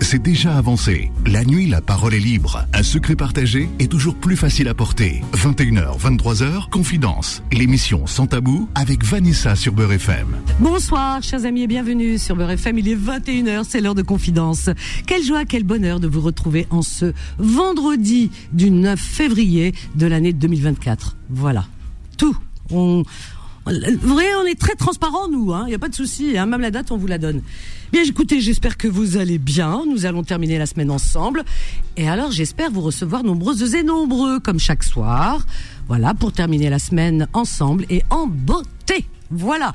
c'est déjà avancé. La nuit, la parole est libre. Un secret partagé est toujours plus facile à porter. 21h, 23h, Confidence. L'émission Sans Tabou avec Vanessa sur Beurre FM. Bonsoir, chers amis, et bienvenue sur Beurre FM. Il est 21h, c'est l'heure de Confidence. Quelle joie, quel bonheur de vous retrouver en ce vendredi du 9 février de l'année 2024. Voilà. Tout. On, vrai, on est très transparent, nous. Il hein. n'y a pas de souci. Hein. Même la date, on vous la donne. Bien, écoutez, j'espère que vous allez bien. Nous allons terminer la semaine ensemble. Et alors, j'espère vous recevoir nombreuses et nombreux, comme chaque soir. Voilà, pour terminer la semaine ensemble et en beauté. Voilà.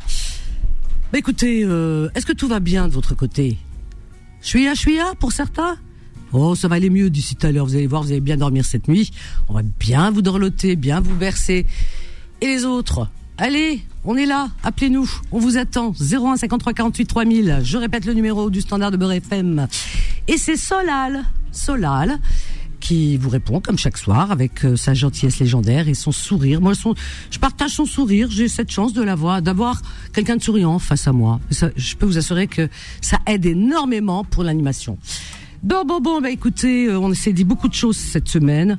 Bah, écoutez, euh, est-ce que tout va bien de votre côté? Suis là, pour certains? Oh, ça va aller mieux d'ici tout à l'heure. Vous allez voir, vous allez bien dormir cette nuit. On va bien vous dorloter, bien vous bercer. Et les autres? Allez, on est là, appelez-nous, on vous attend. 01 53 48 3000. Je répète le numéro du standard de Beurre FM. Et c'est Solal, Solal, qui vous répond comme chaque soir avec euh, sa gentillesse légendaire et son sourire. Moi, je partage son sourire. J'ai cette chance de l'avoir, d'avoir quelqu'un de souriant face à moi. je peux vous assurer que ça aide énormément pour l'animation. Bon, bon, bon, bah écoutez, euh, on s'est dit beaucoup de choses cette semaine.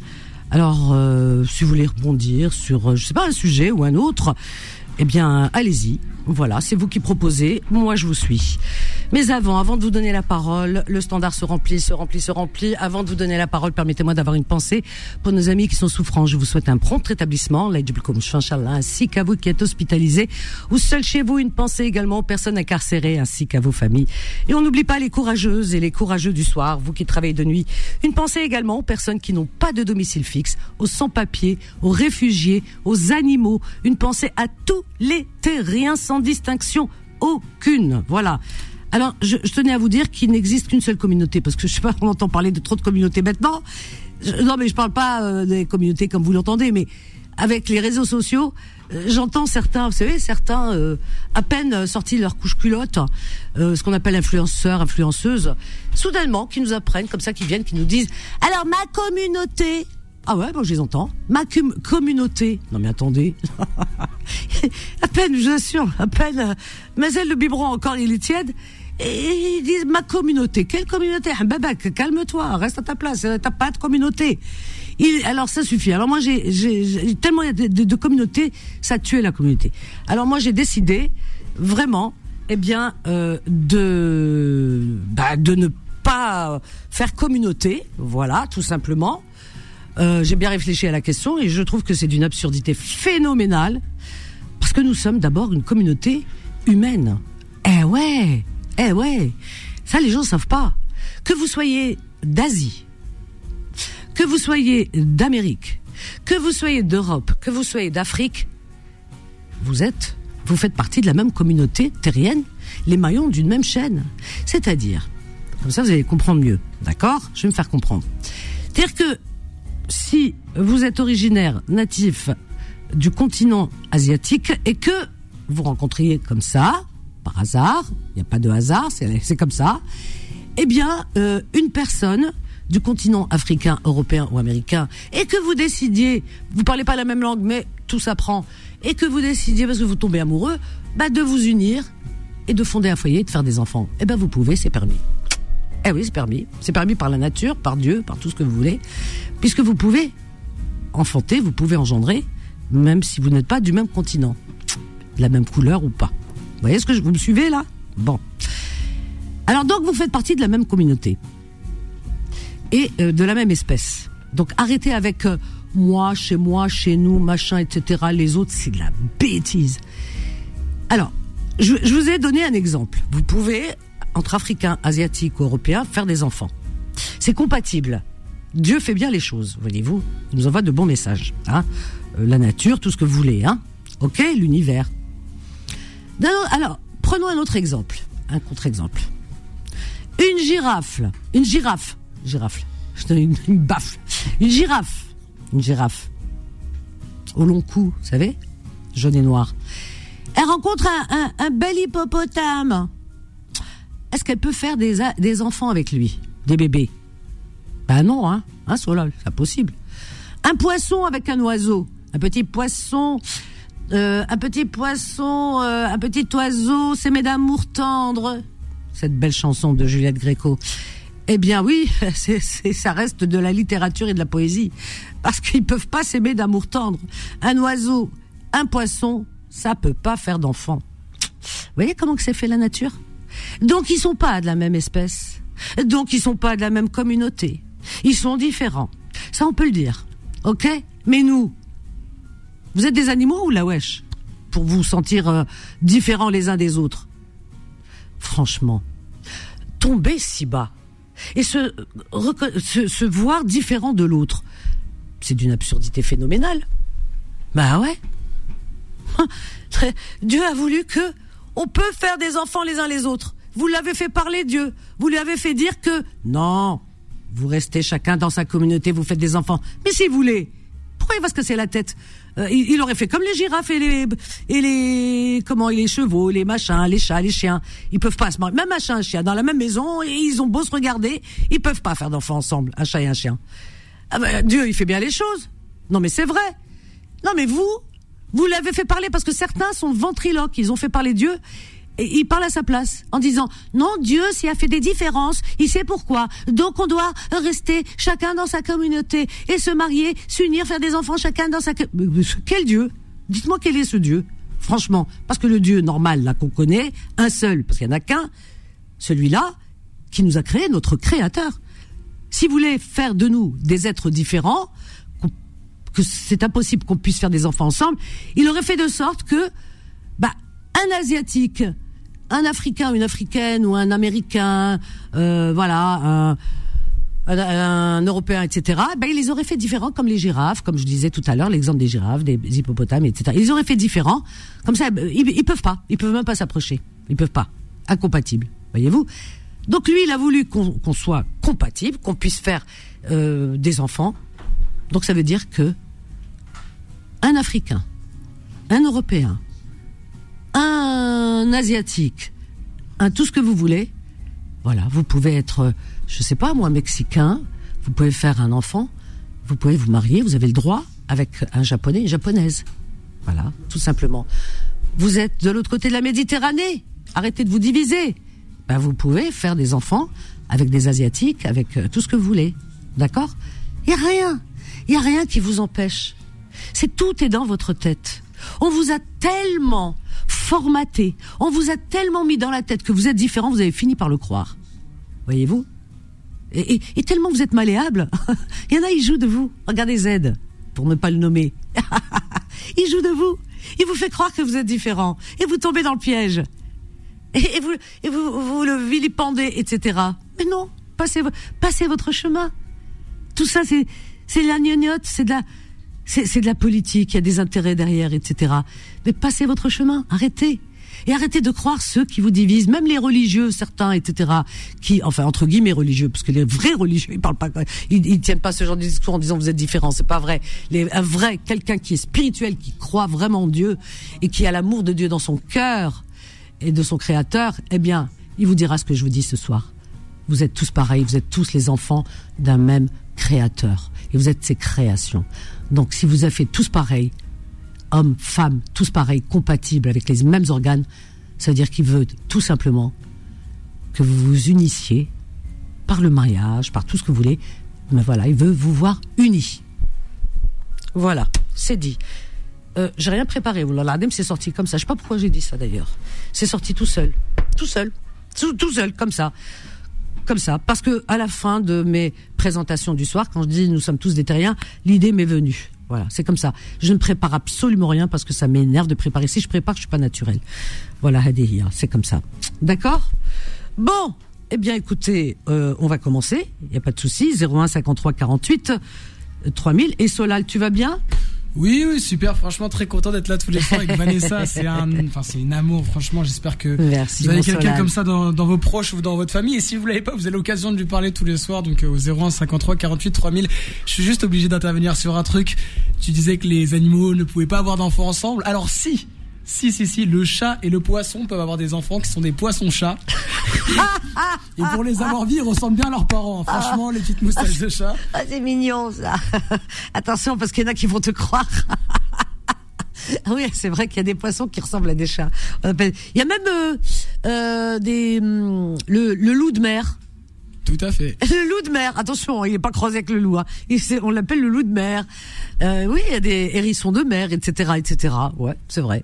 Alors, euh, si vous voulez rebondir sur, je sais pas, un sujet ou un autre, eh bien, allez-y. Voilà, c'est vous qui proposez. Moi, je vous suis. Mais avant, avant de vous donner la parole, le standard se remplit, se remplit, se remplit. Avant de vous donner la parole, permettez-moi d'avoir une pensée pour nos amis qui sont souffrants. Je vous souhaite un prompt rétablissement, ainsi qu'à vous qui êtes hospitalisés ou seul chez vous. Une pensée également aux personnes incarcérées ainsi qu'à vos familles. Et on n'oublie pas les courageuses et les courageux du soir, vous qui travaillez de nuit. Une pensée également aux personnes qui n'ont pas de domicile fixe, aux sans-papiers, aux réfugiés, aux animaux. Une pensée à tous les terriens sans distinction aucune. Voilà. Alors, je, tenais à vous dire qu'il n'existe qu'une seule communauté, parce que je sais pas, on entend parler de trop de communautés maintenant. non, mais je parle pas euh, des communautés comme vous l'entendez, mais avec les réseaux sociaux, euh, j'entends certains, vous savez, certains euh, à peine sortis de leur couche culotte, ce qu'on appelle influenceurs, influenceuses, soudainement qui nous apprennent comme ça, qui viennent, qui nous disent alors ma communauté, ah ouais, bon, je les entends. Ma communauté. Non mais attendez. à peine, je vous assure, à peine. Mais elle, le biberon encore, il est tiède. Et ils disent ma communauté. Quelle communauté? Babak, calme-toi, reste à ta place. T'as pas de communauté. Alors ça suffit. Alors moi j'ai tellement de, de, de communautés, ça tué la communauté. Alors moi j'ai décidé vraiment, eh bien, euh, de bah, de ne pas faire communauté, voilà, tout simplement. Euh, j'ai bien réfléchi à la question et je trouve que c'est d'une absurdité phénoménale parce que nous sommes d'abord une communauté humaine. Eh ouais, eh ouais. Ça, les gens savent pas. Que vous soyez d'Asie, que vous soyez d'Amérique, que vous soyez d'Europe, que vous soyez d'Afrique, vous êtes, vous faites partie de la même communauté terrienne, les maillons d'une même chaîne. C'est-à-dire, comme ça vous allez comprendre mieux, d'accord? Je vais me faire comprendre. C'est-à-dire que si vous êtes originaire natif du continent asiatique et que vous rencontriez comme ça, par hasard, il n'y a pas de hasard, c'est comme ça, eh bien, euh, une personne du continent africain, européen ou américain, et que vous décidiez, vous parlez pas la même langue, mais tout s'apprend, et que vous décidiez, parce que vous tombez amoureux, bah, de vous unir et de fonder un foyer, de faire des enfants. Eh ben, vous pouvez, c'est permis. Eh oui, c'est permis. C'est permis par la nature, par Dieu, par tout ce que vous voulez. Puisque vous pouvez enfanter, vous pouvez engendrer, même si vous n'êtes pas du même continent. De la même couleur ou pas. Vous voyez ce que je, vous me suivez là? Bon. Alors donc vous faites partie de la même communauté. Et euh, de la même espèce. Donc arrêtez avec euh, moi, chez moi, chez nous, machin, etc. Les autres, c'est de la bêtise. Alors, je, je vous ai donné un exemple. Vous pouvez entre Africains, Asiatiques ou Européens faire des enfants. C'est compatible. Dieu fait bien les choses, voyez-vous. Il nous envoie de bons messages. Hein euh, la nature, tout ce que vous voulez. Hein ok, l'univers. Alors, prenons un autre exemple. Un contre-exemple. Une girafe. Une girafe. Girafe. Une, une baffe. Une girafe. Une girafe. Au long cou, vous savez Jaune et noir. Elle rencontre un bel hippopotame est-ce qu'elle peut faire des, enfants avec lui? Des bébés? Ben non, hein, hein Solal, c'est impossible. Un poisson avec un oiseau, un petit poisson, euh, un petit poisson, euh, un petit oiseau, c'est mes d'amour tendre? Cette belle chanson de Juliette Gréco. Eh bien oui, ça reste de la littérature et de la poésie. Parce qu'ils peuvent pas s'aimer d'amour tendre. Un oiseau, un poisson, ça peut pas faire d'enfant. Vous voyez comment que c'est fait la nature? Donc ils sont pas de la même espèce. Donc ils sont pas de la même communauté. Ils sont différents. Ça on peut le dire. OK? Mais nous, vous êtes des animaux ou la wesh? Pour vous sentir euh, différents les uns des autres. Franchement, tomber si bas et se, se, voir différent de l'autre, c'est d'une absurdité phénoménale. Bah ouais. Dieu a voulu que on peut faire des enfants les uns les autres. Vous l'avez fait parler Dieu. Vous lui avez fait dire que non, vous restez chacun dans sa communauté, vous faites des enfants. Mais si vous voulez, pourquoi il va se casser la tête? Euh, il, aurait fait comme les girafes et les et les comment les chevaux, les machins, les chats, les chiens. Ils peuvent pas se marier. Même un chat, un chien dans la même maison et ils ont beau se regarder, ils peuvent pas faire d'enfants ensemble, un chat et un chien. Ah ben, Dieu, il fait bien les choses. Non mais c'est vrai. Non mais vous, vous l'avez fait parler parce que certains sont ventriloques. Ils ont fait parler Dieu et il parle à sa place en disant non Dieu s'y a fait des différences. Il sait pourquoi. Donc on doit rester chacun dans sa communauté et se marier s'unir faire des enfants chacun dans sa quel Dieu? Dites-moi quel est ce Dieu. Franchement parce que le Dieu normal là qu'on connaît un seul parce qu'il n'y en a qu'un celui-là qui nous a créé notre créateur. Si vous voulez faire de nous des êtres différents que c'est impossible qu'on puisse faire des enfants ensemble il aurait fait de sorte que bah un asiatique un Africain, une Africaine ou un Américain, euh, voilà, un, Européen, etc. Ben ils les auraient fait différents, comme les girafes, comme je disais tout à l'heure, l'exemple des girafes, des hippopotames, etc. Ils auraient fait différents, comme ça, ils, ils peuvent pas, ils peuvent même pas s'approcher, ils peuvent pas, incompatibles, voyez-vous. Donc lui, il a voulu qu'on soit compatible, qu'on puisse faire euh, des enfants. Donc ça veut dire que un Africain, un Européen, un asiatique, un tout ce que vous voulez. Voilà, vous pouvez être, je sais pas moi, mexicain, vous pouvez faire un enfant, vous pouvez vous marier, vous avez le droit avec un japonais, une japonaise. Voilà, tout simplement. Vous êtes de l'autre côté de la Méditerranée, arrêtez de vous diviser. Ben, vous pouvez faire des enfants avec des asiatiques, avec euh, tout ce que vous voulez. D'accord? Il y a rien. Il y a rien qui vous empêche. C'est tout est dans votre tête. On vous a tellement formaté. On vous a tellement mis dans la tête que vous êtes différent, vous avez fini par le croire. Voyez-vous? Et, tellement vous êtes malléable. Il y en a, ils jouent de vous. Regardez Z, pour ne pas le nommer. il joue de vous. Il vous fait croire que vous êtes différent. Et vous tombez dans le piège. Et, vous, vous, le vilipendez, etc. Mais non, passez votre chemin. Tout ça, c'est, c'est la gnognotte, c'est de la, c'est de la politique, il y a des intérêts derrière, etc. Mais passez votre chemin, arrêtez. Et arrêtez de croire ceux qui vous divisent, même les religieux, certains, etc. Qui, enfin, entre guillemets religieux, parce que les vrais religieux, ils parlent pas, ils, ils tiennent pas ce genre de discours en disant vous êtes différents, c'est pas vrai. Les, un vrai, quelqu'un qui est spirituel, qui croit vraiment en Dieu et qui a l'amour de Dieu dans son cœur et de son Créateur, eh bien, il vous dira ce que je vous dis ce soir. Vous êtes tous pareils, vous êtes tous les enfants d'un même Créateur et vous êtes ses créations. Donc si vous avez fait tous pareils, hommes, femmes, tous pareils, compatibles avec les mêmes organes, ça veut dire qu'il veut tout simplement que vous vous unissiez par le mariage, par tout ce que vous voulez. Mais voilà, il veut vous voir unis. Voilà, c'est dit. Euh, j'ai rien préparé. L'Adem c'est sorti comme ça. Je sais pas pourquoi j'ai dit ça d'ailleurs. C'est sorti tout seul, tout seul, tout seul, comme ça comme ça, parce que à la fin de mes présentations du soir, quand je dis nous sommes tous des terriens, l'idée m'est venue. Voilà, c'est comme ça. Je ne prépare absolument rien parce que ça m'énerve de préparer. Si je prépare, je suis pas naturel. Voilà, Hadiya, c'est comme ça. D'accord? Bon, eh bien écoutez, euh, on va commencer. Il n'y a pas de souci. 01 53 48 3000. Et Solal, tu vas bien? Oui, oui, super. Franchement, très content d'être là tous les soirs avec Vanessa. C'est un, enfin, c'est une amour. Franchement, j'espère que vous avez quelqu'un comme ça dans, dans, vos proches ou dans votre famille. Et si vous l'avez pas, vous avez l'occasion de lui parler tous les soirs. Donc, euh, au 01 53 48 3000. Je suis juste obligé d'intervenir sur un truc. Tu disais que les animaux ne pouvaient pas avoir d'enfants ensemble. Alors, si, si, si, si, le chat et le poisson peuvent avoir des enfants qui sont des poissons-chats. et pour les avoir vus, ils ressemblent bien à leurs parents. Franchement, les petites moustaches de chat. Ah, c'est mignon, ça. Attention, parce qu'il y en a qui vont te croire. oui, c'est vrai qu'il y a des poissons qui ressemblent à des chats. Il y a même euh, euh, des, hum, le, loup de mer. Tout à fait. Le loup de mer. Attention, il n'est pas croisé avec le loup. Hein. on l'appelle le loup de mer. Euh, oui, il y a des hérissons de mer, etc., etc. Ouais, c'est vrai.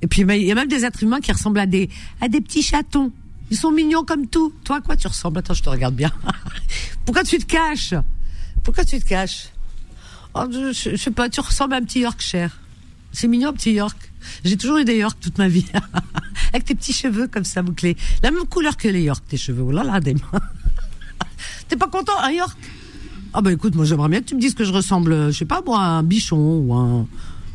Et puis il y a même des êtres humains qui ressemblent à des à des petits chatons. Ils sont mignons comme tout. Toi, quoi tu ressembles? Attends, je te regarde bien. Pourquoi tu te caches? Pourquoi tu te caches? Oh, je, je, sais pas. Tu ressembles à un petit Yorkshire. C'est mignon, un petit York. J'ai toujours eu des York toute ma vie. Avec tes petits cheveux comme ça bouclés. La même couleur que les York, tes cheveux. Oh là là, des T'es pas content, un York? Ah bah écoute, moi j'aimerais bien que tu me dises que je ressemble, je sais pas moi, à un bichon ou un...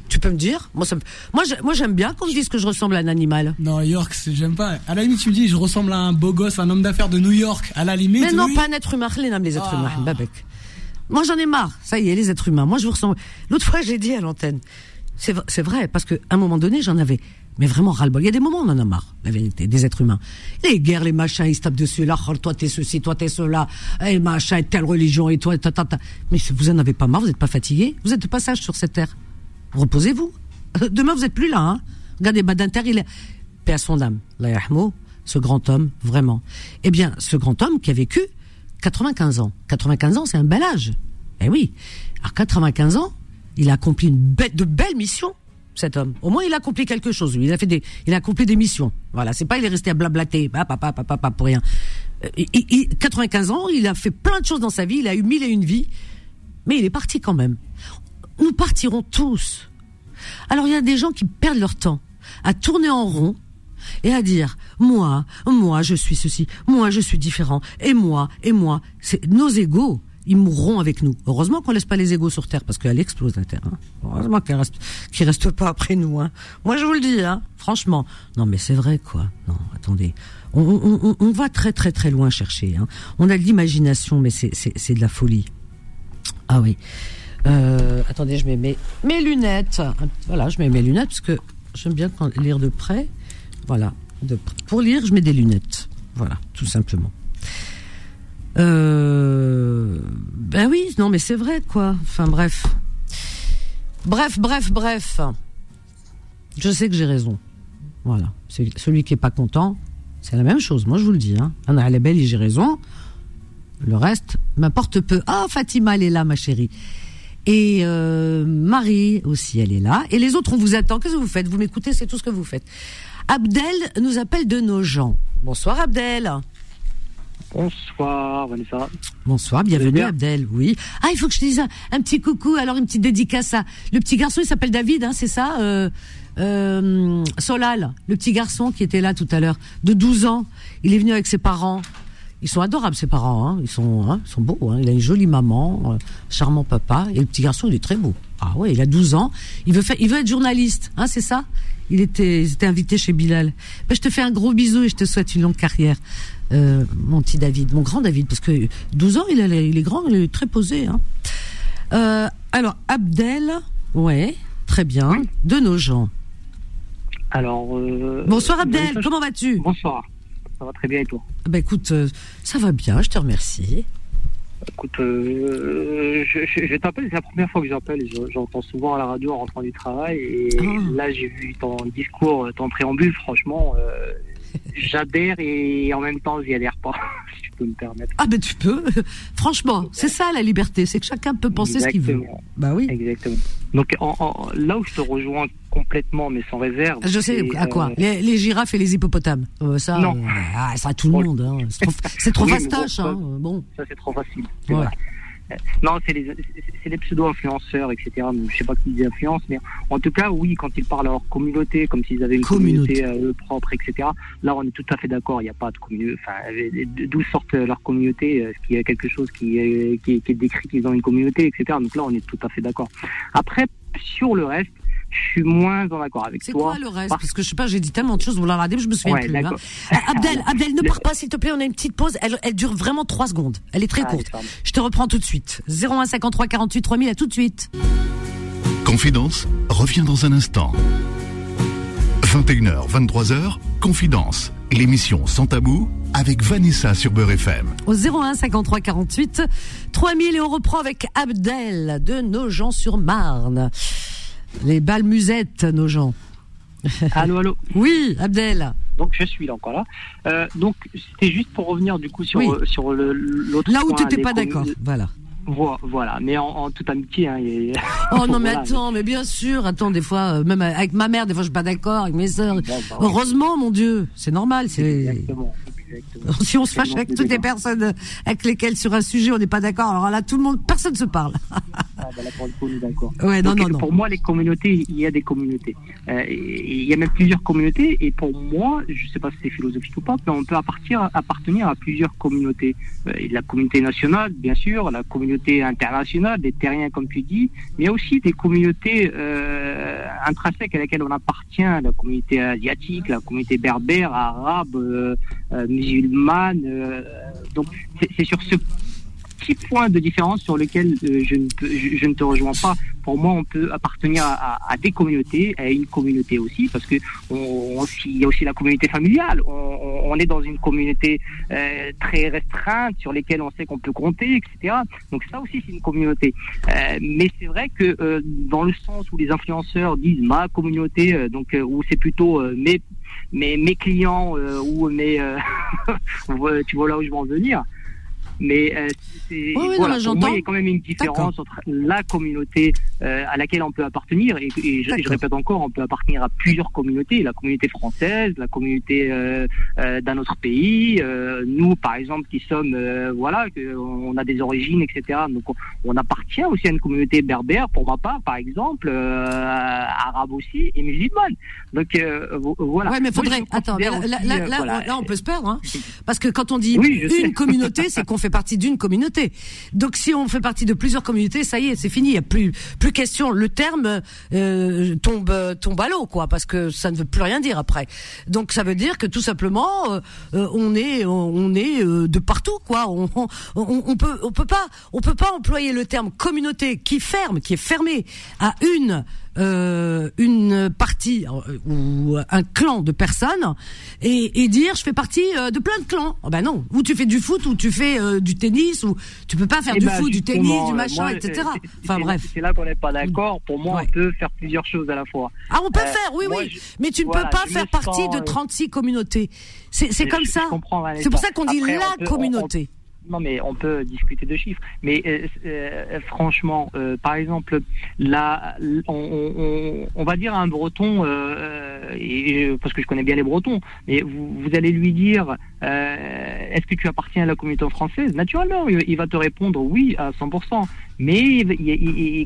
Tu peux me dire? Moi, ça moi, j'aime bien qu'on me dise que je ressemble à un animal. Non, York, j'aime pas. À la limite, tu me dis, je ressemble à un beau gosse, un homme d'affaires de New York. À la limite. Mais non, pas un être humain. Les les êtres humains, ah. Babek. Moi, j'en ai marre. Ça y est, les êtres humains. Moi, je vous ressemble. L'autre fois, j'ai dit à l'antenne. C'est vrai, parce qu'à un moment donné, j'en avais mais vraiment ras-le-bol. Il y a des moments on en a marre, la vérité, des êtres humains. Les guerres, les machins, ils se tapent dessus. Là, oh, toi t'es ceci, toi t'es cela, et machin, telle religion, et toi, ta, ta, ta. Mais vous en avez pas marre, vous n'êtes pas fatigué, vous êtes de passage sur cette terre. Reposez-vous. Demain, vous êtes plus là. Hein. Regardez, Badinter, il est... Paix à son âme. ce grand homme, vraiment. Eh bien, ce grand homme qui a vécu 95 ans. 95 ans, c'est un bel âge. Eh oui. À 95 ans, il a accompli une bête de belles missions cet homme. Au moins, il a accompli quelque chose. Il a fait des, il a accompli des missions. Voilà. C'est pas il est resté à blablater, papa, papa, papa, pour rien. 95 euh, ans, il a fait plein de choses dans sa vie. Il a eu mille et une vies. Mais il est parti quand même. Nous partirons tous. Alors, il y a des gens qui perdent leur temps à tourner en rond et à dire moi, moi je suis ceci, moi je suis différent, et moi, et moi. C'est nos égaux ils mourront avec nous. Heureusement qu'on laisse pas les égaux sur Terre parce qu'elle explose la Terre. Hein. Heureusement qu'elle reste, qu'ils restent pas après nous. Hein. Moi, je vous le dis, hein, franchement. Non, mais c'est vrai, quoi. Non, attendez. On, va très très très loin chercher. On a de l'imagination, mais c'est, c'est, c'est de la folie. Ah oui. Euh, attendez, je mets mes, mes lunettes. Voilà, je mets mes lunettes parce que j'aime bien lire de près. Voilà. De, pour lire, je mets des lunettes. Voilà, tout simplement. Euh, ben oui, non, mais c'est vrai, quoi. Enfin, bref. Bref, bref, bref. Je sais que j'ai raison. Voilà. Celui qui est pas content, c'est la même chose. Moi, je vous le dis. Hein. elle est belle j'ai raison. Le reste m'importe peu. Ah, Fatima, elle est là, ma chérie. Et euh, Marie aussi, elle est là. Et les autres, on vous attend. Qu'est-ce que vous faites? Vous m'écoutez, c'est tout ce que vous faites. Abdel nous appelle de nos gens. Bonsoir, Abdel. Bonsoir Vanessa. Bonsoir, bienvenue Abdel, oui. Ah, il faut que je te dise un, petit coucou, alors une petite dédicace à... Le petit garçon, il s'appelle David, hein, c'est ça euh, euh, Solal, le petit garçon qui était là tout à l'heure, de 12 ans. Il est venu avec ses parents. Ils sont adorables, ses parents. Hein. Ils, sont, hein, ils sont beaux. Hein. Il a une jolie maman, euh, charmant papa. Et le petit garçon, il est très beau. Ah ouais, il a 12 ans. Il veut, faire, il veut être journaliste, hein, c'est ça? Il était, il était invité chez Bilal. Ben, je te fais un gros bisou et je te souhaite une longue carrière. Euh, mon petit David, mon grand David, parce que 12 ans, il, est, il est grand, il est très posé. Hein. Euh, alors, Abdel, ouais, très bien, de nos gens. Alors. Euh, Bonsoir Abdel, comment vas-tu? Bonsoir, ça va très bien et toi? Ben écoute, ça va bien, je te remercie. Écoute, je, je, t'appelle, c'est la première fois que j'appelle. J'entends souvent à la radio en rentrant du travail. Et ah. là, j'ai vu ton discours, ton préambule. Franchement, j'adhère et en même temps, j'y adhère pas, si tu peux me permettre. Ah ben tu peux. Franchement, c'est ça la liberté, c'est que chacun peut penser ce qu'il veut. Bah oui. Exactement. Donc là où je te rejoins complètement, mais sans réserve. Je sais à quoi euh, les, girafes et les hippopotames. Euh, ça, non. Euh, ah, ça tout le monde. Hein. C'est trop, fastoche. Hein. Bon. Ça c'est trop facile. Non, c'est les, les pseudo-influenceurs, etc. Je je sais pas qui dit influence, mais en tout cas, oui, quand ils parlent à leur communauté, comme s'ils avaient une communauté, euh, propre, etc. Là, on est tout à fait d'accord. Il n'y a pas de communauté. Enfin, d'où sortent leur communauté Est-ce qu'il y a quelque chose qui est, qui qui est décrit qu'ils ont une communauté, etc. Donc là, on est tout à fait d'accord. Après, sur le reste, je suis moins en accord avec toi. C'est quoi le reste Parce que je sais pas, j'ai dit tellement de choses, vous l'avez regardé, je me souviens plus. Hein. Euh, Abdel, Abdel, ne pars pas s'il te plaît, on a une petite pause. Elle, elle dure vraiment 3 secondes. Elle est très courte. Je te reprends tout de suite. 01 53 48 3000, à tout de suite. Confidence revient dans un instant. 21h, 23h, Confidence, l'émission sans tabou avec Vanessa sur Beurre FM. Au 01 53 48 3000 et on reprend avec Abdel de Nogent-sur-Marne. Les balles musettes, nos gens. Allô, allô. Oui, Abdel. Donc je suis là encore là. Euh, donc c'était juste pour revenir du coup sur sur l'autre. Là où tu n'étais pas d'accord, voilà. Voilà, mais en, toute amitié. Hein, oh non, mais attends, mais bien sûr, attends, des fois, euh, même avec ma mère, des fois, je suis pas d'accord, avec mes sœurs. Bah Heureusement, mon Dieu, c'est normal. C'est exactement. Si on se fâche avec toutes les personnes avec lesquelles sur un sujet on n'est pas d'accord, alors là tout le monde, personne se parle. Ah, bah pour le coup, on est d'accord. Ouais, non, non, non. Pour moi, les communautés, il y a des communautés. Euh, il y a même plusieurs communautés. Et pour moi, je ne sais pas si c'est philosophique ou pas, mais on peut appartenir, appartenir à plusieurs communautés. Euh, la communauté nationale, bien sûr, la communauté internationale, des terriens, comme tu dis, mais aussi des communautés euh, intrinsèques à laquelle on appartient, la communauté asiatique, la communauté berbère, arabe, euh musulmane. donc, c'est sur ce petit point de différence sur lequel euh, je, ne je, ne te rejoins pas. Pour moi, on peut appartenir à, à, des communautés, à une communauté aussi, parce que on, y a aussi la communauté familiale. On, on est dans une communauté euh, très restreinte sur lesquelles on sait qu'on peut compter, etc. Donc ça aussi, c'est une communauté. Euh, mais c'est vrai que euh, dans le sens où les influenceurs disent ma communauté, euh, donc où c'est plutôt mes mes, mes clients ou mes tu vois là où je veux en venir mais euh, c'est, voilà, pour moi, il y a quand même une différence entre la communauté euh, à laquelle on peut appartenir, et, je, répète encore, on peut appartenir à plusieurs communautés, la communauté française, la communauté euh, euh d'un autre pays, euh, nous par exemple qui sommes, euh, voilà, on a des origines, etc. Donc on, appartient aussi à une communauté berbère, pour ma part, par exemple, arabe aussi, et musulmane. Donc voilà. Ouais, mais faudrait, attends, là, là, là, on peut se perdre, hein, parce que quand on dit une communauté, c'est qu'on fait partie d'une communauté. Donc si on fait partie de plusieurs communautés, ça y est, c'est fini. Il y a plus plus question. Le terme euh, tombe tombe à l'eau, quoi, parce que ça ne veut plus rien dire après. Donc ça veut dire que tout simplement, euh, euh, on est on est de partout, quoi. On, on, on, peut on peut pas on peut pas employer le terme communauté qui ferme, qui est fermé à une euh, une partie euh, ou un clan de personnes et, et, dire je fais partie euh, de plein de clans. Oh ben non, ou tu fais du foot ou tu fais euh, du tennis ou tu peux pas faire eh du ben, foot, du tennis, du machin, etc. Enfin bref. C'est là qu'on n'est pas d'accord. Pour moi, on peut faire plusieurs choses à la fois. Ah, on peut faire, oui, oui. mais tu ne peux pas faire partie de 36 communautés. C'est comme ça. C'est pour ça qu'on dit la communauté non, mais on peut discuter de chiffres. Mais euh, euh, franchement, euh, par exemple, là, on, va dire à un Breton, et, parce que je connais bien les Bretons, mais vous allez lui dire, est-ce que tu appartiens à la communauté française? Naturellement, il, va te répondre oui à 100%. Mais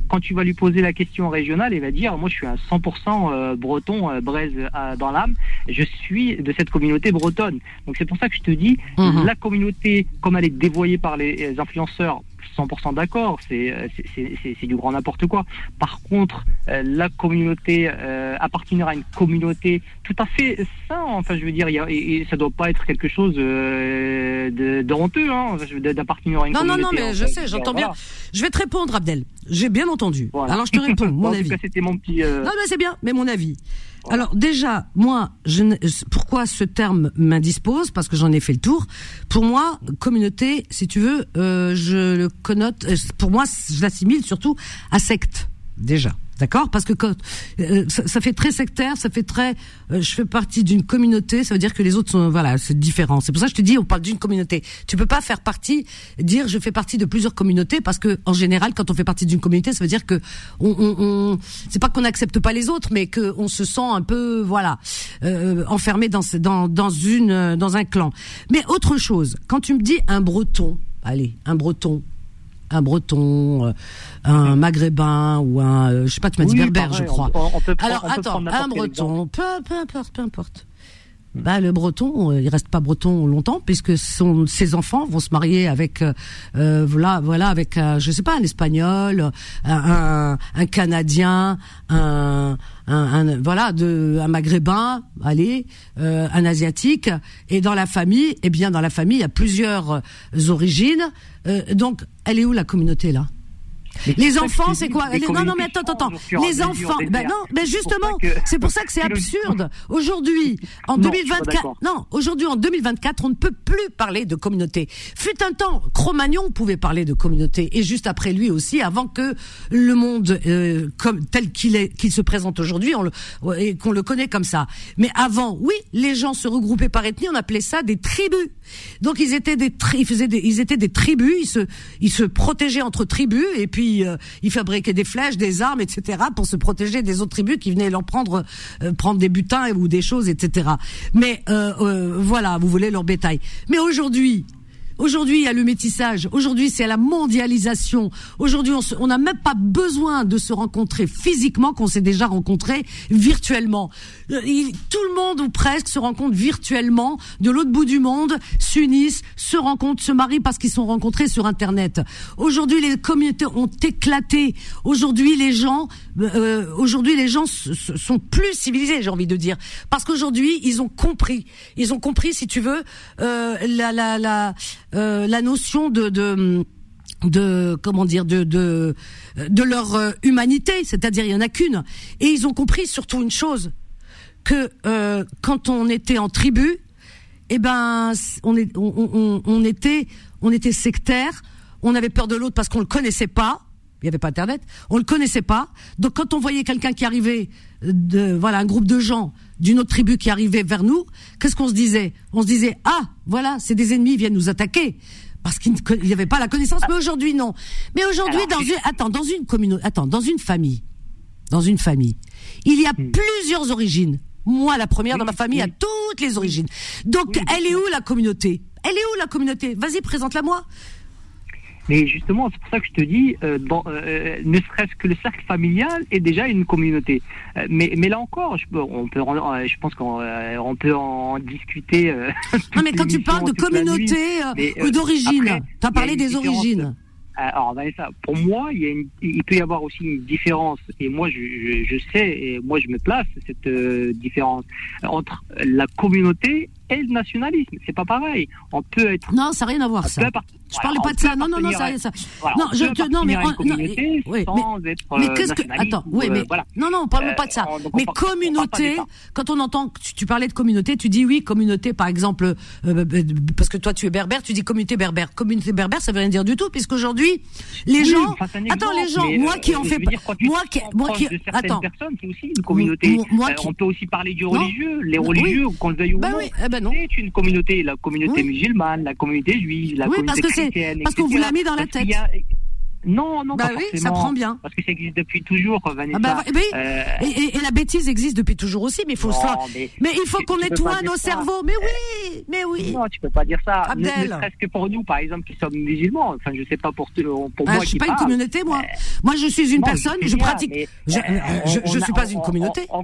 quand tu vas lui poser la question régionale, il va dire, moi je suis à 100% breton, braise dans l'âme, je suis de cette communauté bretonne. Donc c'est pour ça que je te dis, mhm. la communauté, comme elle est voyez par les influenceurs, 100% d'accord, euh, c'est du grand n'importe quoi. Par contre, euh, la communauté, euh, appartenir à une communauté tout à fait ça, enfin je veux dire, y a, et, ça doit pas être quelque chose de, de, honteux, hein, d'appartenir à une communauté. Non, non, non, mais je sais, j'entends bien. Je vais te répondre, Abdel. J'ai bien entendu. Alors je te réponds, mon avis. c'était mon petit. Non, mais c'est bien, mais mon avis. Alors déjà, moi, je, pourquoi ce terme m'indispose? Parce que j'en ai fait le tour. Pour moi, communauté, si tu veux, euh, je le connote. Euh, pour moi, je l'assimile surtout à secte déjà. D'accord? Parce que quand, euh, ça, fait très sectaire, ça fait très. Euh, je fais partie d'une communauté, ça veut dire que les autres sont. Voilà, c'est différent. C'est pour ça que je te dis, on parle d'une communauté. Tu peux pas faire partie, dire je fais partie de plusieurs communautés, parce que en général, quand on fait partie d'une communauté, ça veut dire que on, on, on c'est pas qu'on n'accepte pas les autres, mais que on se sent un peu, voilà, euh, enfermé dans dans dans une dans un clan. Mais autre chose, quand tu me dis un Breton, allez, un Breton, un breton, euh, un maghrébin ou un, euh, je sais pas, tu m'as dit berbère, je crois. Alors attends, un breton, peu, peu importe, peu importe. Bah, le breton, euh, il reste pas breton longtemps puisque son, ses enfants vont se marier avec, euh, voilà, voilà, avec, je sais pas, un espagnol, un, un, canadien, un, un, voilà, de, un maghrébin, allez, euh, un asiatique, et dans la famille, eh bien, dans la famille, il y a plusieurs origines. donc, elle est où la communauté là? Les enfants, c'est quoi Non, non, mais attends, attends, Les enfants, ben non, mais justement, c'est pour ça que c'est absurde. Aujourd'hui, en 2024, non, aujourd'hui en 2024, on ne peut plus parler de communauté. Fut un temps, Cro-Magnon pouvait parler de communauté, et juste après lui aussi, avant que le monde euh, comme tel qu'il est, qu'il se présente aujourd'hui, on le, et qu'on le connaît comme ça. Mais avant, oui, les gens se regroupaient par ethnie, on appelait ça des tribus. Donc ils étaient des, ils faisaient des, ils étaient des tribus, ils se, ils se protégeaient entre tribus, et puis euh, ils fabriquaient des flèches, des armes, etc. pour se protéger des autres tribus qui venaient leur prendre, euh, prendre des butins ou des choses, etc. Mais euh, voilà, vous voulez leur bétail. Mais aujourd'hui, Aujourd'hui, il y a le métissage. Aujourd'hui, c'est la mondialisation. Aujourd'hui, on n'a même pas besoin de se rencontrer physiquement, qu'on s'est déjà rencontré virtuellement. Euh, tout le monde ou presque se rencontre virtuellement de l'autre bout du monde, s'unissent, se rencontrent, se marient parce qu'ils sont rencontrés sur Internet. Aujourd'hui, les communautés ont éclaté. Aujourd'hui, les gens, euh, aujourd'hui, les gens sont plus civilisés, j'ai envie de dire, parce qu'aujourd'hui, ils ont compris. Ils ont compris, si tu veux, euh, la, la, la euh, la notion de, de comment dire de de leur euh, humanité, c'est-à-dire il y en a qu'une. Et ils ont compris surtout une chose que euh, quand on était en tribu, eh ben on, était on était sectaire, on avait peur de l'autre parce qu'on le connaissait pas. Il y avait pas internet, on le connaissait pas. Donc quand on voyait quelqu'un qui arrivait de voilà un groupe de gens d'une autre tribu qui arrivait vers nous, qu'est-ce qu'on se disait? On se disait ah voilà c'est des ennemis ils viennent nous attaquer parce qu'il n'y avait pas la connaissance. Mais aujourd'hui non. Mais aujourd'hui dans une attends dans une communauté attends dans une famille dans une famille il y a hmm. plusieurs origines. Moi la première dans ma famille a toutes les origines. Donc elle est où la communauté? Elle est où la communauté? Vas-y présente-la moi. Mais justement, c'est pour ça que je te dis, euh, euh, ne serait-ce que le cercle familial est déjà une communauté. Euh, mais, mais là encore, je, on peut, je pense qu'on peut en discuter. non, mais quand tu parles de communauté ou d'origine, tu as parlé des origines. Alors, ça, pour moi, il, y a il, peut y avoir aussi une différence, et moi je, je, je sais, et moi je me place cette différence entre la communauté et le nationalisme. C'est pas pareil. On peut être. Non, ça n'a rien à voir, ça. Je parlais pas de ça. Non, non, non, ça, ça. non, je te, non, mais, non, oui, mais, mais qu'est-ce que, attends, oui, mais, voilà. non, non, on parle pas de ça. Euh, mais communauté, quand on entend, tu, tu, parlais de communauté, tu dis oui, communauté, par exemple, euh, parce que toi tu es berbère, tu dis communauté berbère. Communauté berbère, ça veut rien dire du tout, puisqu'aujourd'hui, les gens, attends, les gens, moi qui en fais moi qui, moi qui, attends. c'est aussi une communauté. On peut aussi parler du religieux, les religieux, qu'on le veuille ou non. Eh ben c'est une communauté, la communauté musulmane, la communauté juive, la communauté parce qu'on vous l'a mis dans la tête. Non, non, bah pas oui, ça prend bien. Parce que ça existe depuis toujours, Vanessa. Ah bah, oui. Euh, et, la bêtise existe depuis toujours aussi, mais il faut ça. Mais, il faut qu'on nettoie nos cerveaux. Mais oui, mais oui. Non, tu peux pas dire ça. Abdel. Ne, serait-ce que pour nous, par exemple, qui sommes musulmans. Enfin, je sais pas pour, pour ah, moi. Je suis pas une communauté, moi. Moi, je suis une personne. Je pratique. Je, je, suis pas une communauté on,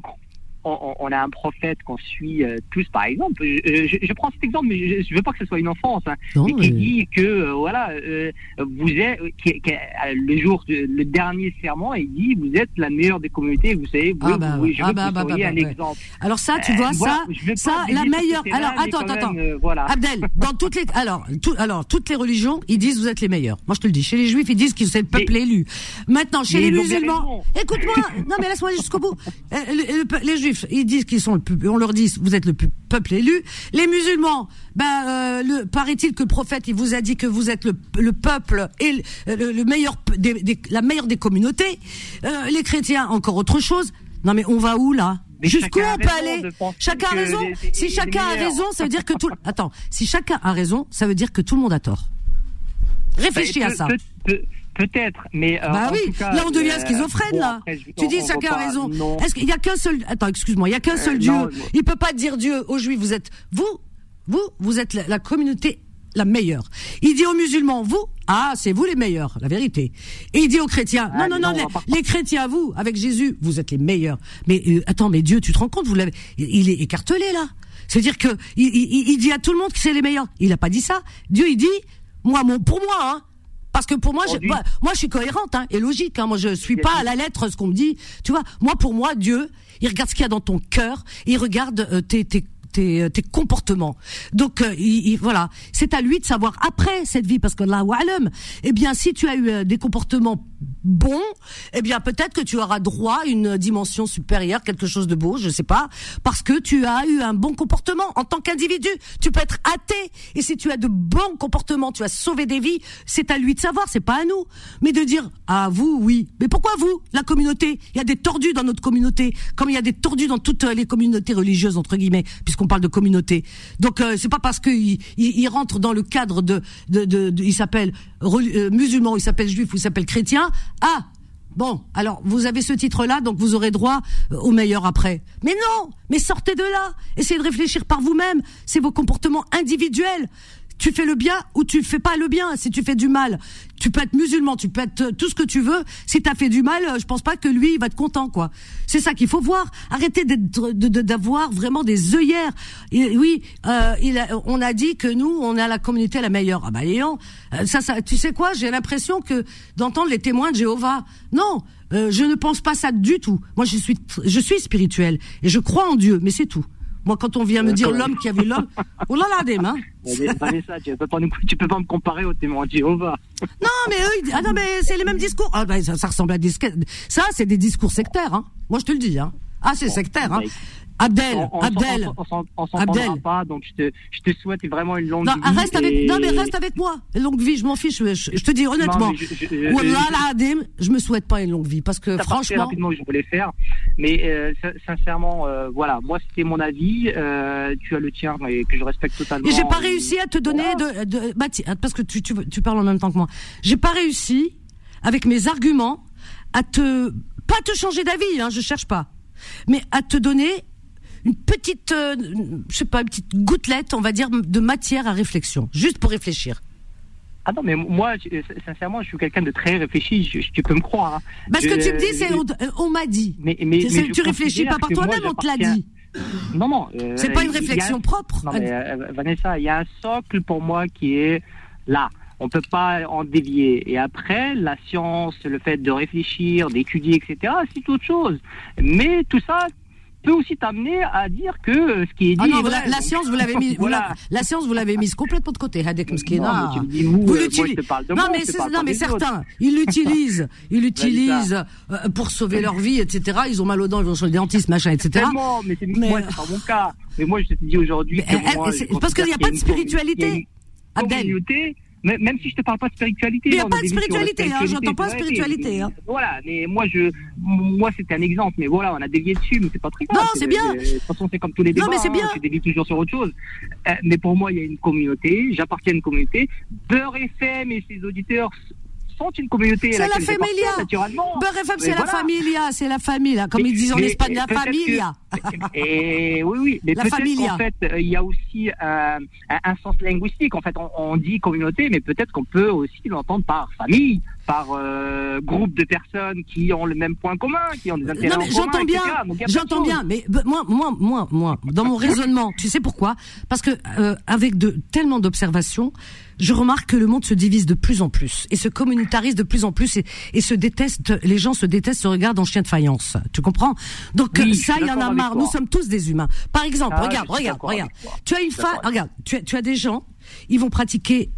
a un prophète qu'on suit euh, tous, par exemple. Je, prends cet exemple, mais je, ne veux pas que ce soit une enfance, hein, mais qui dit que euh, voilà, euh, vous êtes le jour, le dernier serment, il dit vous êtes la meilleure des communautés. Vous savez, vous, ah bah, je veux ah bah, bah, un exemple. Alors ça, tu vois ça, ça, la meilleure. Alors attends, attends, voilà. Abdel, dans toutes les, alors, alors toutes les religions, ils disent vous êtes les meilleurs. Moi, je te le dis. Chez les juifs, ils disent que c'est le peuple élu. Maintenant, chez les musulmans, écoute-moi. non, mais laisse-moi jusqu'au bout. les juifs ils disent qu'ils sont le on leur dit vous êtes le peuple élu. Les musulmans, ben euh, le paraît-il que le prophète il vous a dit que vous êtes le, peuple et le, meilleur des, la meilleure des communautés. Euh, les chrétiens encore autre chose. Non mais on va où là? Jusqu'où on peut aller Chacun a raison. si chacun a raison, ça veut dire que tout. Attends, si chacun a raison, ça veut dire que tout le monde a tort. Réfléchis à ça. Peut-être, mais euh, bah oui. là on devient euh, schizophrène là. tu dis chacun a raison. Est-ce qu'il y a qu'un seul Attends, excuse-moi, il y a qu'un seul euh, Dieu. Il peut pas dire Dieu aux Juifs. Vous êtes vous, vous, vous êtes la, communauté la meilleure. Il dit aux musulmans, vous, ah, c'est vous les meilleurs, la vérité. Et il dit aux chrétiens, non, non, non, les, chrétiens, vous, avec Jésus, vous êtes les meilleurs. Mais attends, mais Dieu, tu te rends compte, vous l'avez, il est écartelé là. C'est-à-dire que il, il, dit à tout le monde que c'est les meilleurs. Il a pas dit ça. Dieu, il dit, moi, mon, pour moi, hein, parce que pour moi, je, moi, je suis cohérente hein, et logique. Hein, moi, je suis pas à la lettre ce qu'on me dit. Tu vois, moi, pour moi, Dieu, il regarde ce qu'il y a dans ton cœur. Il regarde euh, tes, tes tes, euh, tes, comportements. Donc euh, il, voilà, c'est à lui de savoir après cette vie parce que là, eh bien si tu as eu des comportements bon, eh bien peut-être que tu auras droit à une dimension supérieure, quelque chose de beau, je sais pas, parce que tu as eu un bon comportement en tant qu'individu. Tu peux être athée et si tu as de bons comportements, tu as sauvé des vies, c'est à lui de savoir, c'est pas à nous. Mais de dire ah vous oui, mais pourquoi vous, la communauté? Il y a des tordus dans notre communauté, comme il y a des tordus dans toutes les communautés religieuses entre guillemets, puisqu'on parle de communauté. Donc euh, c'est pas parce qu'il il, rentre dans le cadre de, de, de, il s'appelle euh, musulman, il s'appelle juif ou il s'appelle chrétien ah, bon, alors vous avez ce titre-là, donc vous aurez droit euh, au meilleur après. Mais non, mais sortez de là. Essayez de réfléchir par vous-même. C'est vos comportements individuels tu fais le bien ou tu fais pas le bien. Si tu fais du mal, tu peux être musulman, tu peux être tout ce que tu veux. Si tu as fait du mal, je pense pas que lui il va être content quoi. C'est ça qu'il faut voir. Arrêtez d'avoir vraiment des œillères. Oui, euh, il on a dit que nous on a la communauté la meilleure. Ah bah ayant, euh, ça, ça, tu sais quoi? J'ai l'impression que d'entendre les témoins de Jéhovah. Non, euh, je ne pense pas ça du tout. Moi je suis je suis spirituel et je crois en Dieu, mais c'est tout. Moi, quand on vient me dire l'homme qui a vu l'homme, oh là là, des mains. tu peux pas, tu peux pas me comparer au témoin de Jéhovah. Non, mais eux, ah non, mais c'est les mêmes discours. Ah, ben, ça, ça ressemble à des, ça, c'est des discours sectaires, hein. Moi, je te le dis, hein. Ah, c'est sectaire, hein. Abdel, on, Abdel, on, s'entendra pas, donc je te, je te souhaite vraiment une longue non, vie. Reste avec, non, mais reste avec moi. Une longue vie, je m'en fiche. Je, te dis honnêtement. je, je, me souhaite pas une longue vie parce que franchement. rapidement, je voulais faire, mais euh, sincèrement, euh, voilà, moi c'était mon avis. Euh, tu as le tien et que je respecte totalement. Et j'ai pas réussi à te donner de, de parce que tu, tu, tu parles en même temps que moi. J'ai pas réussi avec mes arguments à te pas te changer d'avis, hein, je cherche pas, mais à te donner une petite, euh, je sais pas, une petite gouttelette, on va dire, de matière à réflexion, juste pour réfléchir. Ah non, mais moi, sincèrement, je suis quelqu'un de très réfléchi, tu peux me croire. Hein. Parce que tu me dis, c'est on, m'a dit. Mais, mais, tu réfléchis pas par toi-même, on te l'a dit. Non, non. Euh, c'est pas une réflexion propre. Non, mais, euh, Vanessa, il y a un socle pour moi qui est là. On peut pas en dévier. Et après, la science, le fait de réfléchir, d'étudier, etc., c'est autre chose. Mais tout ça, peut aussi t'amener à dire que ce qui est ah dit. Ah la, science, vous l'avez mis, la, science, vous l'avez mise complètement de côté. Hadek Mskina. Vous euh, l'utilisez. Non, mais, non, mais certains, ils l'utilisent, ils l'utilisent euh, pour sauver leur vie, etc. Ils ont mal aux dents, ils vont sur le dentiste, machin, etc. mais c'est moi, c'est pas mon cas. Mais moi, je te dis aujourd'hui. Parce qu'il n'y a pas de spiritualité. Abdel même si je te parle pas de spiritualité. Il n'y a pas de spiritualité, hein, j'entends pas spiritualité. Hein. Voilà, mais moi, je, moi, c'était un exemple, mais voilà, on a dévié dessus, mais c'est pas très grave. Non, c'est bien. De toute façon, c'est comme tous les débats. Non, mais c'est bien. Hein, tu dévies toujours sur autre chose. Euh, mais pour moi, il y a une communauté, j'appartiens à une communauté. Beurre FM et ses auditeurs sont une communauté. C'est la familia. Beurre FM, c'est la familia, c'est la famille, comme ils disent en Espagne, la familia. Et oui, oui, mais peut-être qu'en fait, euh, il y a aussi euh, un, sens linguistique. En fait, on, dit communauté, mais peut-être qu'on peut aussi l'entendre par famille, par euh, groupe de personnes qui ont le même point commun, qui ont des intérêts non, mais J'entends bien, j'entends bien, mais moi, moi, moi, moi, dans mon raisonnement, tu sais pourquoi? Parce que avec de tellement d'observations, je remarque que le monde se divise de plus en plus et se communautarise de plus en plus et, se déteste. Les gens se détestent, se regardent en chien de faïence. Tu comprends? Donc ça, il y en a marre. Nous sommes tous des humains. Par exemple, ah, regarde, regarde, regarde. Tu as une femme, regarde, tu tu as des gens, ils vont pratiquer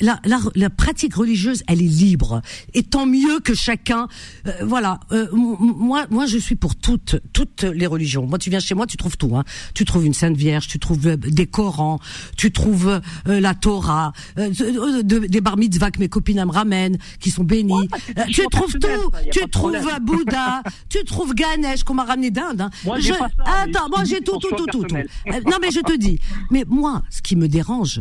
la, la, la, pratique religieuse, elle est libre. Et tant mieux que chacun, euh, voilà. Euh, moi, moi, je suis pour toutes, toutes les religions. Moi, tu viens chez moi, tu trouves tout. Hein. Tu trouves une Sainte Vierge, tu trouves euh, des Corans, tu trouves la Torah, des bar mitzvah que mes copines me ramènent, qui sont bénies. tu trouves tout. Tu trouves Bouddha, tu trouves Ganesh qu'on m'a ramené d'Inde. Hein. Je... Attends, moi j'ai tout, tout, tout, tout, tout. non, mais je te dis. Mais moi, ce qui me dérange,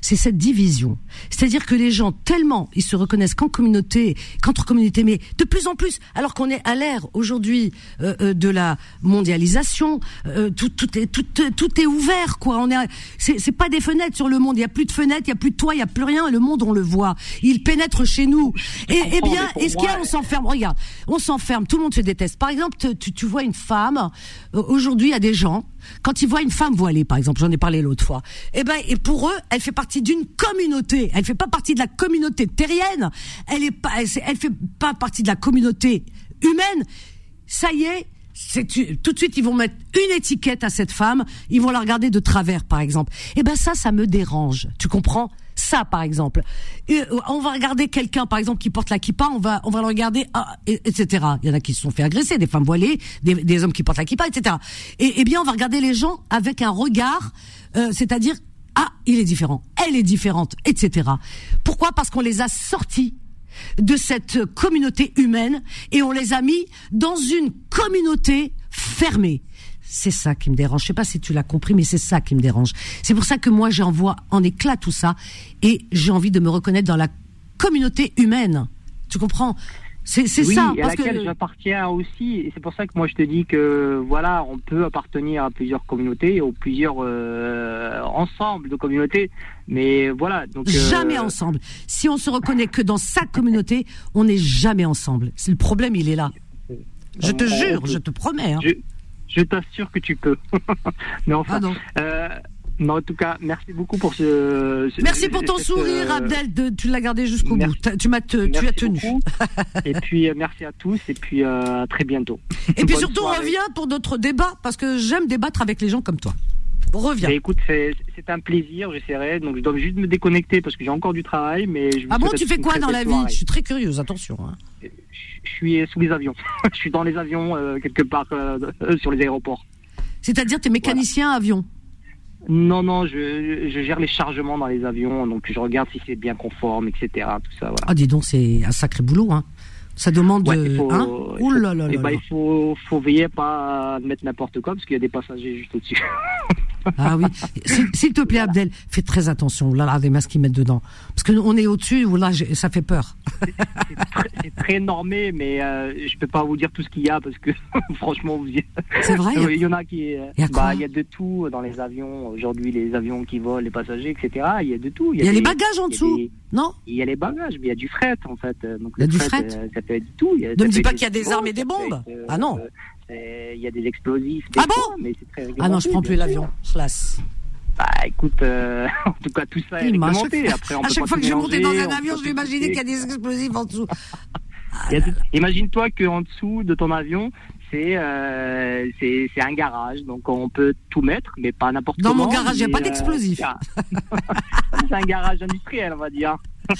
c'est cette division. C'est-à-dire que les gens, tellement, ils se reconnaissent qu'en communauté, qu'entre communautés, mais de plus en plus, alors qu'on est à l'ère aujourd'hui euh, euh, de la mondialisation, euh, tout, tout, est, tout, tout est ouvert, quoi. On est, c'est, pas des fenêtres sur le monde. Il y a plus de fenêtres, il y a plus de toit, il y a plus rien. Le monde, on le voit. Il pénètre chez nous. Et, eh bien, est-ce qu'il y a, on s'enferme Regarde, on s'enferme. Tout le monde se déteste. Par exemple, tu, tu vois une femme. Aujourd'hui, il y a des gens quand ils voient une femme voilée, par exemple, j'en ai parlé l'autre fois, eh ben, et pour eux, elle fait partie d'une communauté. Elle fait pas partie de la communauté terrienne. Elle est pas, elle, fait pas partie de la communauté humaine. Ça y est, c'est tout de suite ils vont mettre une étiquette à cette femme, ils vont la regarder de travers par exemple. Et eh ben ça ça me dérange. Tu comprends? Ça par exemple. Euh, on va regarder quelqu'un par exemple qui porte la kippa, on va on va le regarder ah, etc. Il y en a qui se sont fait agresser, des femmes voilées, des, hommes qui portent la kippa, etc. Et eh bien on va regarder les gens avec un regard, euh, c'est-à-dire ah il est différent, elle est différente, etc. Pourquoi? Parce qu'on les a sortis de cette communauté humaine et on les a mis dans une communauté fermée. C'est ça qui me dérange. Je sais pas si tu l'as compris, mais c'est ça qui me dérange. C'est pour ça que moi j'envoie en éclat tout ça et j'ai envie de me reconnaître dans la communauté humaine. Tu comprends? C'est oui, ça. à laquelle j'appartiens aussi. Et c'est pour ça que moi je te dis que voilà, on peut appartenir à plusieurs communautés ou plusieurs euh, ensembles de communautés. Mais voilà. Donc, euh, Jamais ensemble. Si on se reconnaît que dans sa communauté, on n'est jamais ensemble. C'est le problème, il est là. Je te jure, je te promets. Hein. Je, t'assure que tu peux. Mais enfin. Ah euh, mais en tout cas, merci beaucoup pour ce. merci pour ton sourire, euh, Abdel. De, tu l'as gardé jusqu'au bout. Tu m'as tu as tenu. et puis euh, merci à tous et puis euh, à très bientôt. Et puis surtout reviens pour d'autres débats parce que j'aime débattre avec les gens comme toi. Reviens. écoute, c'est un plaisir, j'essaierai. Donc je dois juste me déconnecter parce que j'ai encore du travail. Mais ah bon, tu fais quoi dans la vie? Je suis très curieuse, attention. Hein. Je suis sous les avions. je suis dans les avions quelque part sur les aéroports. C'est-à-dire, tu es mécanicien avion? Non, non, je, je, gère les chargements dans les avions, donc je regarde si c'est bien conforme, etc. Ah, dis donc, c'est un sacré boulot, hein. Ça demande. Ouais, il faut, hein Ouh là là, bah, il faut, faut veiller à pas mettre n'importe quoi parce qu'il y a des passagers juste au-dessus. Ah oui. S'il te plaît, Abdel, fais très attention. Là, là, des masques qu'ils mettent dedans. Parce qu'on est au-dessus, là, ça fait peur. C'est très, normé, mais euh, je peux pas vous dire tout ce qu'il y a parce que, franchement, vous C'est vrai? Il y, en a qui. Il y, bah, il y a de tout dans les avions. Aujourd'hui, les avions qui volent, les passagers, etc. Il y a de tout. Il y a, les bagages en dessous. Non Il y a les bagages, mais il y a du fret, en fait. Donc, il y a du fret. Euh, ça peut être tout. ne me dis pas qu'il y a des armes et des bombes. Euh, ah non il y a des explosifs. ah bon Ah non, je prends plus l'avion. Classe. Bah écoute, euh, en tout cas tout ça est réglementé. Après, à chaque fois que je vais monter dans un avion, je vais imaginer qu'il y a des explosifs en dessous. Imagine-toi qu'en dessous de ton avion, c'est euh, c'est un garage, donc on peut tout mettre, mais pas n'importe comment. Dans mon garage, il n'y a pas d'explosifs. c'est un garage industriel, on va dire.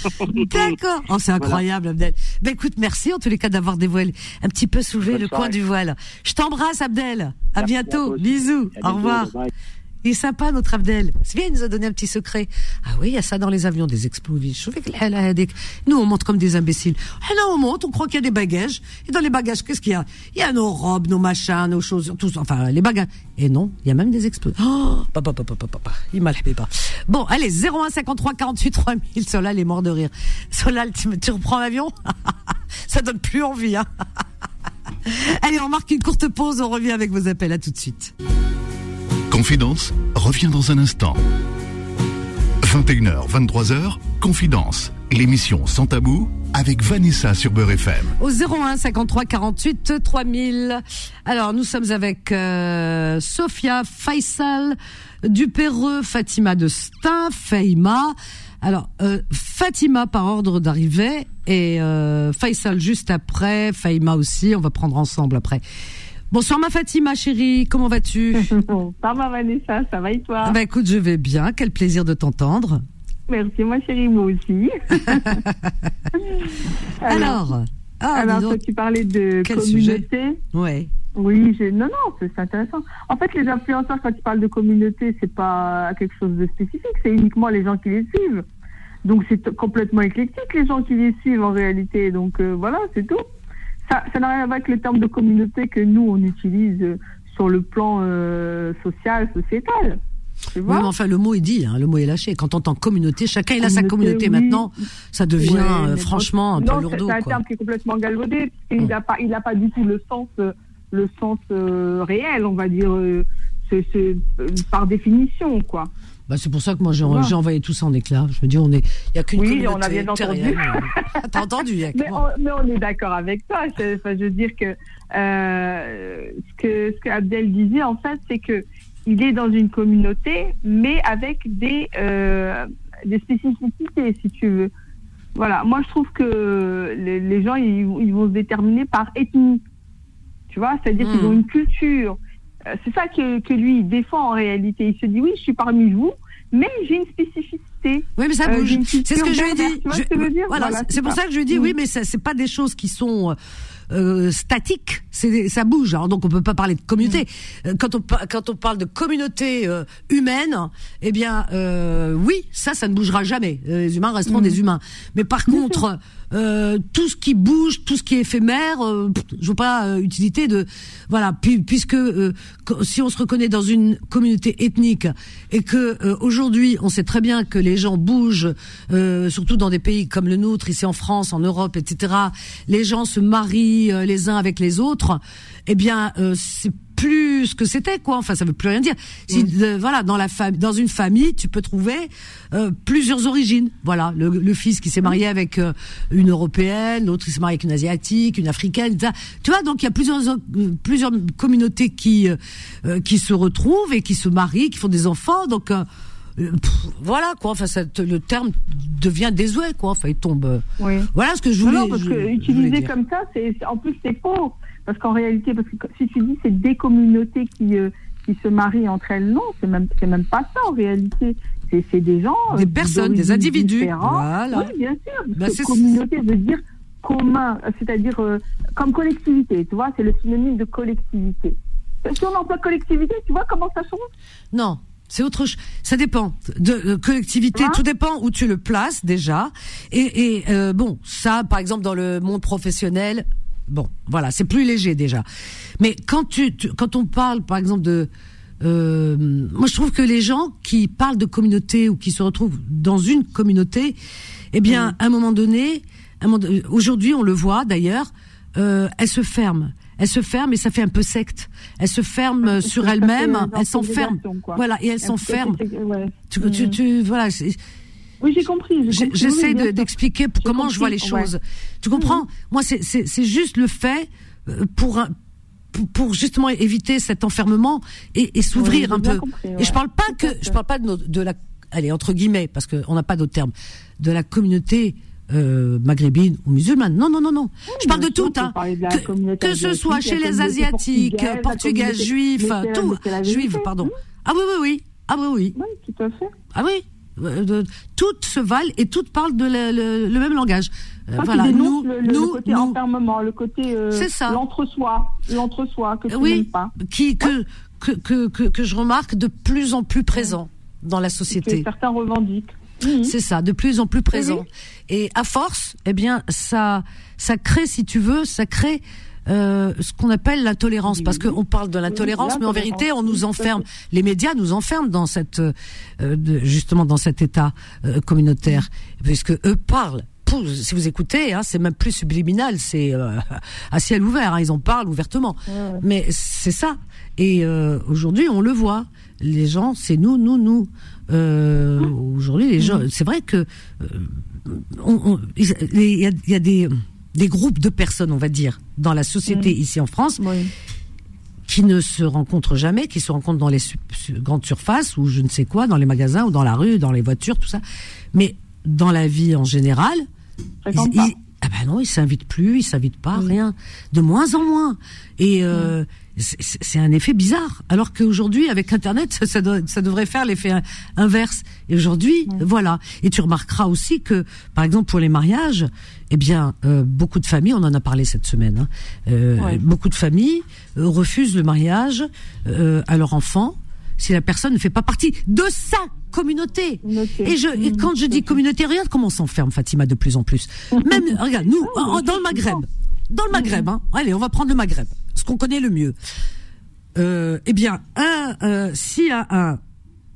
D'accord. Oh, c'est incroyable, Abdel. Ben écoute, merci en tous les cas d'avoir dévoilé un petit peu soulevé le coin du voile. Je t'embrasse, Abdel. À bientôt. Bisous. Au revoir. Il est sympa, notre Abdel. Bien, il nous a donné un petit secret. Ah oui, il y a ça dans les avions, des explosifs. Nous, on monte comme des imbéciles. Ah non, on monte, on croit qu'il y a des bagages. Et dans les bagages, qu'est-ce qu'il y a? Il y a nos robes, nos machins, nos choses, tout enfin, les bagages. Et non, il y a même des explosifs. Oh, papa, papa, papa. Il m'a pas. Bon, allez, 01 53 48 3000. Solal est mort de rire. Solal, tu, tu reprends l'avion? Ça donne plus envie, hein Allez, on marque une courte pause, on revient avec vos appels. À tout de suite. Confidence revient dans un instant. 21h, 23h, Confidence, l'émission sans tabou avec Vanessa sur Beurre FM. Au 01 53 48 3000. Alors nous sommes avec euh, Sophia Faisal Dupéreux, Fatima de Stein, Feima. Alors euh, Fatima par ordre d'arrivée et euh, Faisal juste après, Feima aussi. On va prendre ensemble après. Bonsoir ma Fatima chérie, comment vas-tu Ça va Vanessa, ça va et toi Bah écoute, je vais bien, quel plaisir de t'entendre. Merci ma chérie, moi aussi. alors, ah, alors, tu parlais de quel communauté. Ouais. Oui, non, non, c'est intéressant. En fait, les influenceurs, quand tu parles de communauté, c'est pas quelque chose de spécifique, c'est uniquement les gens qui les suivent. Donc c'est complètement éclectique les gens qui les suivent en réalité. Donc euh, voilà, c'est tout ça n'a rien à voir avec le terme de communauté que nous, on utilise euh, sur le plan euh, social, sociétal. oui, mais enfin, le mot est dit, hein, le mot est lâché. Quand on entend communauté, chacun il a sa communauté maintenant. Ça devient euh, franchement un peu lourd. C'est un terme qui est complètement galvaudé. Il n'a pas, il pas du tout le sens, le sens réel, on va dire, par définition, quoi. Bah, c'est pour ça que moi j'ai envoyé tout ça en éclat. Je me dis on est il y a qu'une Oui, on a bien entendu. T'as entendu mais on, mais on, est d'accord avec toi. Enfin, je veux dire que euh, ce que ce que Abdel disait en fait, c'est que il est dans une communauté, mais avec des euh, des spécificités, si tu veux. Voilà. Moi, je trouve que les, les gens ils, ils, vont se déterminer par ethnie. Tu vois, c'est-à-dire qu'ils ont hmm. une culture. Euh, c'est ça que, que lui défend en réalité. Il se dit oui, je suis parmi vous, mais j'ai une spécificité. Oui, mais ça euh, bouge. c'est ce que je lui ai dit. voilà, c'est pour ça que je lui ai dit oui, mais c'est pas des choses qui sont euh, statique, c'est ça bouge. Alors donc on peut pas parler de communauté. Mm. Quand on quand on parle de communauté euh, humaine, eh bien oui, ça ça ne bougera jamais. Les humains resteront mm. des humains. Mais par contre euh, tout ce qui bouge, tout ce qui est éphémère, euh, je vois pas euh, utilité de voilà puisque si on se reconnaît dans une communauté ethnique et que aujourd'hui on sait très bien que les gens bougent, surtout dans des pays comme le nôtre, ici en France, en Europe, etc. Les gens se marient les uns avec les autres. Eh bien, c'est plus ce que c'était quoi. Enfin, ça veut plus rien dire. Si mm. voilà, dans la famille, dans une famille, tu peux trouver euh, plusieurs origines. Voilà, le, fils qui s'est marié mm. avec euh, une européenne, l'autre qui s'est marié avec une asiatique, une africaine. Tu vois, donc il y a plusieurs euh, plusieurs communautés qui qui se retrouvent et qui se marient, qui font des enfants. Donc voilà quoi enfin ça, le terme devient désuet quoi enfin il tombe voilà ce que je voulais non, parce que utiliser comme ça c'est en plus c'est faux parce qu'en réalité, parce que si tu dis c'est des communautés qui, euh, qui se marient entre elles, non, c'est même, c'est même pas ça en réalité. C'est, des gens. Des personnes, des individus. Voilà. Oui, bien sûr. Bah, communauté veut dire commun, c'est-à-dire euh, comme collectivité, tu vois, c'est le synonyme de collectivité. Si on emploie collectivité, tu vois comment ça change? Non, c'est autre chose. Ça dépend de, collectivité. tout dépend où tu le places déjà. Et, et euh, bon, ça, par exemple, dans le monde professionnel, Bon, voilà, c'est plus léger déjà. Mais quand tu, quand on parle, par exemple de, euh, moi je trouve que les gens qui parlent de communauté ou qui se retrouvent dans une communauté, eh bien, à un moment donné, aujourd'hui on le voit d'ailleurs, euh, elles se ferment. Elle se ferme et ça fait un peu secte. Elle se ferme sur elle-même, elle s'enferme. Voilà, et elle s'enferme. Tu, tu, tu, voilà, oui, j'ai compris. J'essaie d'expliquer comment je vois les choses. Tu comprends Moi, c'est juste le fait euh, pour pour, justement éviter cet enfermement et, et s'ouvrir un peu. Et je parle pas que je parle pas de, de la allez entre guillemets parce qu'on n'a pas d'autre terme de la communauté euh, maghrébine ou musulmane. Non, non, non, non. je parle de tout, hein. Que, que ce soit chez les asiatiques, portugais, juifs, tout, juifs, pardon. Ah oui, oui, oui. Ah oui, oui. Oui, tout à fait. Ah oui. Euh, toutes se valent et toutes parlent de le, même langage. Euh, voilà, nous, le, nous, le côté enfermement, le côté euh, l'entre-soi, l'entre-soi que tu oui, pas. Qui que, que, que, que je remarque de plus en plus présent dans la société. certains revendiquent. C'est ça, de plus en plus présent. Et à force, eh bien, ça, ça crée, si tu veux, ça crée euh, ce qu'on appelle la tolérance, parce qu'on parle de l'intolérance, mais en vérité, on nous enferme. Les médias nous enferment dans cette, euh, justement, dans cet état euh, communautaire, puisque eux parlent. si vous écoutez, hein, c'est même plus subliminal, c'est à ciel ouvert. Hein, ils en parlent ouvertement, mais c'est ça. Et aujourd'hui, on le voit. Les gens, c'est nous, nous, nous. aujourd'hui, les gens, c'est vrai que il y a des des groupes de personnes, on va dire, dans la société ici en France, qui ne se rencontrent jamais, qui se rencontrent dans les grandes surfaces ou je ne sais quoi, dans les magasins ou dans la rue, dans les voitures, tout ça. Mais dans la vie en général, ils, ah ben non, ils s'invitent plus, ils s'invitent pas, rien, de moins en moins. Et euh, c'est un effet bizarre. Alors qu'aujourd'hui, avec Internet, ça, ça, devrait faire l'effet inverse. Et aujourd'hui, voilà. Et tu remarqueras aussi que, par exemple, pour les mariages, eh bien, euh, beaucoup de familles, on en a parlé cette semaine, hein, euh, beaucoup de familles euh, refusent le mariage à leur enfant si la personne ne fait pas partie de sa communauté. Et, je, et quand je dis communauté, regarde comment on s'enferme, Fatima, de plus en plus. Même, regarde, nous, dans le Maghreb, dans le Maghreb, hein, allez, on va prendre le Maghreb ce qu'on connaît le mieux. Euh, eh bien, un, euh, si un, un,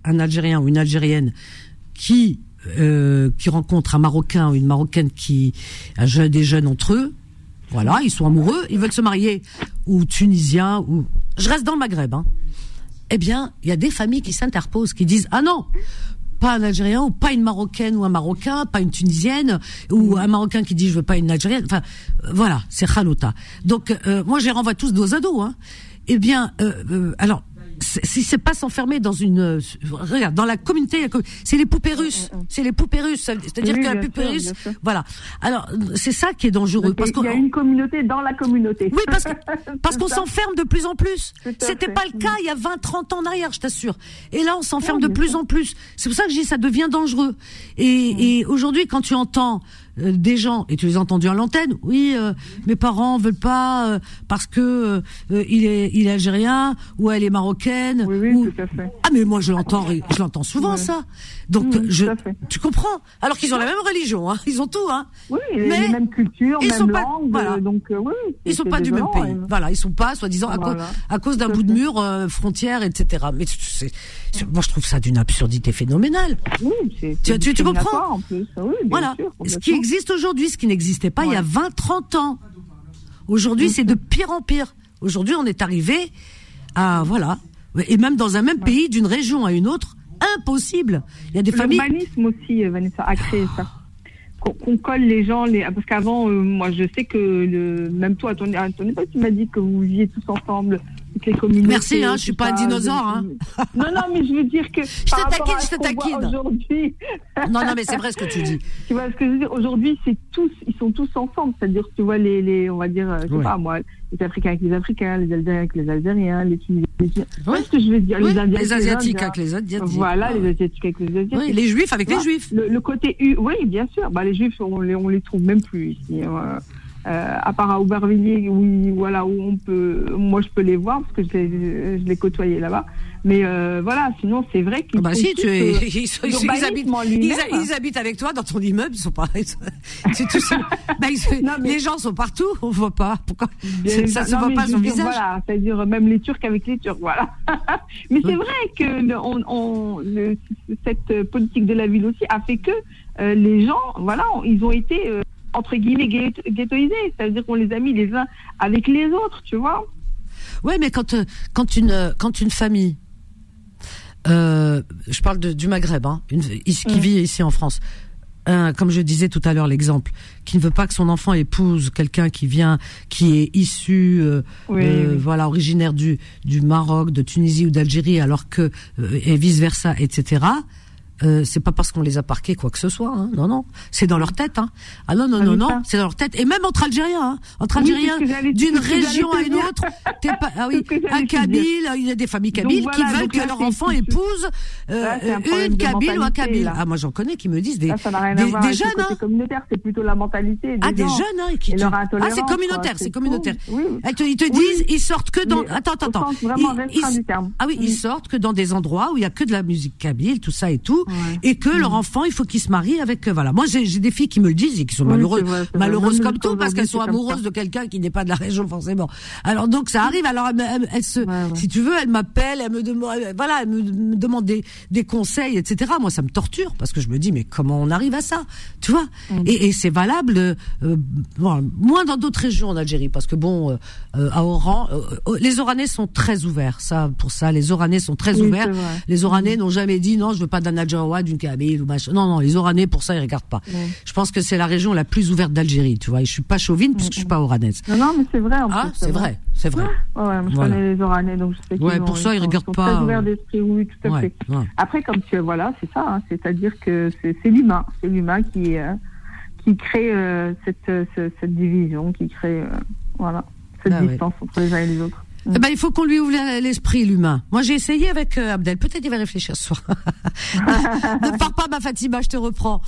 un, Algérien ou une Algérienne qui euh, qui rencontre un Marocain ou une Marocaine qui a des jeunes entre eux, voilà, ils sont amoureux, ils veulent se marier, ou Tunisiens, ou je reste dans le Maghreb, hein. Eh bien, il y a des familles qui s'interposent, qui disent ah non, pas un Algérien ou pas une Marocaine ou un Marocain, pas une Tunisienne ou un Marocain qui dit je veux pas une Algérienne. Enfin, euh, voilà, c'est Khalouta. Donc euh, moi je les renvoie tous dos à dos. Hein. Eh bien, euh, alors si c'est pas s'enfermer dans une euh, regarde dans la communauté c'est les poupées russes. mm, mm, mm. c'est les poupées russes. C'est-à-dire que la poupée russe voilà. Alors c'est ça qui est dangereux parce qu'il y a une communauté dans la communauté. Oui parce que parce qu'on s'enferme de plus en plus. C'était pas le cas il y a 20 30 ans en arrière je t'assure. Et là on s'enferme de plus en plus. C'est pour ça que je dis ça devient dangereux. Et, et aujourd'hui quand tu entends euh, des gens et tu les as entendus à l'antenne. Oui, euh, mes parents veulent pas euh, parce que il est il est algérien ou elle est marocaine. Oui, oui, tout à fait. Ah mais moi je l'entends je l'entends souvent ça. Donc je tu comprends Alors qu'ils ont la même religion hein, ils ont tout hein. Oui, mais les mêmes cultures, ils même sont pas, voilà. donc oui. Ils sont pas du même pays. Voilà, ils sont pas soi-disant à, cause d'un bout de mur frontière etc. Mais moi je trouve ça d'une absurdité phénoménale. Oui, tu, tu, comprends en plus. Oui, bien voilà. Sûr, ce qui existe aujourd'hui, ce qui n'existait pas il y a 20, 30 ans. Aujourd'hui, c'est de pire en pire. Aujourd'hui, on est arrivé à, voilà. Et même dans un même pays, d'une région à une autre, impossible. Il y a des familles. L'urbanisme aussi, Vanessa, a créé ça. Qu'on colle les gens, les... parce qu'avant, euh, moi, je sais que le... même toi, à ton, époque, tu m'as dit que vous viviez tous ensemble Merci, hein, je suis pas un dinosaure. Hein. Non, non, mais je veux dire que. je te taquine, je te taquine. Aujourd'hui. non, non, mais c'est vrai ce que tu dis. Tu vois ce que je veux dire? Aujourd'hui, c'est tous, ils sont tous ensemble. C'est-à-dire, tu vois, les, les, on va dire, euh, je sais pas moi, les Africains avec les Africains, les Algériens avec les Algériens, les Tunisiens. Oui. ce que je veux dire? Les, Indiens les Asiatiques avec les Asiatiques. Voilà, les Asiatiques avec les Asiatiques. Oui, les Juifs avec les Juifs. Le, côté U, oui, bien sûr. Bah, les Juifs, on les, on les trouve même plus ici. Hein. Euh, à part à Aubervilliers, oui, voilà, où on peut, moi je peux les voir parce que je les, je les côtoyais là-bas. Mais euh, voilà, sinon c'est vrai qu'ils ah bah si, tu es, ils, ils, habitent, ils, habitent, avec toi dans ton immeuble, ils sont pas. C'est tout bah, les gens sont partout, on voit pas. Pourquoi ça, se voit pas son visage. Voilà, c'est-à-dire même les Turcs avec les Turcs, voilà. mais c'est vrai que on, on le, cette politique de la ville aussi a fait que euh, les gens, voilà, ils ont été entre guillemets ghettoisés, c'est-à-dire qu'on les a mis les uns avec les autres, tu vois. Ouais, mais quand euh, quand une euh, quand une famille, euh, je parle de, du Maghreb, hein, une, qui mm. vit ici en France, comme je disais tout à l'heure l'exemple, qui ne veut pas que son enfant épouse quelqu'un qui vient, qui est issu, voilà, originaire du du Maroc, de Tunisie ou d'Algérie, alors que et vice versa, etc. Euh, c'est pas parce qu'on les a parqués quoi que ce soit. Hein. Non, non, c'est dans leur tête. Hein. Ah non, non, non, non, c'est dans leur tête. Et même entre Algériens, hein. entre Algériens d'une région à une autre. Pas, ah oui, un Kabyle, il y a des familles kabyles qui veulent que leur enfant épouse euh, une Kabyle ou un Kabyle. Ah moi j'en connais qui me disent des, des, jeunes. Hein. communautaire, c'est plutôt la mentalité. Des ah des jeunes hein, qui ah c'est communautaire, c'est communautaire. Ils te, disent, ils sortent que dans. Attends, attends, attends. Ah oui, ils sortent que dans des endroits où il y a que de la musique kabyle, tout ça et tout et que leur mm. enfant, il faut qu'il se marie avec. Euh, voilà. Moi, j'ai des filles qui me le disent et qui sont malheureuses, malheureuses comme tout parce qu'elles sont amoureuses de quelqu'un qui n'est pas de la région forcément. Alors donc ça arrive. Alors elle, se, si tu veux, elle m'appelle, elle me demande, voilà, elle me, demande des, conseils, etc. Moi, ça me torture parce que je me dis mais comment on arrive à ça, tu vois? Mm. Et, c'est valable, euh, moins dans d'autres régions en Algérie parce que bon, euh, à Oran, les Oranais sont très ouverts. Ça, pour ça, les Oranais sont très ouverts. Les Oranais mm. n'ont jamais dit non, je veux pas d'un d'une Kabyle ou machin. Non, non, les Oranais, pour ça, ils regardent pas. Je pense que c'est la région la plus ouverte d'Algérie, tu vois. Et je suis pas chauvine puisque je suis pas oranaise. Non, non, mais c'est vrai. En ah, c'est vrai, c'est vrai. Ouais, je connais les Oranais, donc je sais qu'ils Ouais, pour ça, ils, regardent pas. Très ouverts d'esprit, oui, tout à fait. Après, comme tu, voilà, c'est ça. Hein, C'est-à-dire que c'est l'humain, c'est l'humain qui, euh, qui crée euh, cette, euh, cette, division, qui crée, voilà, cette ah distance entre les uns et les autres. Eh ben, il faut qu'on lui ouvre l'esprit, l'humain. Moi, j'ai essayé avec euh, Abdel. Peut-être il va réfléchir ce soir. ne pars pas, ma Fatima, je te reprends.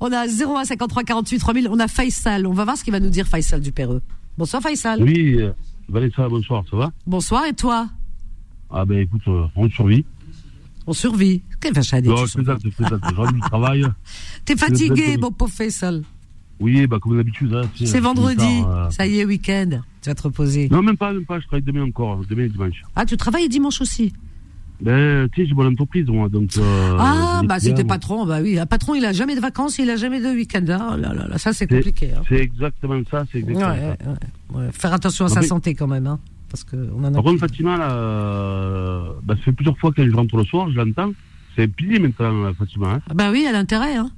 On a 01 53 48 3000. On a Faisal. On va voir ce qu'il va nous dire, Faisal du Péreux. Bonsoir, Faisal. Oui, euh, Vanessa, bonsoir, ça va? Bonsoir, et toi? Ah ben, écoute, euh, on survit. On survit. Quelle vache à dire Non, c'est ça, c'est ça. J'ai du travail. T'es fatigué, mon pauvre Faisal oui, bah, comme d'habitude. Hein, c'est vendredi, euh, ça y est, week-end. Tu vas te reposer. Non, même pas, même pas. Je travaille demain encore, demain et dimanche. Ah, tu travailles dimanche aussi ben, tu sais, j'ai mon entreprise, moi, donc. Euh, ah, bah, c'était patron, bah oui. Un patron, il a jamais de vacances, il a jamais de week-end. Ah, là, là, là, ça, c'est compliqué. Hein. C'est exactement ça, c'est exactement ouais, ça. Ouais, Faire attention à sa santé, quand même, hein. Parce que on en a. Par contre, Fatima, là, euh, bah, ça fait plusieurs fois que je rentre le soir, je l'entends. C'est pilier maintenant, Fatima. Hein. Ah, bah oui, elle a intérêt, hein.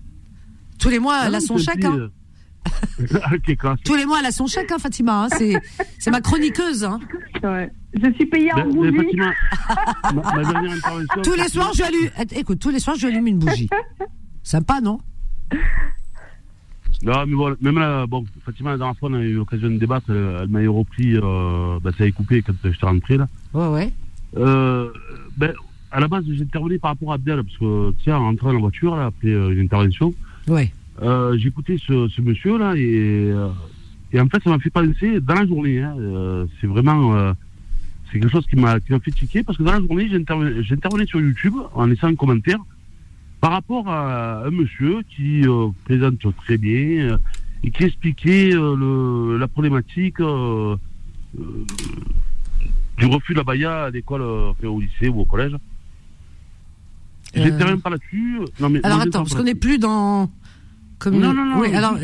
Tous les mois, elle a son chèque, hein. Tous les mois, elle a son chèque, hein, Fatima. Hein, c'est, c'est ma chroniqueuse. Hein. Ouais. Je suis payée en bougie. Fatima, ma, dernière intervention. Tous les soirs, je allume. Écoute, tous les soirs, je allume une bougie. Sympa, non? Non, mais voilà, même là, bon, Fatima, la dernière fois, on a eu l'occasion de débattre. Elle, m'a repris, euh, bah, ça avait coupé quand j'étais rentré, là. Ouais, ouais. Euh, ben, à la base, j'ai intervenu par rapport à Abdel, parce que, tiens, en rentrant dans la voiture, là, après euh, une intervention, ouais. Euh, écouté ce, ce monsieur-là, et, euh, et en fait, ça m'a fait penser, dans la journée, hein, euh, c'est vraiment, c'est quelque chose qui m'a fait tiquer, parce que dans la journée, j'ai intervenu sur YouTube, en laissant un commentaire, par rapport à un monsieur qui présente très bien, et qui expliquait le, la problématique du refus de la Baïa à l'école, au lycée ou au collège. J'étais même pas là-dessus. alors attends, parce qu'on n'est plus dans. Comme non, non, non. Oui, alors,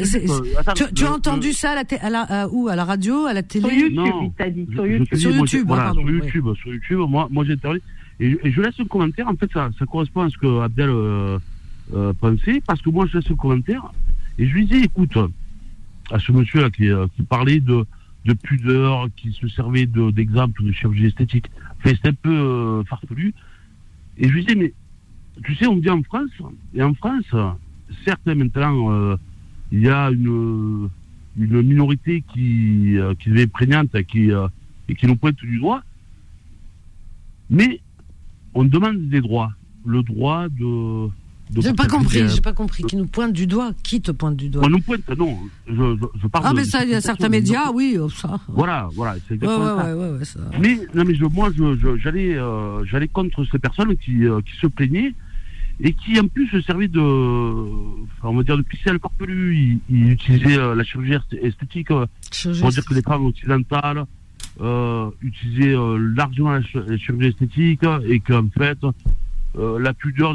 tu, as entendu ça à la, à la où À la radio À la télé? Sur YouTube, non, il dit. Sur YouTube. Sur YouTube, voilà, sur YouTube, sur YouTube. Moi, moi j'ai interviewé. Et, et, je laisse un commentaire. En fait, ça, ça correspond à ce que Abdel euh, euh, pensait. Parce que moi, je laisse un commentaire. Et je lui dis écoute, à ce monsieur-là qui, euh, qui parlait de, de pudeur, qui se servait d'exemple de, chirurgie esthétique. Enfin, c'est un peu farfelu. Et je lui dis mais tu sais, on vit en France, et en France, certes, maintenant, euh, il y a une, une minorité qui, euh, qui est prégnante qui, euh, et qui nous pointe du doigt, mais on demande des droits. Le droit de, j'ai pas compris, j'ai pas compris. Qui nous pointe du doigt Qui te pointe du doigt On nous pointe, non. Je, je, je parle ah, mais ça, il y a certains médias, oui, oh, ça. Voilà, voilà, c'est exactement ouais, ouais, ouais, ça. Mais, non, mais je, moi, j'allais euh, j'allais contre ces personnes qui, euh, qui se plaignaient et qui, en plus, se servaient de, enfin, on va dire, de pisser à farfelu. Ils, ils utilisaient euh, la chirurgie esthétique pour dire que les femmes occidentales utilisaient largement la, chirurgie esthétique et qu'en fait, euh, la pudeur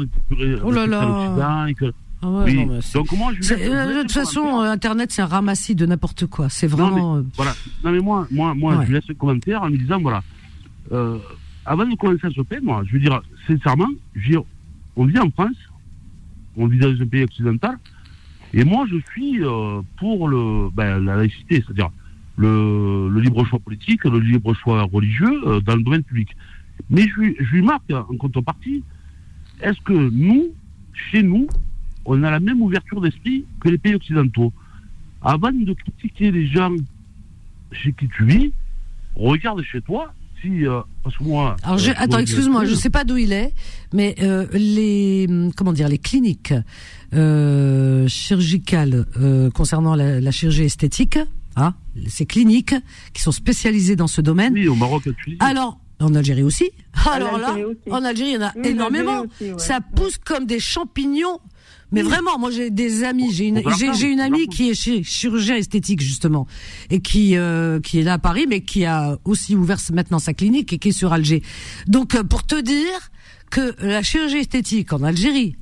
oh là là. Que, ah ouais, oui. non, Donc moi, je euh, de toute façon, euh, Internet, c'est un ramassis de n'importe quoi. C'est vraiment. Non mais, voilà. Non mais moi, moi, moi, je laisse un commentaire en me disant voilà. Euh, avant de commencer à se plaindre, moi, je veux dire sincèrement, je veux dire, on vit en France, on vit dans un pays occidental, et moi, je suis euh, pour le, ben, la laïcité, c'est-à-dire le, libre choix politique, le libre choix religieux euh, dans le domaine public. Mais je, je lui marque en contrepartie est-ce que nous, chez nous, on a la même ouverture d'esprit que les pays occidentaux? Avant de critiquer les gens chez qui tu vis, regarde chez toi. Si, euh, parce que moi, Alors euh, attends, excuse-moi, je sais pas d'où il est, mais euh, les comment dire les cliniques chirurgicales concernant la, chirurgie esthétique, hein, ces cliniques qui sont spécialisées dans ce domaine. Oui, au Maroc, tu Alors, en Algérie aussi. Alors là, en Algérie, il y en a énormément. Ça pousse comme des champignons. Mais vraiment, moi j'ai des amis, j'ai une j'ai une amie qui est chirurgien esthétique justement et qui euh, qui est là à Paris mais qui a aussi ouvert maintenant sa clinique et qui est sur Alger. Donc euh, pour te dire que la chirurgie esthétique en Algérie,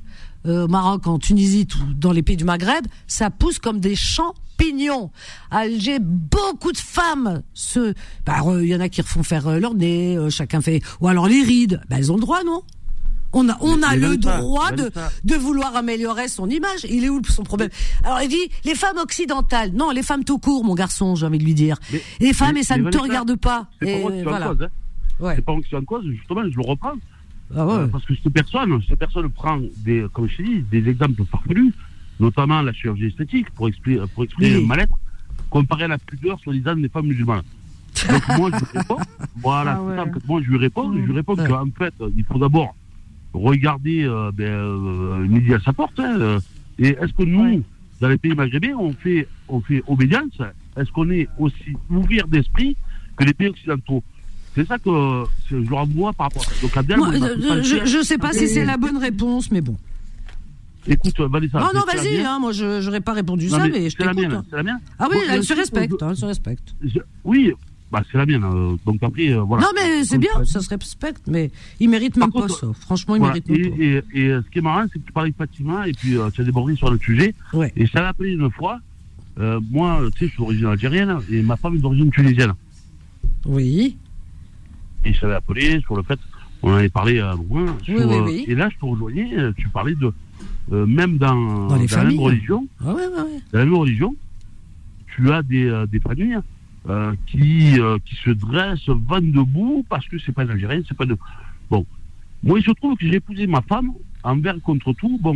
euh, au Maroc, en Tunisie, tout, dans les pays du Maghreb, ça pousse comme des champs pignon. Alger, beaucoup de femmes se, bah, il y en a qui refont faire euh, leur nez, euh, chacun fait, ou alors les rides. Bah, elles ont le droit, non? On a, on a le droit de, de vouloir améliorer son image. Il est où son problème Alors il dit les femmes occidentales. Non, les femmes tout court, mon garçon, j'ai envie de lui dire. les femmes et ça ne te regarde pas. C'est pas moi voilà. cause. Hein. Ouais. C'est pas moi qui suis en cause. Justement, je le reprends. Ah ouais. euh, parce que cette personne, cette personne prend des, comme je dis, des exemples farfelus notamment la chirurgie esthétique, pour exprimer oui. mal-être, comparé à la pudeur soi-disant des femmes musulmanes. Donc moi je lui réponds, voilà, ah ouais. moi je lui réponds, je lui réponds ouais. qu'en fait, il faut d'abord regarder euh, ben, euh, midi à sa porte. Hein, et est-ce que nous, ouais. dans les pays maghrébins, on fait, on fait obédience? Est-ce qu'on est aussi ouvert d'esprit que les pays occidentaux? C'est ça que je leur envoie par rapport à... Donc, Abdel, Moi, je ne sais pas si c'est la bonne réponse, mais bon. Écoute, Vanessa. Non, non, vas-y, hein, moi, je n'aurais pas répondu non, ça, mais, mais je t'écoute. Hein. C'est la mienne? Ah oui, elle se respecte, elle se respecte. oui, bah, c'est la mienne. Euh, donc après, euh, voilà. Non, mais c'est bien, ça se respecte, mais il mérite même pas ça. Franchement, il voilà, mérite même et, pas. Et, et, ce qui est marrant, c'est que tu parlais de Fatima et puis euh, tu as débordé sur le sujet. Ouais. Et ça l'a appelé une fois. Euh, moi, tu sais, je suis d'origine algérienne et ma femme est d'origine tunisienne. Oui. Et je t'avais appelé sur le fait, on en avait parlé à loin. Sur, oui, oui, oui. Et là, je te rejoignais, tu parlais de euh, même dans, dans, dans la même religion, ah ouais, ouais, dans la même religion, tu as des, des familles qui, qui se dressent, vent debout, parce que c'est pas algérien, c'est pas de. Bon. Moi, il se trouve que j'ai épousé ma femme envers contre tout. Bon,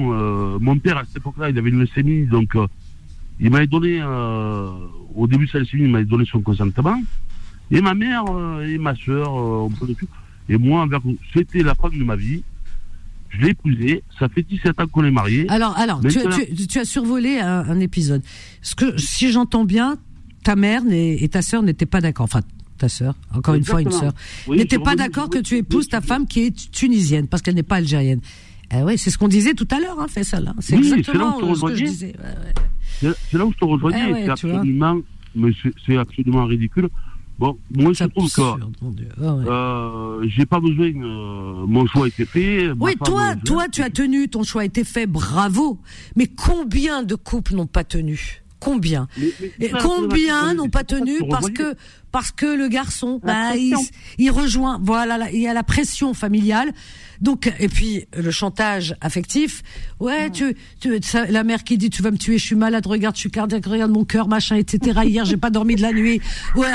mon père, à cette époque-là, il avait une leucémie, donc il m'avait donné, au début de sa leucémie, il m'avait donné son consentement. Et ma mère et ma soeur, on peut tout. Et moi, c'était la femme de ma vie. Je l'ai épousée. Ça fait 17 ans qu'on est mariés. Alors, alors, tu, as survolé un, épisode. Ce que, si j'entends bien, ta mère et ta sœur n'étaient pas d'accord. Enfin, ta sœur, encore une fois une sœur, n'étaient pas d'accord que tu épouses ta femme qui est tunisienne parce qu'elle n'est pas algérienne. Eh oui, c'est ce qu'on disait tout à l'heure, hein, fait ça là. C'est exactement ce que je disais. C'est là où je te rejoignais. Eh c'est absolument, c'est absolument ridicule. Bon, moi, je trouve que ah euh, j'ai pas besoin. Euh, mon choix a été fait. Oui, toi, toi, tu as tenu. Ton choix a été fait. Bravo. Mais combien de couples n'ont pas tenu? Combien Et Combien n'ont pas tenu parce que parce que le garçon, bah, il, il, rejoint. Voilà, il y a la pression familiale. Donc, et puis le chantage affectif. Ouais, tu, tu ça, la mère qui dit tu vas me tuer, je suis malade, regarde, je suis cardiaque, regarde mon cœur, machin, etc. Hier, j'ai pas dormi de la nuit. Ouais,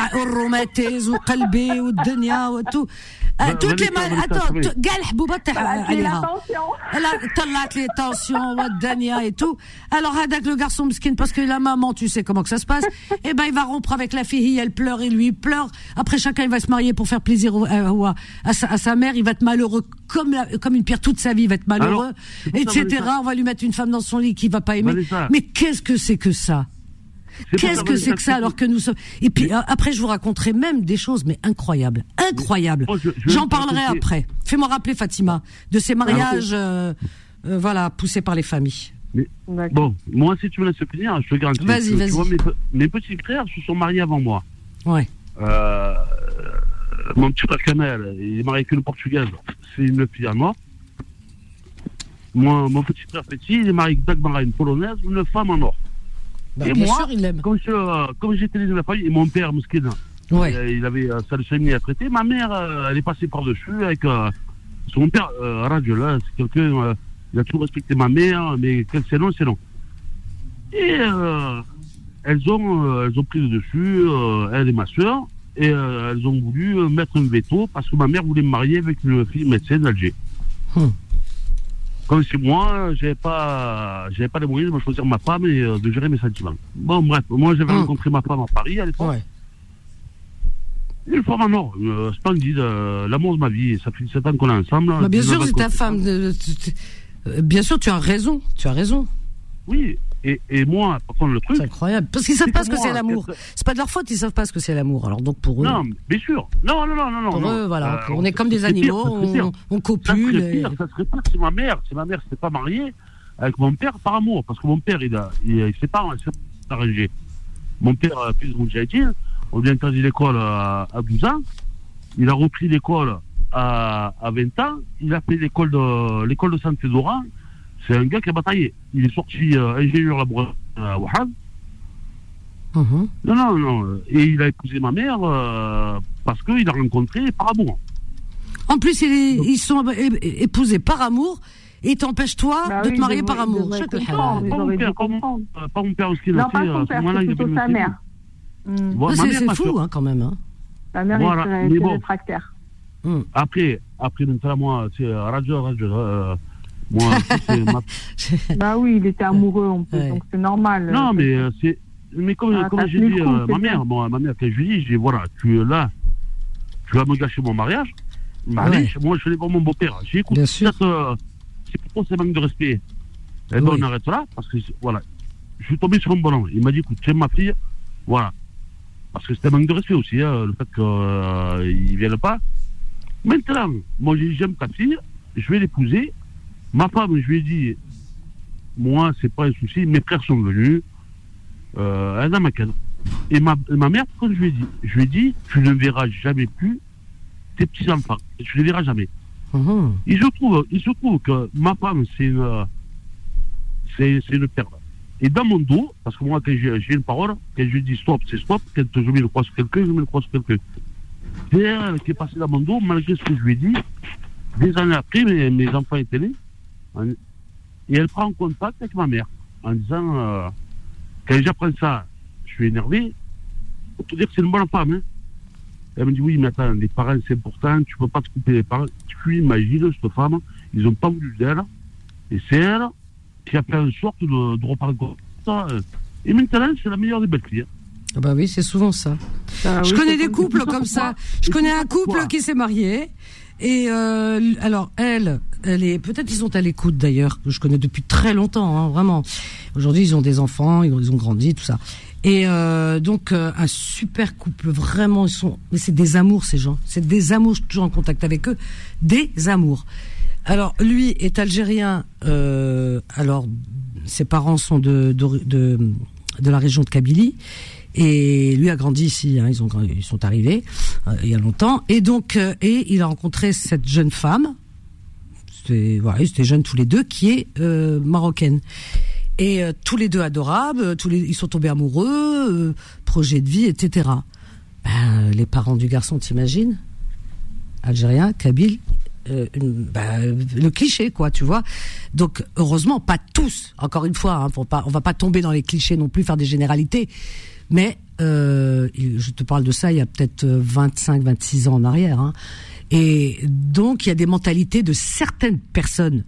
ou qalbi ou dunya ou tout. Euh, toutes les maladies. Attends, les tensions, et tout. Alors, avec le garçon mesquin, parce que la maman, tu sais comment que ça se passe, et eh ben, il va rompre avec la fille, elle pleure, et lui, pleure. Après, chacun, il va se marier pour faire plaisir à, à, sa, sa mère, il va être malheureux comme comme une pierre toute sa vie, il va être malheureux, etc. On va lui mettre une femme dans son lit qui va pas aimer. Mais qu'est-ce que c'est que ça Qu'est-ce que c'est que ça alors que nous sommes Et puis euh, après, je vous raconterai même des choses, mais incroyables, incroyables. J'en parlerai après. Fais-moi rappeler Fatima de ces mariages, euh, euh, voilà, poussés par les familles. bon, moi, si tu me laisses finir, je te garantis. Vas-y, vas-y. Mes, mes, petits frères se sont mariés avant moi. Ouais. Mon petit frère Kamel, il est marié avec une Portugaise. C'est une fille à moi. Moi, mon petit frère petit, il est marié avec Dagmara, une polonaise, une femme en or. Bah, et bien moi, sûr, il l'aime. Comme, j'étais dans la famille, et mon père, Mouskina, ouais. Euh, il avait euh, ça le à traiter. Ma mère, euh, elle est passée par-dessus avec son père, Radio, là, c'est quelqu'un, il a toujours respecté ma mère, mais quel c'est non, c'est non. Et elles, ont, elles ont pris le dessus, elle et ma soeur, et elles ont voulu mettre un veto parce que ma mère voulait me marier avec une fille médecin d'Alger. Comme si moi, j'avais pas, j'avais pas les moyens de me choisir ma femme et euh, de gérer mes sentiments. Bon, bref, moi, j'avais hum. rencontré ma femme à Paris à l'époque. Ouais. Une femme en or, euh, splendide, euh, l'amour de ma vie. Ça fait 17 ans qu'on est ensemble. Bah, bien sûr, c'est ta femme. bien sûr, tu as raison. Tu as raison. Oui, et, et, moi, par contre, le truc. C'est incroyable. Parce qu'ils savent pas ce que c'est l'amour. C'est pas de leur faute, ils savent pas ce que c'est l'amour. Alors donc pour eux. Non, bien sûr. Non, non, non, non. Pour eux, voilà. Euh, on est comme des animaux, on, copule. Ça serait, pas si ma mère, si ma mère s'était pas mariée avec mon père par amour. Parce que mon père, il, a, il, il s'est pas, arrangé. Mon père, fils de Moudjahidine, on vient interdit l'école à, à 12 ans. Il a repris l'école à, à 20 ans. Il a fait l'école de, l'école de santé d'Oran. C'est un gars qui a bataillé. Il est sorti euh, ingénieur laboratoire à Wuhan. Mhm. Non, non, non. Et il a épousé ma mère euh, parce qu'il a rencontré par amour. En plus, ils sont épousés par amour et t'empêche toi bah de te marier par amour. Pas mon père, pas mon père, aussi. Non, pas son père, c'est plutôt sa mère. C'est fou, hein, quand même. Hein. Sa mère est, est réfractaire. Hmm. Après, après, moi, c'est Radio, Radio, euh, moi, bah oui, il était amoureux en plus, donc c'est normal. Non, mais euh, c'est. Mais comme, ah, comme j'ai dit, euh, ma mère, bon, ma mère, quand je lui dis, je dis, voilà, tu es là, tu vas me gâcher mon mariage. Bah, moi, je vais voir mon beau-père. J'ai écouté, euh, c'est pourquoi c'est manque de respect. Eh ben, on arrête là, parce que, voilà, je suis tombé sur un ballon. Il m'a dit, écoute, tu es ma fille, voilà. Parce que c'était un manque de respect aussi, hein, le fait qu'il ne vienne pas. Maintenant, moi, j'aime ta fille, je vais l'épouser, Ma femme, je lui ai dit, moi, c'est pas un souci, mes frères sont venus, euh, elle a ma Et ma, ma mère, quand je lui ai dit, je lui ai dit, tu ne verras jamais plus tes petits-enfants. Tu ne les verras jamais. Mhm. Il, se trouve, il se trouve que ma femme, c'est une, c'est, une perle. Et dans mon dos, parce que moi, quand j'ai, une parole, quand je lui dis stop, c'est stop. Quand je mets le croix sur quelqu'un, je mets le croix sur quelqu'un. C'est elle qui est passée dans mon dos, malgré ce que je lui ai dit. Des années après, mes, mes enfants étaient nés. Et elle prend contact avec ma mère en disant euh, quand j'apprends ça, je suis énervé. Pour te dire que c'est une bonne femme. Hein. Elle me dit oui, mais attends, les parents, c'est important, tu peux pas te couper les parents. Tu imagines, cette femme, ils n'ont pas voulu d'elle. Et c'est elle qui a fait en sorte de, de reparler comme ça. Et maintenant, c'est la meilleure des belles filles. Hein. Ah bah oui, c'est souvent ça. Ah je connais des couples comme ça. Je connais un couple qui s'est marié. Et euh, alors elle, elle est peut-être ils sont à l'écoute d'ailleurs. Je connais depuis très longtemps, hein, vraiment. Aujourd'hui ils ont des enfants, ils ont, grandi, tout ça. Et euh, donc euh, un super couple, vraiment ils sont. Mais c'est des amours ces gens. C'est des amours. Je suis toujours en contact avec eux. Des amours. Alors lui est algérien. Euh, alors ses parents sont de, de, de de la région de Kabylie et lui a grandi ici. Hein, ils ont ils sont arrivés euh, il y a longtemps. Et donc euh, et il a rencontré cette jeune femme. C'était voilà, tous les deux, qui est euh, marocaine. Et tous les deux adorables, tous les ils sont tombés amoureux, projet de vie, etc. Ben, les parents du garçon, t'imagines? Algérien, Kabyle, bah, le cliché, quoi, tu vois. Donc, heureusement, pas tous. Encore une fois, hein, pas, on va pas tomber dans les clichés non plus, faire des généralités. Mais euh, je te parle de ça il y a peut-être 25, 26 ans en arrière. Hein. Et donc il y a des mentalités de certaines personnes,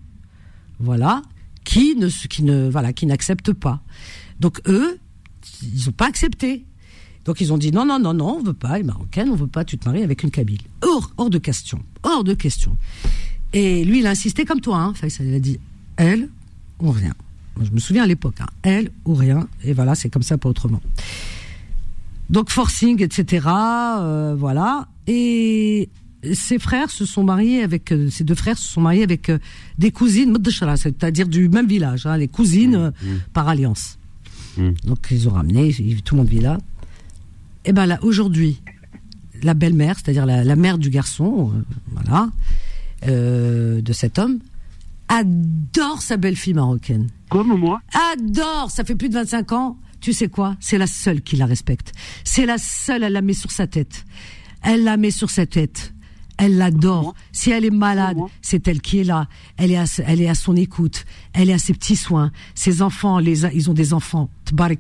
voilà, qui ne, qui ne, voilà, qui n'acceptent pas. Donc eux, ils n'ont pas accepté. Donc ils ont dit non, non, non, non, on veut pas, les Marocaines, on veut pas, tu te maries avec une Kabyle. Hors, hors de question, hors de question. Et lui, il a insisté comme toi, hein, il a dit elle ou rien je me souviens à l'époque, hein, elle ou rien, et voilà, c'est comme ça, pas autrement. Donc forcing, etc. Euh, voilà. Et ses frères se sont mariés avec, euh, ses deux frères se sont mariés avec euh, des cousines, c'est-à-dire du même village, hein, les cousines mmh, mmh. par alliance. Mmh. Donc ils ont ramené, tout le monde vit là. Et ben là, aujourd'hui, la belle-mère, c'est-à-dire la, mère du garçon, voilà, de cet homme, adore sa belle-fille marocaine. Comme moi. Adore, ça fait plus de 25 ans. Tu sais quoi? C'est la seule qui la respecte. C'est la seule, elle la met sur sa tête. Elle la met sur sa tête. Elle l'adore. Si elle est malade, c'est elle qui est là. Elle est à, elle est à son écoute. Elle est à ses petits soins. Ses enfants, les, ils ont des enfants,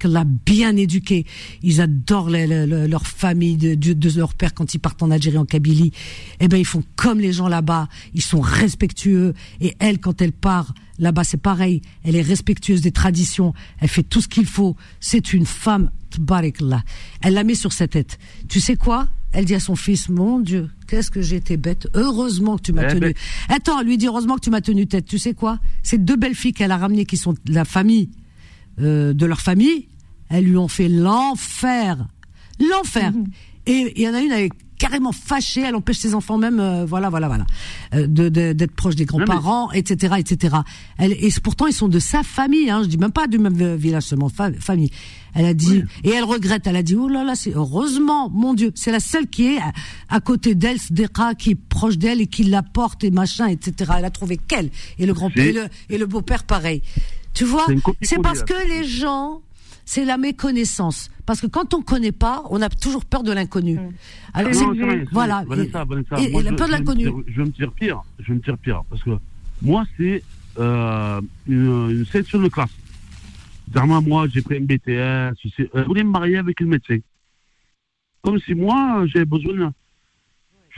l'a bien éduqués. Ils adorent leur famille de, de, leur père quand ils partent en Algérie, en Kabylie. Eh ben, ils font comme les gens là-bas. Ils sont respectueux. Et elle, quand elle part, là-bas, c'est pareil. Elle est respectueuse des traditions. Elle fait tout ce qu'il faut. C'est une femme, là. Elle la met sur sa tête. Tu sais quoi? Elle dit à son fils, mon Dieu, qu'est-ce que j'étais bête. Heureusement que tu m'as tenu. Attends, lui dit heureusement que tu m'as tenu tête. Tu sais quoi? Ces deux belles filles qu'elle a ramenées, qui sont la famille euh, de leur famille, elles lui ont fait l'enfer, l'enfer. Mhm. Et il y en a une avec carrément fâchée, elle empêche ses enfants même, euh, voilà, voilà, voilà, euh, de d'être proche des grands-parents, etc., etc. Elle, et pourtant ils sont de sa famille, hein, je dis même pas du même village seulement, famille. Elle a dit et elle regrette, elle a dit oh là là, c'est heureusement, mon Dieu, c'est la seule qui est à, côté d'elle, Sdeka, qui est proche d'elle et qui la porte et machin, etc. Elle a trouvé qu'elle et le grand-père et le, et le beau-père pareil. Tu vois, c'est parce que les gens c'est la méconnaissance. Parce que quand on ne connaît pas, on a toujours peur de l'inconnu. Mm. Alors, voilà. et, la peur de l'inconnu. Je vais me dire pire. Je vais me dire pire. Parce que moi, c'est euh, une, une, sélection de classe. Moi, j'ai pris un BTS. Je voulais me marier avec une médecin. Comme si moi, j'avais besoin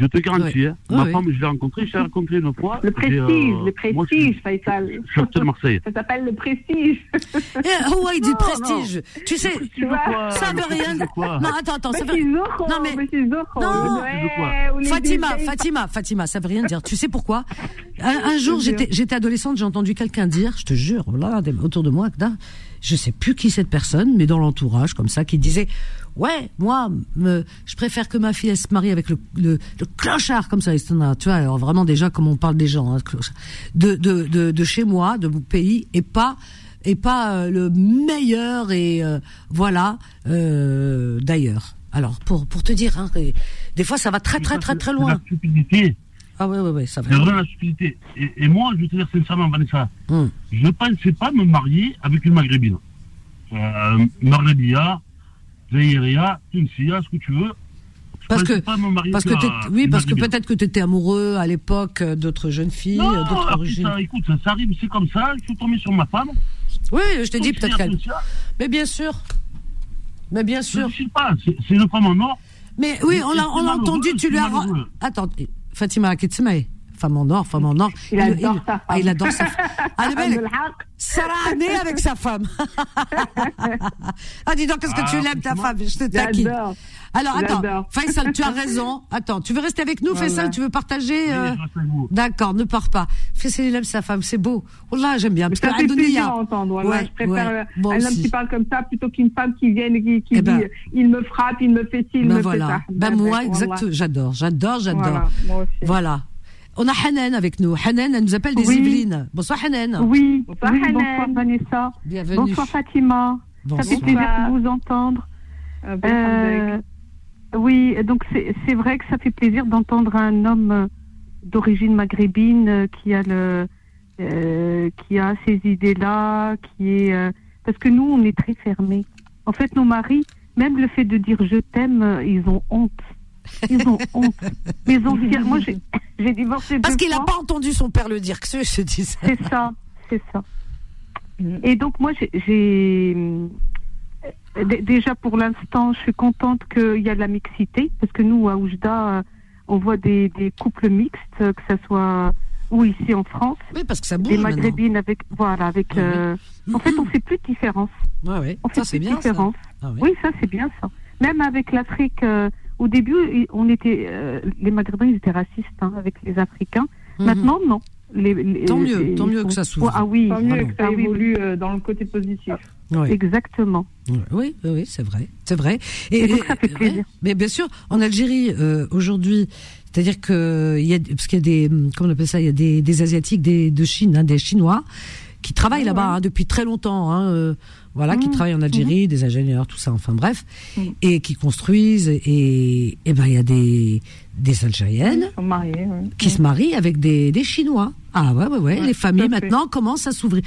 je te garantis, hein. ma femme, je l'ai rencontrée, je l'ai rencontrée une fois. Le prestige, euh, le prestige, Faisal. Je suis de Marseille. Ça s'appelle le prestige. Eh, oh, ouais, il dit prestige. Tu sais, ça veut rien dire. Non, attends, attends, ça veut rien Non, mais. Non, Fatima, Fatima, Fatima, ça veut rien dire. Tu sais pourquoi un, jour, j'étais adolescente, j'ai entendu quelqu'un dire, je te jure, là, autour de moi, je sais plus qui cette personne, mais dans l'entourage, comme ça, qui disait ouais, moi, me, je préfère que ma fille elle se marie avec le, le, le clochard comme ça. Tu vois, alors vraiment déjà comme on parle des gens, hein, de, de, de, de, chez moi, de mon pays, et pas et pas euh, le meilleur et euh, voilà euh, d'ailleurs. Alors pour pour te dire, hein, des fois ça va très très très très loin. La stupidité. Ah ouais ouais ouais, ça va. C'est vraiment la stupidité. Et, et, moi, je vais te dire sincèrement, Vanessa, hum. je ne pensais pas me marier avec une maghrébine. Euh, Marlebia, Zaïria, Tunisia, ce que tu veux. Parce que, parce que oui, parce que peut-être que tu étais amoureux à l'époque d'autres jeunes filles, d'autres origines. Ça, écoute, ça, arrive, c'est comme ça. Je suis tombé sur ma femme. Oui, je t'ai dit peut-être qu'elle. Mais bien sûr. Mais bien sûr. Je sais pas, c'est une femme en or. Mais oui, on l'a entendu, tu lui as. Attends, Fatima Kitsmei femme en or, femme en or. Il, adore sa femme. Ah, il adore sa femme. Ah, le bel, Sarah né avec sa femme. ah, dis donc, qu'est-ce que tu ah, l'aimes, ta femme? Je te taquine. Alors, attends, Faisal, tu as raison. Attends, tu veux rester avec nous, Faisal? Tu veux partager euh... D'accord, ne pars pas. Faisal, il aime sa femme, c'est beau. Oh là, j'aime bien. Parce ça fait plaisir à entendre. Ouais, je préfère un homme qui parle comme ça plutôt qu'une femme qui vient et qui, qui eh ben, dit il me frappe, il me fait ci, il ben me voilà. fait ça. Ben, moi, exact, j'adore, j'adore, j'adore. Voilà, moi aussi. voilà. On a Hanen avec nous. Hanen, elle nous appelle des Yvelines. Bonsoir Hanen. Oui, bonsoir, oui, bonsoir Vanessa. Bienvenue. Bonsoir Fatima. Ça fait plaisir de vous entendre. Euh, euh, oui, donc c'est vrai que ça fait plaisir d'entendre un homme euh, d'origine maghrébine euh, qui a le euh, qui a ces idées-là, qui est parce que nous on est très fermés. En fait, nos maris, même le fait de dire je t'aime, ils ont honte. Ils ont honte. Ils ont Moi, j'ai divorcé. Parce qu'il n'a pas entendu son père le dire. Que je dis ça. C'est ça, c'est ça. Et donc moi, j'ai déjà pour l'instant, je suis contente qu'il y a de la mixité parce que nous à Oujda, on voit des, des couples mixtes, que ce soit ou ici en France. Oui, parce que ça bouge. Des maghrébines avec, voilà, avec. Euh, en fait, on fait plus de différence. Ouais, ouais. On fait ça, c'est bien. Ça. Ah, oui. ça c'est bien ça. Même avec l'Afrique, euh, au début, on était, euh, les Maghrébins, ils étaient racistes hein, avec les Africains. Mhm. Maintenant, non. Les, tant mieux, tant mieux que ça s'ouvre. Ah oui, tant mieux que ça ah évolue euh, dans le côté positif. Exactement. Oui, oui, c'est vrai, c'est vrai. Et, donc ça fait plaisir. mais bien sûr, en Algérie euh, aujourd'hui, c'est-à-dire que il y a parce qu'il y a des, comment on appelle ça, il y a des, des asiatiques, des de Chine, hein, des Chinois qui travaillent là-bas hein, depuis très longtemps. Hein, voilà, qui mmh. travaillent en Algérie, mmh. des ingénieurs, tout ça, enfin bref, mmh. et qui construisent. Et, et ben il y a des des Algériennes qui se marient avec des, des Chinois. Ah ouais, ouais, ouais. les familles maintenant commencent à s'ouvrir.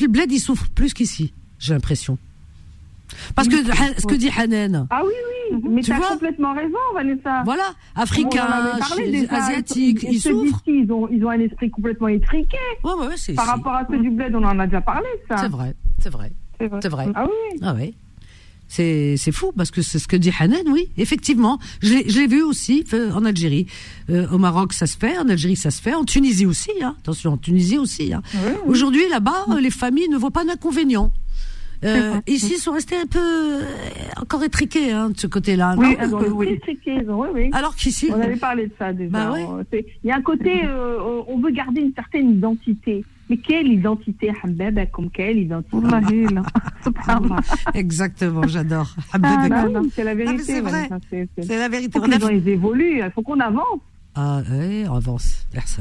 le bled, ils souffrent plus qu'ici, j'ai l'impression. Parce que ce que dit Hanen. Ah oui, oui, mais tu as complètement raison, Vanessa. Voilà, africains, asiatiques, ils souffrent. Ils ont, ils ont un esprit complètement étriqué. Ouais, ouais, c'est Par rapport à ceux du bled, on en a déjà parlé, ça. C'est vrai, c'est vrai. C'est vrai. Ah oui. Ah oui. C'est, c'est fou parce que c'est ce que dit Hanen, oui, effectivement. Je l'ai, vu aussi euh, en Algérie. Euh, au Maroc, ça se fait. En Algérie, ça se fait. En Tunisie aussi. Hein. Attention, en Tunisie aussi. Hein. Aujourd'hui, là-bas, les familles ne voient pas d'inconvénient. Euh, ici, ils sont restés un peu euh, encore étriqués hein, de ce côté-là. Oui, alors, oui. Étriqués, oui, oui. Alors qu'ici, on avait parlé de ça déjà. Bah, Il y a un côté, euh, on veut garder une certaine identité. Mais quelle identité, Hababa, comme quelle identité? Exactement, j'adore. Ah, c'est la vérité. c'est vrai. C'est la vérité. Faut on ils évoluent, il faut qu'on avance. Ah oui, on avance. Merci.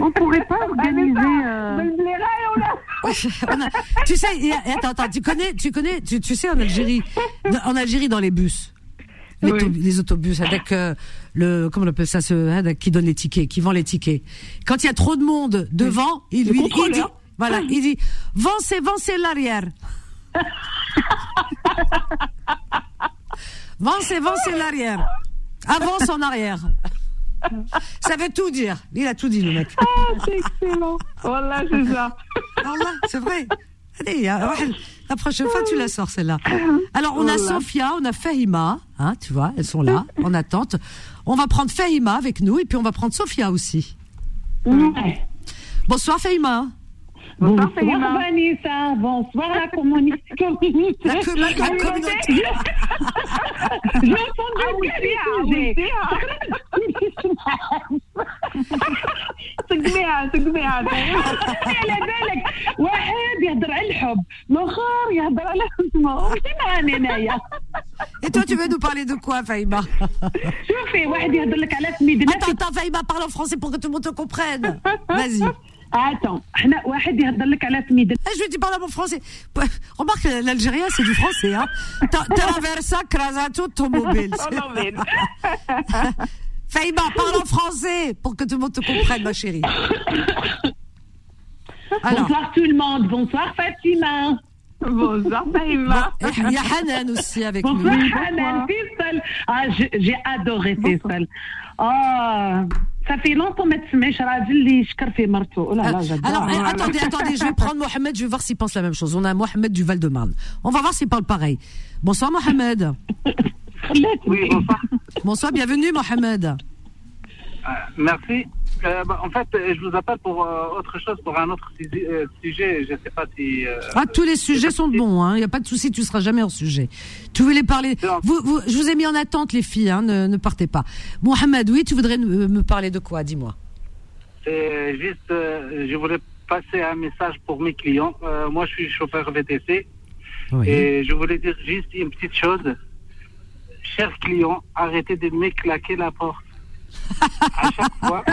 On pourrait pas organiser. Euh... tu sais, attends, attends, tu connais, tu connais, tu, tu sais en Algérie, en Algérie dans les bus, les, les autobus avec euh, le, comment on appelle ça, ce, hein, qui donne les tickets, qui vend les tickets. Quand il y a trop de monde devant, il lui, il dit, voilà, il dit, vancez, vancez l'arrière. vancez, vancez l'arrière. Avance en arrière. Ça veut tout dire. Il a tout dit, le mec. Ah, c'est excellent. Voilà, c'est ça. Voilà, c'est vrai. Allez, hein, la prochaine fois, tu la sors, celle-là. Alors, on a Sophia, on a Fahima, hein, tu vois, elles sont là, en attente. On va prendre Fahima avec nous, et puis on va prendre Sophia aussi. Bonsoir, Fahima. Bonsoir, bonsoir Vanessa, bonsoir la communauté. La, com la, la communauté. J'ai entendu تقنيها تقنيها على بالك واحد يهضر على الحب الاخر يهضر على اسمه وشي معاني انايا Et toi, tu veux nous parler de quoi, Faïma شوفي واحد يهضر لك على سميد Attends, attends, Faïma, parle en français pour que tout le monde te comprenne. Vas-y. Ah, attends, eh, Je vais te parler en français. Remarque, l'algérien, c'est du français. Hein. Traversa, crasato, automobile. Oh, Faïma, parle en français pour que tout le monde te comprenne, ma chérie. Alors. Bonsoir tout le monde. Bonsoir Fatima. Bonsoir Faïma. Eh, il y a Hanan aussi avec nous. Bonsoir Hanan, Faisal. Ah, j'ai adoré Faisal. Ah. Oh. Ça fait longtemps Oh là là, ah. Alors, attendez, attendez, je vais prendre Mohamed, je vais voir s'il pense la même chose. On a Mohamed du Val-de-Marne. On va voir s'il parle pareil. Bonsoir, Mohamed. Oui, bonsoir. Bonsoir, bienvenue, Mohamed. Euh, merci. Euh, bah, en fait, je vous appelle pour euh, autre chose, pour un autre sujet. Je ne sais pas si. ah, tous les sujets sont bons. Il hein. n'y a pas de souci, tu seras jamais en sujet. Tu voulais parler. Vous, vous, je vous ai mis en attente, les filles. Hein, ne, ne, partez pas. Mohamed, oui, tu voudrais me parler de quoi Dis-moi? C'est juste, je voulais passer un message pour mes clients. moi, je suis chauffeur VTC. Et je voulais dire juste une petite chose. Chers clients, arrêtez de me claquer la porte à chaque fois,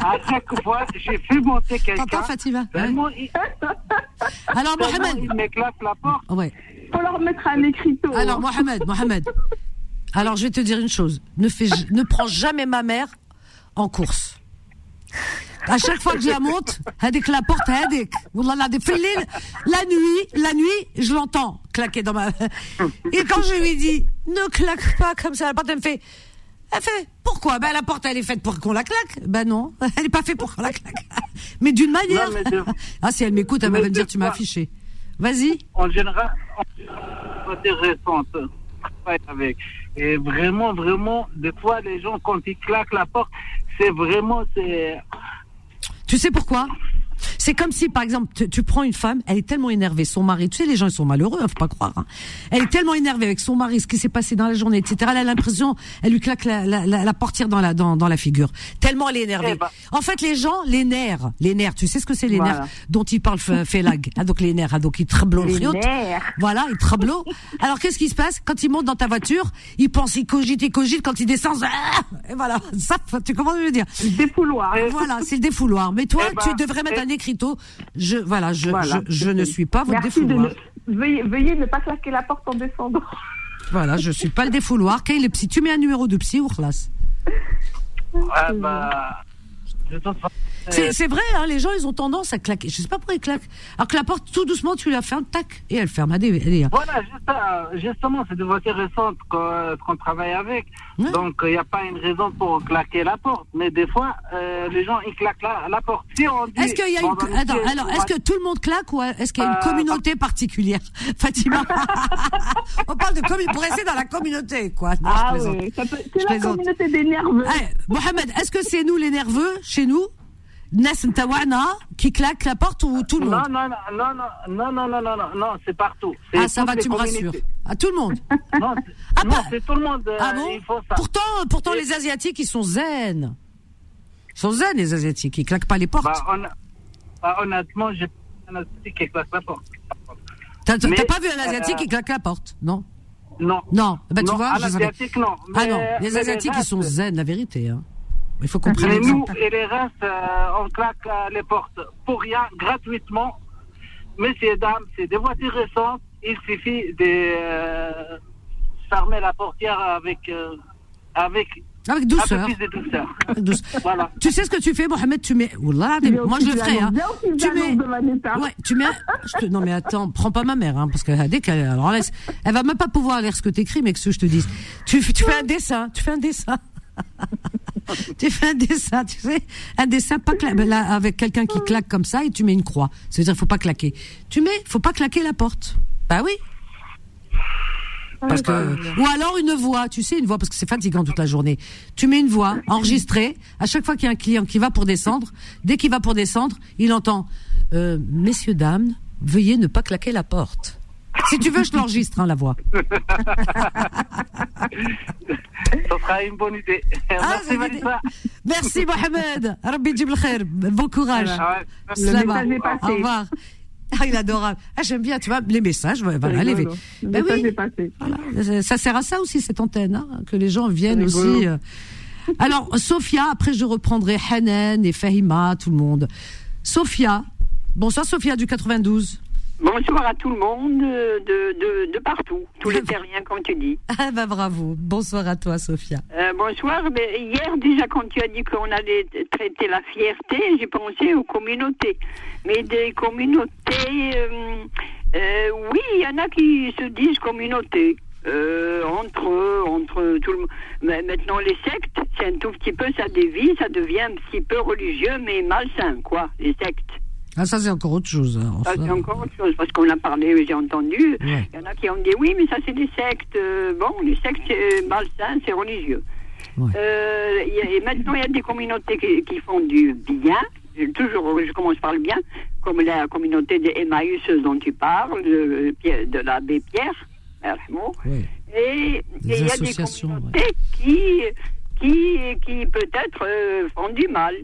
à chaque fois, j'ai fait monter quelqu'un. T'entends, Fatima il... Alors, Mohamed. Il m'éclate la porte. Ouais. Pour leur mettre un écriteau. Alors, Mohamed, Mohamed. Alors, je vais te dire une chose. Ne, fais, ne prends jamais ma mère en course. À chaque fois que je la monte, avec la porte, avec. La nuit, la nuit, je l'entends claquer dans ma. Et quand je lui dis, ne claque pas comme ça, la porte, elle me fait elle fait pourquoi? Ben la porte elle est faite pour qu'on la claque. Ben non, elle n'est pas faite pour qu'on la claque. Mais d'une manière. Ah si elle m'écoute, elle va me dire tu m'as affiché. Vas-y. En général, intéressante avec. Et vraiment, vraiment, des fois les gens quand ils claquent la porte, c'est vraiment c'est. Tu sais pourquoi? C'est comme si, par exemple, tu, prends une femme, elle est tellement énervée, son mari, tu sais, les gens ils sont malheureux, hein, faut pas croire. Hein. Elle est tellement énervée avec son mari, ce qui s'est passé dans la journée, etc. Elle a l'impression, elle lui claque la, la, la, portière dans la dans, dans la figure. Tellement elle est énervée. Eh ben. En fait, les gens, les nerfs, les nerfs, tu sais ce que c'est les nerfs dont ils parlent Félag. ah, donc les nerfs, ah, donc ils tremblent. Les nerfs. Voilà, ils tremblent. Alors qu'est-ce qui se passe? Quand ils montent dans ta voiture Ils pensent, ils cogitent, ils cogitent. Quand ils descendent, ah, et voilà. Ça, tu comment je veux dire? Le défouloir. Voilà, c'est le défouloir. Mais toi, eh ben, tu devrais mettre un je, voilà, je, je, ne suis pas votre défouloir. veuillez, veuillez, ne pas claquer la porte en descendant. Voilà, je suis pas le défouloir. Quel est psy Tu mets un numéro de psy ou classe Ah bah. C'est vrai, hein, les gens, ils ont tendance à claquer. Je sais pas pourquoi ils claquent. Alors que la porte, tout doucement, tu la fermes, tac, et elle ferme. Allez, voilà, justement, c'est des voitures récentes qu'on travaille avec. Donc, il n'y a pas une raison pour claquer la porte. Mais des fois, euh, les gens, ils claquent la, porte. Si Est-ce qu'il y a une... Attends, alors, est-ce que tout le monde claque ou est-ce qu'il y a une euh, communauté particulière Fatima? On parle de communauté, pour rester dans la communauté, quoi. ah oui, c'est la communauté des nerveux. Mohamed, est-ce que c'est nous les nerveux, chez nous? Nes qui claque la porte ou tout le monde Non, non, non, non, non, non, non, non, non, c'est partout. Ah, ça va, tu me rassures. À tout le monde Non, ah, bah. c'est tout le monde. Ah bon il faut ça. Pourtant, pourtant les Asiatiques, ils sont zen. Ils sont zen, les Asiatiques. Ils claquent pas les portes. Bah, on, bah, honnêtement, j'ai pas un Asiatique qui claque la porte. T'as pas vu un Asiatique qui claque la porte Non Non. Non, bah, tu non, vois, Asiatique, non. ah non, les Asiatiques, ils sont zen, la vérité. Hein. Il faut comprendre. Mais nous et les restes, euh, on claque euh, les portes pour rien, gratuitement. Messieurs, dames, c'est des voitures récentes. Il suffit de euh, fermer la portière avec, avec avec douceur. Voilà. Tu sais ce que tu fais, Mohamed? Tu mets. Oula, moi je le ferai. Hein. Tu mets. Ouais, tu mets. Je te... Non mais attends, prends pas ma mère, hein, parce que dès qu'elle, alors laisse, elle va même pas pouvoir lire ce que t'écris, mais que ce que je te dise. Tu, tu fais un dessin, tu fais un dessin. tu fais un dessin, tu sais, un dessin pas là, avec quelqu'un qui claque comme ça et tu mets une croix. Ça veut dire faut pas claquer. Tu mets, faut pas claquer la porte. Bah oui. Parce que, ou alors une voix, tu sais, une voix, parce que c'est fatigant toute la journée. Tu mets une voix enregistrée, à chaque fois qu'il y a un client qui va pour descendre, dès qu'il va pour descendre, il entend, euh, messieurs, dames, veuillez ne pas claquer la porte. Si tu veux, je l'enregistre, hein, la voix. Ça sera une bonne idée. Ah, Merci, Merci, Mohamed. Rabbi Bon courage. Ah le message est passé. Au revoir. Ah, il est adorable. Ah, j'aime bien, tu vois, les messages. Voilà, les... Le ben message est passé. Voilà. Ça sert à ça aussi, cette antenne, hein, que les gens viennent aussi. Euh. Alors, Sophia, après je reprendrai Hanan et Fahima, tout le monde. Sophia. Bonsoir, Sophia du 92. Bonsoir à tout le monde de, de, de partout, tous les terriens, comme tu dis. Ah bah bravo. Bonsoir à toi, Sophia. Euh, bonsoir. Mais hier, déjà, quand tu as dit qu'on allait traiter la fierté, j'ai pensé aux communautés. Mais des communautés, euh, euh, oui, il y en a qui se disent communautés. entre eux, entre tout le monde. Maintenant, les sectes, c'est un tout petit peu, ça dévie, ça devient un petit peu religieux, mais malsain, quoi, les sectes. Ah, ça, c'est encore autre chose. ça, c'est encore autre chose, parce qu'on a parlé, j'ai entendu. Il y en a qui ont dit, oui, mais ça, c'est des sectes. Euh, bon, les sectes, c'est malsain, c'est religieux. Euh, et maintenant, il y a des communautés qui, font du bien. Toujours, je commence par le bien, comme la communauté des Emmaüs dont tu parles, de, de l'abbé Pierre. Et il y a des communautés qui, qui, qui peut-être euh, font du mal.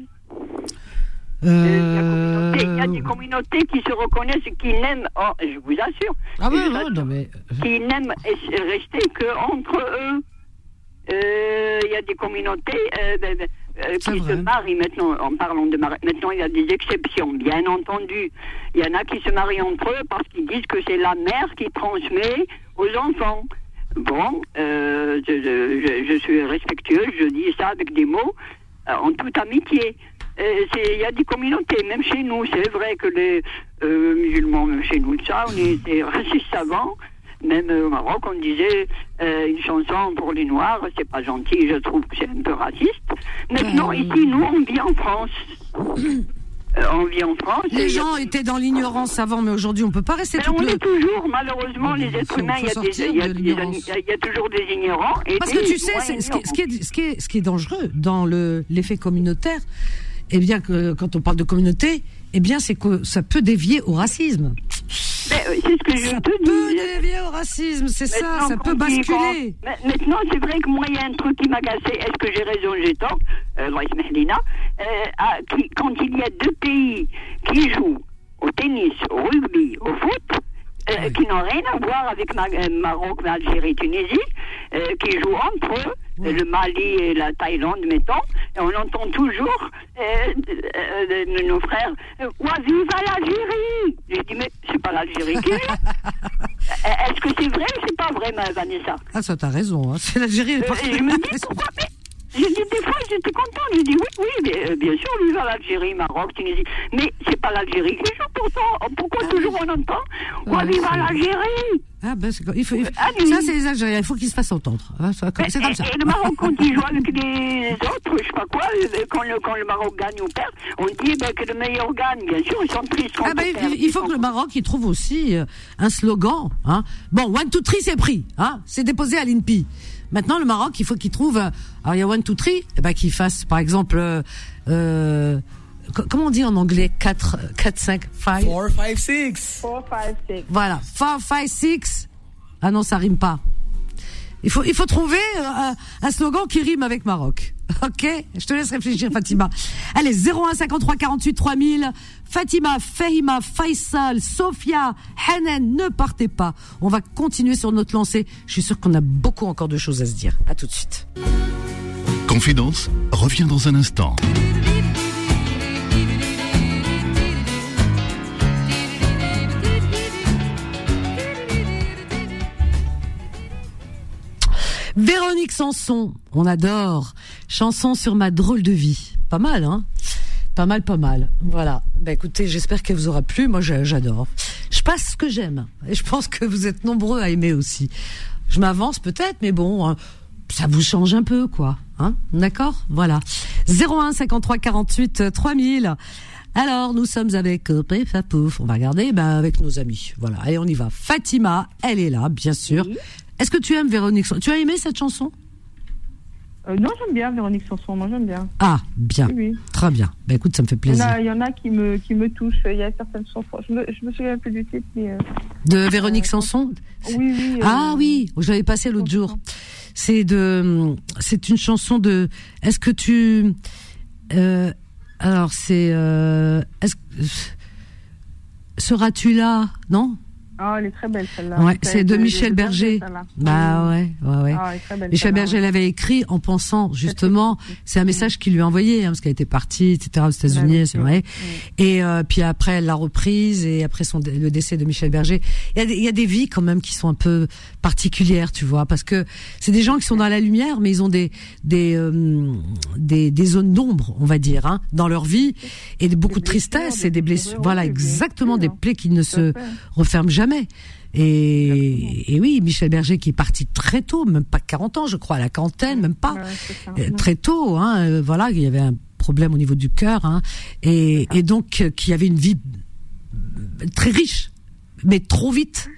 Euh... Il y a des communautés qui se reconnaissent, qui n'aiment, oh, je vous assure, ah mais... qui n'aiment rester qu'entre eux. Euh, il y a des communautés euh, ben, ben, euh, qui se marient maintenant, en parlant de mariage. Maintenant, il y a des exceptions, bien entendu. Il y en a qui se marient entre eux parce qu'ils disent que c'est la mère qui transmet aux enfants. Bon, je, je, je, suis respectueuse, je dis ça avec des mots, en toute amitié. Il y a des communautés, même chez nous, c'est vrai que les musulmans, même chez nous, ça, on était racistes avant, même au Maroc, on disait euh, une chanson pour les Noirs, c'est pas gentil, je trouve que c'est un peu raciste. Maintenant, euh, ici, nous, on vit en France. Euh, on vit en France. Les gens étaient dans l'ignorance avant, mais aujourd'hui, on peut pas rester tout On est toujours, malheureusement, les êtres humains, il y, a toujours des ignorants. Parce que tu sais, ce, qui est, ce, qui est, ce qui est dangereux dans l'effet communautaire, eh bien, que, quand on parle de communauté, eh bien, c'est que ça peut dévier au racisme. Euh, c'est ce que je ça peut dévier au racisme, c'est ça, ça peut basculer. maintenant, c'est vrai que moi, il y a un truc qui m'a cassé. Est-ce que j'ai raison, j'ai tort euh, euh Quand il y a deux pays qui jouent au tennis, au rugby, au foot, euh, qui n'ont rien à voir avec Maroc, Algérie, Tunisie, qui jouent entre eux, le Mali et la Thaïlande, mettons, et on entend toujours euh, nos frères Ouah, vive l'Algérie. J'ai dit, mais c'est pas l'Algérie qui est Est-ce que c'est vrai ou c'est pas vrai, ma Vanessa? Ah, ça, t'as raison, hein. c'est l'Algérie. Euh, je me dis, pourquoi mais... J'ai dit des fois, j'étais contente. J'ai dit oui, oui, mais, euh, bien sûr, vive l'Algérie, Maroc, Tunisie. Mais c'est pas l'Algérie qui joue pourtant. Pourquoi ah, toujours on entend Ouah, vive l'Algérie ah ben, il faut, ah, ça c'est les Algériens, il faut qu'ils se fassent entendre. Hein, c'est comme ça. Et le Maroc, quand il joue avec les autres, je sais pas quoi, euh, quand le, quand le Maroc gagne ou perd, on dit ben, que le meilleur gagne, bien sûr, ils sont tristes. Ah ben, il, faut que le Maroc il trouve aussi euh, un slogan. Hein. Bon, one, two, three, c'est pris. Hein. C'est déposé à l'INPI. Maintenant, le Maroc, il faut qu'il trouve. Euh, alors, il y a one, two, three, eh ben, qu'il fasse, par exemple. Euh, comment on dit en anglais? 4, 4 5, 5 4, 5, 6. 4, 5, 6. Voilà, 4, 5, 6. Ah non, ça rime pas. Il faut, il faut trouver un, slogan qui rime avec Maroc. Ok? Je te laisse réfléchir, Fatima. Allez, 01 53 48 3000. Fatima, Fahima, Faisal, Sofia, Hanan, ne partez pas. On va continuer sur notre lancée. Je suis sûr qu'on a beaucoup encore de choses à se dire. À tout de suite. Confidence revient dans un instant. Véronique Sanson, on adore. Chanson sur ma drôle de vie. Pas mal, hein? Pas mal, pas mal. Voilà. Bah écoutez, j'espère qu'elle vous aura plu. Moi, j'adore. Je passe ce que j'aime. Et je pense que vous êtes nombreux à aimer aussi. Je m'avance peut-être, mais bon, hein, ça vous change un peu, quoi. Hein? D'accord? Voilà. 01 53 48 3000. Alors, nous sommes avec euh, Pouf. On va regarder ben, avec nos amis. Voilà. Allez, on y va. Fatima, elle est là, bien sûr. Est-ce que tu aimes Véronique Sanson Tu as aimé cette chanson? Euh, non, j'aime bien Véronique Sanson, moi j'aime bien. Ah, bien. Oui, Très bien. Ben écoute, ça me fait plaisir. Il y en a, qui, me, qui me touchent. Il y a certaines chansons. Je me, je me souviens plus du titre, mais. Euh, de Véronique Sanson? Oui, oui. ah oui, je l'avais passé l'autre jour. C'est de. C'est une chanson de. Est-ce que tu. Euh, alors, c'est. Est-ce Seras-tu là? Non? Ah, elle est très belle celle-là. Ouais, c'est de Michel Berger. Bah ouais, ouais, ouais. Ah, Michel Berger l'avait écrit en pensant justement, c'est un message qu'il lui a envoyé, hein, parce qu'elle était partie, etc. aux États-Unis, c'est vrai. Et euh, puis après, elle l'a reprise et après son le décès de Michel Berger, il y, a des, il y a des vies quand même qui sont un peu particulières, tu vois, parce que c'est des gens qui sont dans la lumière, mais ils ont des des euh, des, des, zones d'ombre, on va dire, hein, dans leur vie et beaucoup de tristesse et des blessures. Voilà, exactement, des plaies qui ne se referment jamais jamais. Et, et, oui, Michel Berger qui est parti très tôt, même pas 40 ans, je crois, à la quarantaine, même pas. Euh, très tôt, hein, euh, voilà, il y avait un problème au niveau du cœur, hein, et, et donc qui avait une vie très riche, mais trop vite,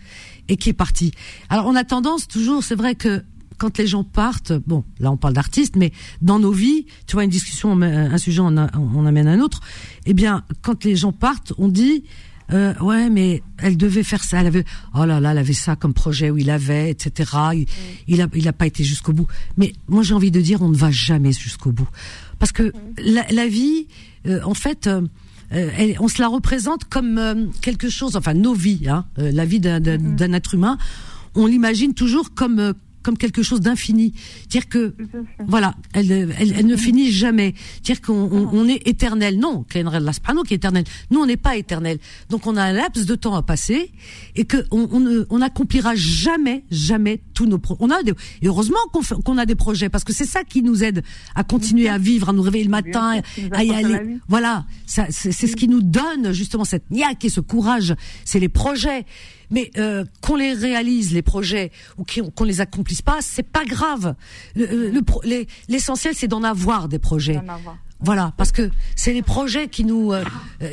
et qui est parti. Alors on a tendance toujours, c'est vrai que quand les gens partent, bon, là on parle d'artistes, mais dans nos vies, tu vois, une discussion, un sujet, on, on amène un autre. Eh bien, quand les gens partent, on dit, euh, ouais, mais elle devait faire ça. Elle avait, oh là là, elle avait ça comme projet où il avait, etc. Il, a, il a pas été jusqu'au bout. Mais moi, j'ai envie de dire, on ne va jamais jusqu'au bout, parce que la, vie, euh, en fait. Euh, on se la représente comme quelque chose, enfin nos vies, hein, la vie d'un être humain, on l'imagine toujours comme comme quelque chose d'infini. Dire que, voilà, elle, elle, ne finit jamais. Dire qu'on on, est éternel. Non, qui est éternel. Nous, on n'est pas éternel. Donc, on a un laps de temps à passer et que on, on, on n'accomplira jamais, jamais tous nos projets. On a des, et heureusement qu'on a des projets parce que c'est ça qui nous aide à continuer à vivre, à nous réveiller le matin, à y aller. Voilà, c'est ce qui nous donne justement cette niaque et ce courage. C'est les projets mais euh, qu'on les réalise les projets ou qu'on les accomplisse pas, c'est pas grave. L'essentiel, c'est d'en avoir des projets. Voilà, parce que c'est les projets qui nous euh,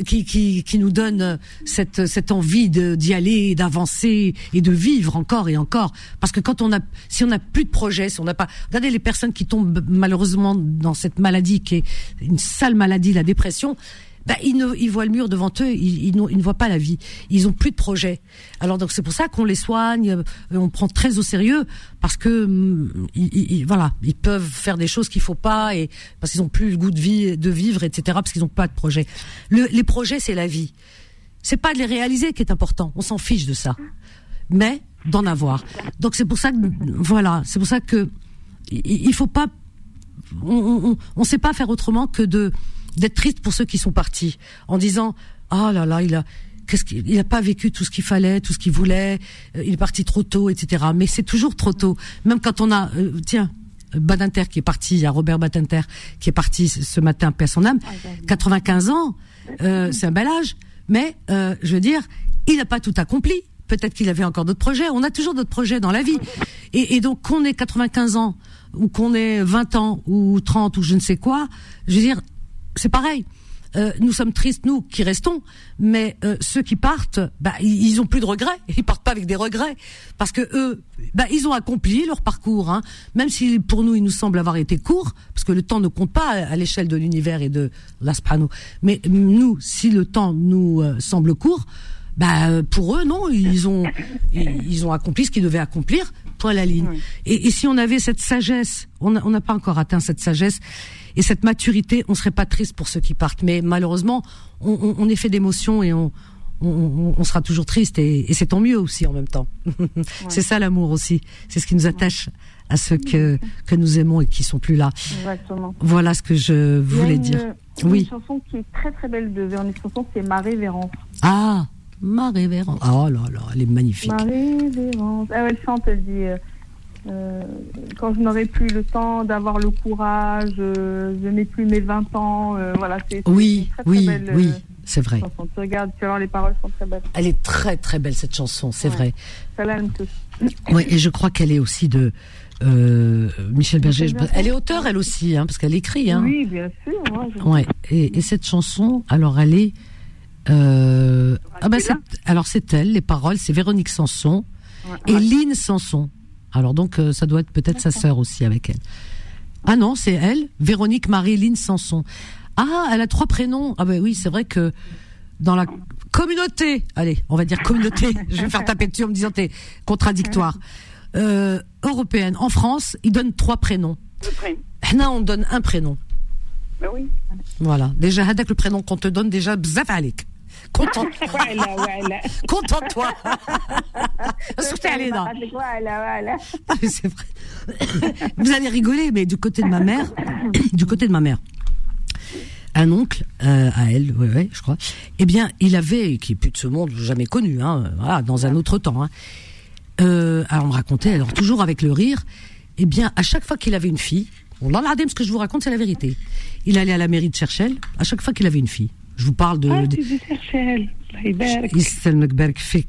qui, qui, qui nous donnent cette cette envie d'y aller, d'avancer et de vivre encore et encore. Parce que quand on a si on n'a plus de projets, si on n'a pas regardez les personnes qui tombent malheureusement dans cette maladie qui est une sale maladie, la dépression bah, ils, ne, ils voient le mur devant eux, ils, ils, ne voient pas la vie. Ils ont plus de projet. Alors donc c'est pour ça qu'on les soigne, euh, on prend très au sérieux parce que mm, ils, voilà, ils peuvent faire des choses qu'il faut pas et parce qu'ils ont plus le goût de vie, de vivre, etc. Parce qu'ils n'ont pas de projet. Le, les projets, c'est la vie. C'est pas de les réaliser qui est important. On s'en fiche de ça, mais d'en avoir. Donc c'est pour ça que voilà, c'est pour ça que il, faut pas, on, on, sait pas faire autrement que de d'être triste pour ceux qui sont partis, en disant ah oh là là, il a qu'est-ce qu'il il a pas vécu tout ce qu'il fallait, tout ce qu'il voulait, euh, il est parti trop tôt, etc. Mais c'est toujours trop tôt. Même quand on a, euh, tiens, Badinter qui est parti, il y a Robert Badinter qui est parti ce matin, paix son âme, 95 ans, euh, c'est un bel âge, mais je veux dire, il n'a pas tout accompli. Peut-être qu'il avait encore d'autres projets. On a toujours d'autres projets dans la vie. Et, et donc qu'on ait 95 ans ou qu'on ait 20 ans ou 30 ou je ne sais quoi, je veux dire, c'est pareil. Euh, nous sommes tristes, nous qui restons, mais euh, ceux qui partent, bah, ils, ont plus de regrets. Ils partent pas avec des regrets parce que eux, bah, ils ont accompli leur parcours, hein. même si pour nous il nous semble avoir été court, parce que le temps ne compte pas à, l'échelle de l'univers et de l'asprano. Mais nous, si le temps nous euh, semble court, bah pour eux non, ils ont ils ont accompli ce qu'ils devaient accomplir. La ligne. Et, et, si on avait cette sagesse, on n'a pas encore atteint cette sagesse et cette maturité, on serait pas triste pour ceux qui partent. Mais malheureusement, on, on, est fait d'émotions et on, on, on, sera toujours triste et, et c'est tant mieux aussi en même temps. c'est ça l'amour aussi. C'est ce qui nous attache à ceux que que nous aimons et qui sont plus là. Exactement. Voilà ce que je voulais dire. oui. Une chanson qui est très très belle de Véronique Sanson, c'est Ma révérence. Ah, Ma révérence. Oh là là, elle est magnifique. Ma révérence. Ah, elle chante, elle dit. Euh, euh, quand je n'aurai plus le temps d'avoir le courage, euh, je n'ai plus mes 20 ans, euh, voilà, c'est oui, très, oui, belle, oui, c'est vrai. Chanson. Tu regardes, tu voir, les paroles sont très belles. Elle est très très belle cette chanson, c'est vrai. Ça Oui, et je crois qu'elle est aussi de Michel Berger. elle est auteure elle aussi, hein, parce qu'elle écrit. Hein. Oui, bien sûr. Ouais, et, et, cette chanson, alors elle est. ah ben alors c'est elle, les paroles, c'est Véronique Sanson et Lynn Sanson. Alors donc, euh, ça doit être peut-être sa sœur aussi avec elle. Ah non, c'est elle, Véronique Marie-Lyne Sanson. Ah, elle a trois prénoms. Ah ben oui, c'est vrai que dans la communauté, allez, on va dire communauté, je vais faire taper dessus en me disant t'es contradictoire, euh, européenne, en France, ils donnent trois prénoms. Là, on donne un prénom. Ben oui. Voilà. Déjà, avec le prénom qu'on te donne, déjà, bzaf Content. Contente-toi. C'est vrai. Vous allez rigoler, mais du côté de ma mère, du côté de ma mère, un oncle euh, à elle, ouais, ouais, je crois. Eh bien, il avait, qui est plus de ce monde, jamais connu, hein, voilà, dans un autre temps. Hein. Euh, alors on me racontait, alors toujours avec le rire. Eh bien, à chaque fois qu'il avait une fille, on ce que je vous raconte, c'est la vérité. Il allait à la mairie de Cherchel, à chaque fois qu'il avait une fille Je vous parle de. Ah, tu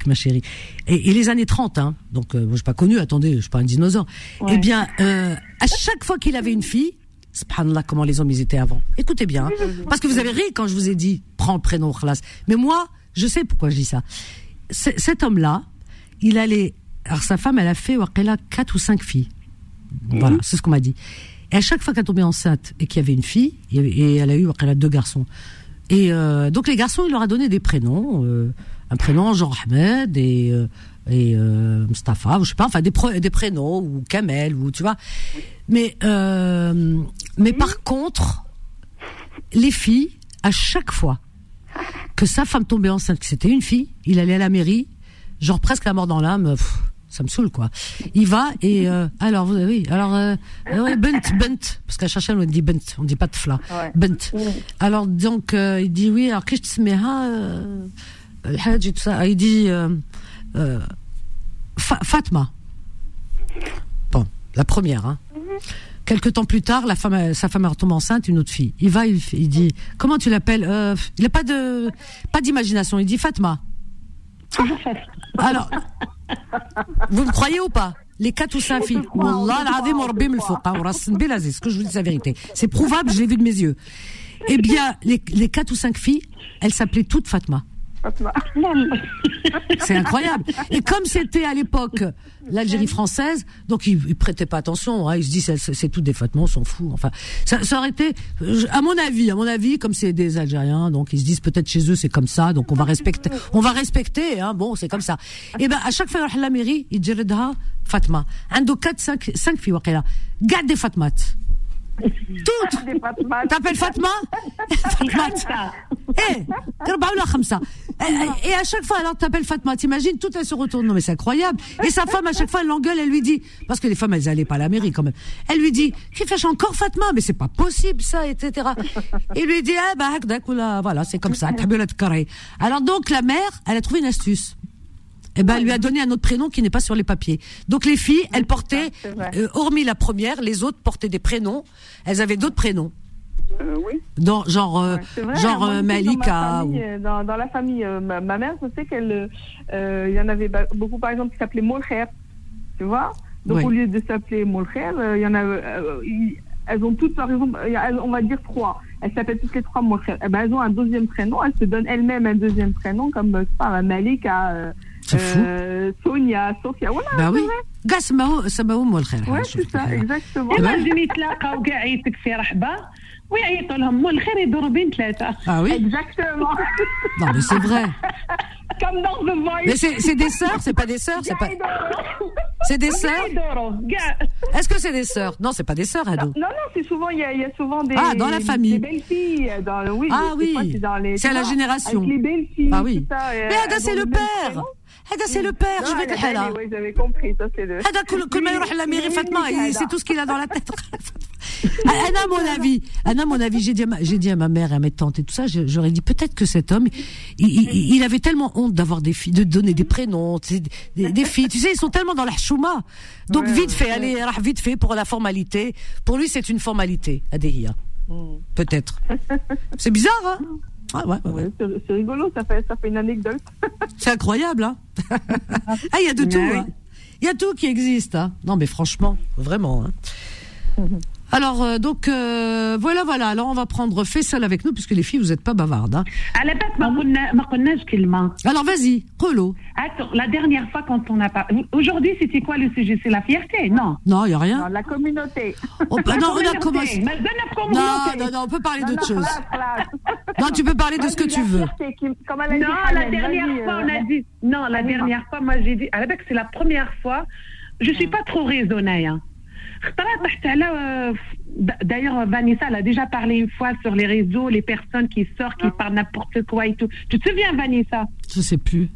ma chérie. Et, les années 30, hein, donc euh, moi je pas connu, attendez, je suis pas un dinosaure. Eh bien, euh, à chaque fois qu'il avait une fille, subhanallah, comment les hommes ils étaient avant. Écoutez bien, hein, parce que vous avez ri quand je vous ai dit, prends le prénom Khalas. Mais moi, je sais pourquoi je dis ça. Cet homme-là, il allait. Alors sa femme, elle a fait a quatre ou cinq filles. Voilà, c'est ce qu'on m'a dit. Et à chaque fois qu'elle tombait enceinte et qu'il y avait une fille, et elle a eu a deux garçons. Et euh, donc les garçons, il leur a donné des prénoms, euh, un prénom Jean Ahmed et euh, et euh, Mustafa, je sais pas, enfin des, des prénoms ou Kamel ou tu vois. Mais euh, mais par contre, les filles, à chaque fois que sa femme tombait enceinte, que c'était une fille, il allait à la mairie, genre presque la mort dans l'âme ça me saoule quoi. Il va et euh, alors oui alors euh, ouais, bent bent parce qu'à chercher on dit bent on dit pas de fla bent. Alors donc euh, il dit oui alors qu'est-ce que tu euh, et tout ça il dit euh, euh, Fatma. Bon la première hein. Quelque temps plus tard, la femme, sa femme retombe enceinte, une autre fille. Il va, il, il dit, comment tu l'appelles euh, Il n'a pas de, pas d'imagination. Il dit Fatma. Alors, vous me croyez ou pas? Les quatre ou cinq filles. Wallah, ce que je vous dis la vérité. C'est prouvable, je l'ai vu de mes yeux. Eh bien, les, les quatre ou cinq filles, elles s'appelaient toutes Fatma. C'est incroyable. Et comme c'était à l'époque l'Algérie française, donc ils, ils, prêtaient pas attention. Hein, ils se disent c'est tout des on s'en fout. Enfin, ça, ça, aurait été, à mon avis, à mon avis, comme c'est des Algériens, donc ils se disent peut-être chez eux c'est comme ça, donc on va respecter, on va respecter. Hein, bon, c'est comme ça. Et ben à chaque fois à la mairie, ils disaient Fatma. Un, deux, quatre, cinq, cinq filles. Garde des Fatmat. Toutes T'appelles Fatma Fatma Eh Et à chaque fois, alors t'appelles Fatma, t'imagines, tout elle se retourne. Non mais c'est incroyable. Et sa femme, à chaque fois, elle l'engueule, elle lui dit, parce que les femmes, elles allaient pas à la mairie quand même. Elle lui dit, qui fait encore Fatma Mais c'est pas possible ça, etc. Il lui dit, ah bah, voilà, c'est comme ça. Alors donc la mère, elle a trouvé une astuce eh ben, elle lui a donné un autre prénom qui n'est pas sur les papiers. Donc les filles, elles portaient, euh, hormis la première, les autres portaient des prénoms. Elles avaient d'autres prénoms. Euh, oui. Dans, genre, euh, genre euh, Malika. Dans, dans, la famille, ma, mère, je sais qu'elle, il y en avait beaucoup, par exemple, qui s'appelaient Molcher. Tu vois Donc au lieu de s'appeler Molcher, il y en a, elles ont toutes, par exemple, on va dire trois. Elles s'appellent toutes les trois Molcher. Eh ben, elles ont un deuxième prénom. Elles se donnent elles-mêmes un deuxième prénom, comme, pas, Malika. C'est fou. Sonia, Sofia, voilà. Bah oui. كاع سماو سماهم الخير Ouais, c'est ça, exactement. Imagine يتلاقاو كاع يعيطك في رحبه ويعيطوا لهم مول الخير يدوروا بين ثلاثه. Ah oui. Exactement. Non mais c'est vrai. Comme dans The Voice. Mais c'est des sœurs, c'est pas des sœurs, c'est pas. C'est des sœurs. Est-ce que c'est des sœurs Non, c'est pas des sœurs, Ado. Non, non, c'est souvent il y, y, a souvent des. Ah, dans la famille. Des belles filles. Dans, oui, ah oui. C'est à la génération. Avec les belles filles. Ah oui. Ça, Mais Ada, c'est le père. هذا c'est le père, je vais te dire. Oui, j'avais compris, ça c'est le. هذا كل كل ما يروح à la mairie Fatma, c'est tout ce qu'il a dans la tête. Anna, mon avis, Anna, mon avis, j'ai dit, j'ai dit à ma mère et à mes tantes et tout ça, j'aurais dit peut-être que cet homme, il, il, il avait tellement honte d'avoir des filles, de donner des prénoms, des, des, filles. Tu sais, ils sont tellement dans la chouma. Donc vite fait, allez, vite fait pour la formalité. Pour lui, c'est une formalité, Adéhia. Hmm. Peut-être. C'est bizarre, hein ah ouais, ouais. c'est rigolo, ça fait, ça fait une anecdote. c'est incroyable, hein. Ah, il y a de tout, hein. Il y a tout qui existe, hein. Non, mais franchement, vraiment, hein Alors, euh, donc, euh, voilà, voilà. Alors, on va prendre Faisal avec nous, puisque les filles, vous n'êtes pas bavardes. Hein. Alors, vas-y, Relo. Attends, la dernière fois, quand on a parlé. Aujourd'hui, c'était quoi le sujet? C'est la fierté Non? Non, il n'y a rien. Non, la communauté. Oh, bah, non, on a commencé. Non, non, non, on peut parler d'autre chose. Non, tu peux parler de ce que tu veux. Non, la dernière fois, on a euh, dit. Non, la dernière fois, moi, j'ai dit. À la c'est la première fois. Je ne suis pas trop raisonnée. Hein. Euh, d'ailleurs, Vanessa, elle a déjà parlé une fois sur les réseaux, les personnes qui sortent, qui parlent n'importe quoi et tout. Tu te souviens, Vanessa? Je sais plus.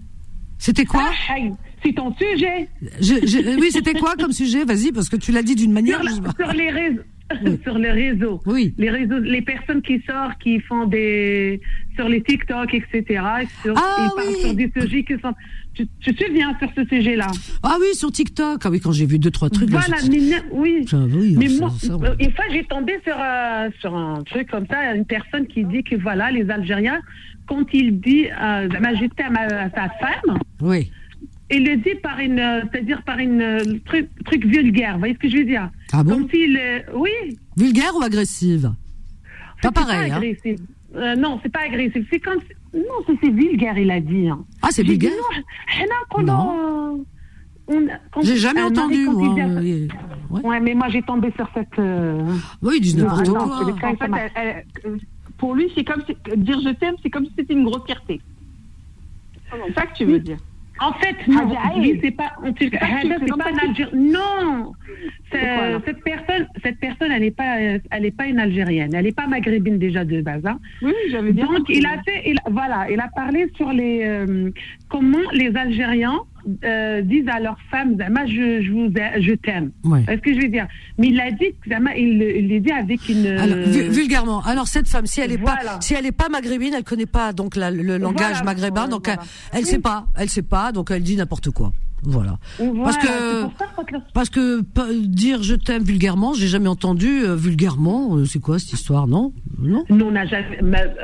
C'était quoi? Ah, C'est ton sujet. oui, c'était quoi comme sujet? Vas-y, parce que tu l'as dit d'une manière. Sur, les réseaux. sur les réseaux. Oui. Les réseaux, les personnes qui sortent, qui font des sur les TikTok, etc. Sur, ah, oui. sur des sujets qui sont. Tu, tu te souviens sur ce sujet-là? Ah oui, sur TikTok. Ah oui, quand j'ai vu deux trois trucs. Voilà, là, mais, oui. oui. Mais moi, une fois, j'ai tombé sur euh, sur un truc comme ça, une personne qui dit que voilà, les Algériens, quand il dit, euh, j'étais à, à sa femme. Oui il le dit par une, c'est-à-dire par une truc, truc vulgaire. Vous voyez ce que je veux dire Ah bon Comme s'il, oui. Vulgaire ou agressive? Pas pareil. Pas hein euh, non, c'est pas agressif. C'est comme, non, c'est vulgaire. Il a dit. Hein. Ah, c'est vulgaire? Non, non. J'ai jamais entendu. Moi, ouais. ouais. mais moi j'ai tombé sur cette. Euh... Oui, ils disent n'importe quoi. En fait, elle, elle, pour lui, c'est comme si, dire je t'aime, c'est comme si c'était une grosse fierté. C'est ça que tu veux dire. En fait, non, c'est pas, c'est pas un Algérien. Non, cette personne, cette personne, elle n'est pas, elle n'est pas une Algérienne. Elle n'est pas maghrébine déjà de base. Hein. Oui, j'avais bien. Donc, il a fait, il, voilà, il a parlé sur les euh, comment les Algériens euh, disent à leurs femmes, Zama, je, je vous, je t'aime. Ouais. Est-ce que je veux dire? Mais il l'a dit, Zama, il, l'a dit avec une. Alors, vulgairement. Alors cette femme, si elle est pas, si elle est pas maghrébine, elle connaît pas donc la, le langage voilà, maghrébin, donc voilà. elle, elle sait pas, elle sait pas, donc elle dit n'importe quoi. Voilà. voilà. Parce que parce que dire je t'aime vulgairement, j'ai jamais entendu euh, vulgairement. Euh, c'est quoi cette histoire, non? Non? Nous on n'a jamais.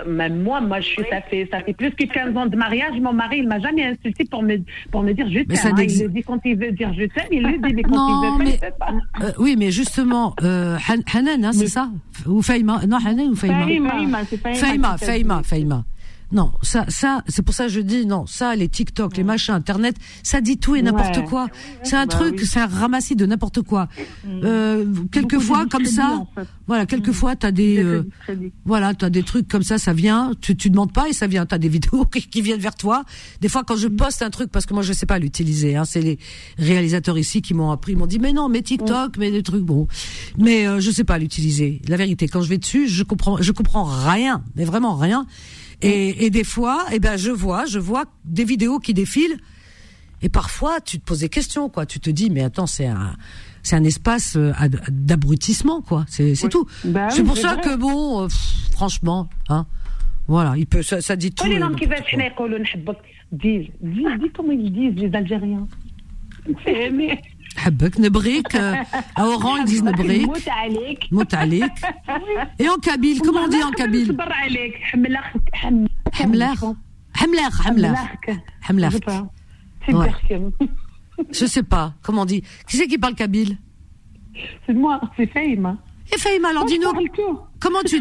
Même moi, moi je suis ça fait ça fait plus que 15 ans de mariage. Mon mari il m'a jamais insulté pour me pour me dire je t'aime. Hein. Il le dit quand il veut dire je t'aime, il le dit mais quand non, il veut mais, pas, il fait pas. Euh, oui, mais justement, euh, Hanan, hein, c'est ça? Ou Faïma? Non, Hanan ou Faïma Faïma, c'est Faïma, Faïma, Faïma. Non, ça, ça, c'est pour ça que je dis non. Ça, les TikTok, les machins, Internet, ça dit tout et n'importe Ouais. quoi. C'est un Bah truc, oui. c'est un ramassis de n'importe quoi. Euh, quelquefois, comme ça, en fait. voilà, quelquefois, t'as des, euh, voilà, t'as des trucs comme ça, ça vient. Tu, tu demandes pas et ça vient. T'as des vidéos qui, qui viennent vers toi. Des fois, quand je poste un truc, parce que moi, je sais pas l'utiliser. Hein, c'est les réalisateurs ici qui m'ont appris, ils m'ont dit, mais non, mais TikTok, mais des trucs bon. Mais euh, je sais pas l'utiliser. La vérité, quand je vais dessus, je comprends, je comprends rien, mais vraiment rien. Et, et, des fois, eh ben, je vois, je vois des vidéos qui défilent. Et parfois, tu te poses des questions, quoi. Tu te dis, mais attends, c'est un, c'est un espace euh, d'abrutissement, quoi. C'est, c'est bah oui. tout. Ben, c'est pour ça que bon, euh, pff, franchement, hein. Voilà, il peut, ça, ça dit tout. Euh, les langues qui veulent finir, qu'on le n'habite pas, Dis, dis, dis comment ils disent les Algériens. Mais, حبك نبغيك euh, à Oran ils disent نبغيك نموت عليك موت عليك et en kabyle comment on dit en kabyle نصبر عليك حملاخ حم حملاخ حملاخ حملاخ حملاخ C'est Ouais. Berkem. je sais pas comment on dit qui c'est qui parle kabyle C'est moi, c'est Faïma. et Faïma alors Moi, je dis-nous parle tout. comment tu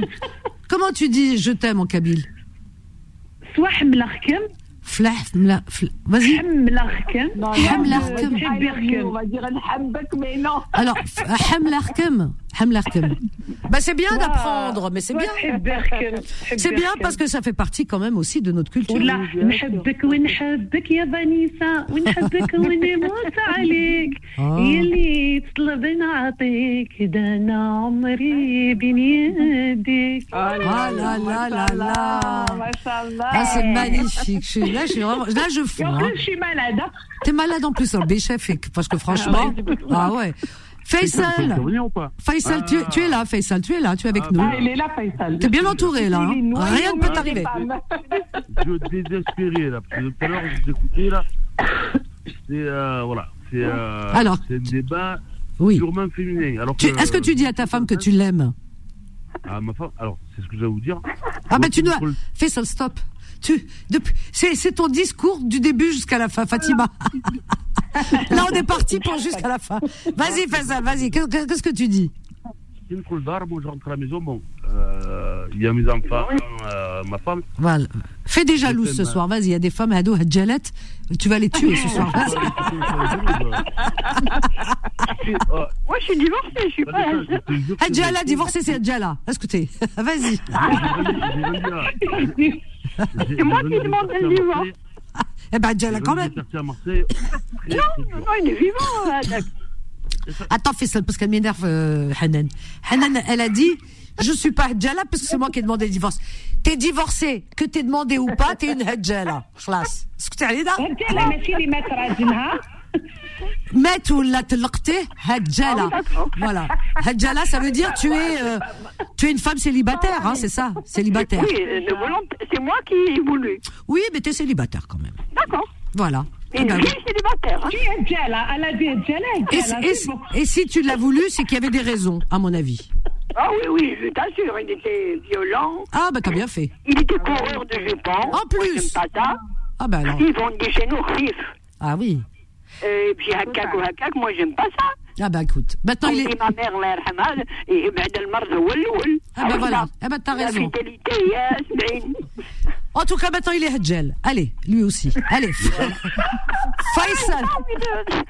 comment tu dis je t'aime en kabyle soit حملاخكم فلاح فلا vas-y حملاركم حملاركم تحبي ركم نحبك مي نو Hamlarken. Bah c'est bien d'apprendre, mais c'est bien. C'est bien parce que ça fait partie quand même aussi de notre culture. Ah. ah là là là là. Ah c'est magnifique. Là je suis vraiment, là je fous. En plus malade. T'es malade en plus, hein. béchef, parce que franchement, ah ouais. Faisal, Faisal, tu, tu es là, Faisal, tu es là, tu es avec nous. Ah, il est là, Faisal. T'es bien entouré là. Hein. Rien ne peut t'arriver. Je désespérais là, parce que tout à l'heure, je vous écoutais là. C'est, euh, voilà, c'est euh, Alors. c'est un débat Oui. purement féminin. Alors Tu- Est-ce que tu dis à ta femme que tu l'aimes? Ah, ma femme, alors, c'est ce que je vais vous dire. Ah ben tu Moi, dois. Faisal, stop. Tu, depuis, c'est, ton discours du début jusqu'à la fin, Fatima. Là, on est parti pour jusqu'à la fin. Vas-y, Faisal, vas-y. Qu'est- Qu'est-ce que tu dis? Une coule moi je rentre à la maison, bon, euh, il y a mes enfants, euh, ma femme. Voilà. Fais des jalouses ce soir. Vas-y, il y a des femmes, Hado, Hadjalet. Tu vas les tuer ce soir. Vas-y. Euh, Moi, je suis divorcée, je suis pas. Hadjala, divorcé, c'est Hadjala. Écoutez, vas-y. C'est moi qui demande un divorce. Eh ben, Hadjala, quand même. à. Non, non, il est vivant. Attends, Fessel, parce qu'elle m'énerve, euh, Hanan. Hanan, elle a dit Je suis pas Hadjala parce que c'est moi qui ai demandé le divorce. T'es divorcé, que t'es demandé ou pas, t'es une Hadjala. Khlas. Ce que t'as dit Met ou la Hadjala. Ah, voilà. Hadjala, ça veut dire tu es, euh, tu es une femme célibataire, hein, c'est ça? Célibataire. Oui, c'est moi qui ai voulu. Oui, mais t'es célibataire quand même. D'accord. Voilà. Et célibataire. Hein. Elle a dit et, et si tu l'as voulu, c'est qu'il y avait des raisons, à mon avis. Ah oui, oui, je t'assure, il était violent. Ah, bah t'as bien fait. Il était coureur de jupons. En plus. Moi, pas ça. Ah, bah alors. Ils vendent des chez nous, Ah oui. Et puis, hakak ou hakak, moi, j'aime pas ça. Ah bah écoute, maintenant il est... ma mère, Allah yarhamha, et بعد المرض هو الأول. Ah bah voilà, ah bah t'as raison. La fidélité, yes, En tout cas, maintenant il est Hadjel. Allez, lui aussi. Allez. Faisal.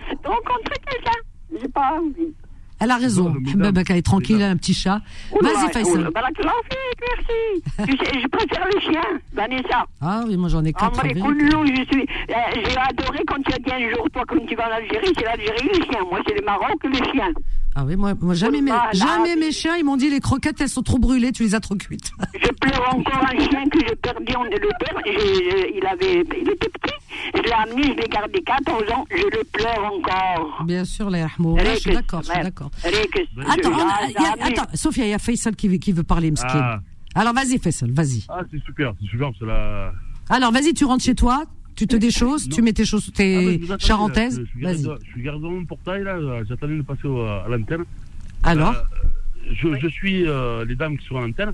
J'ai rencontrer quelqu'un. J'ai pas envie. Elle a raison. Babaka est tranquille, elle a un petit chat. Vas-y, Faisal. merci. je préfère les chiens, Vanessa. Ah oui, moi j'en ai quatre. je suis. Euh, j'ai adoré quand tu as dit un jour, toi, quand tu vas en Algérie, c'est l'Algérie les chiens. Moi, c'est le Maroc les chiens. Ah oui, moi, moi jamais, mes, jamais mes chiens, ils m'ont dit les croquettes, elles sont trop brûlées, tu les as trop cuites. Je pleure encore un chien que j'ai perdu, on le père, il avait, il était petit. Je l'ai amené, je l'ai gardé 14 ans, je le pleure encore. Bien sûr, les Rahmou. Je suis d'accord, je suis d'accord. Attends, attends, Sophia, il y a Faisal qui, qui veut parler, Mskin. Ah. Alors vas-y, Faisal, vas-y. Ah, c'est super, c'est super, c'est la... Alors vas-y, tu rentres chez toi, tu te déchausses, tu mets tes choses, tes ah, charentaises. Vas-y. Je suis gardé dans mon portail, là, j'attendais de passer à l'antenne. Alors euh, je, je, suis euh, les dames qui sont à l'antenne.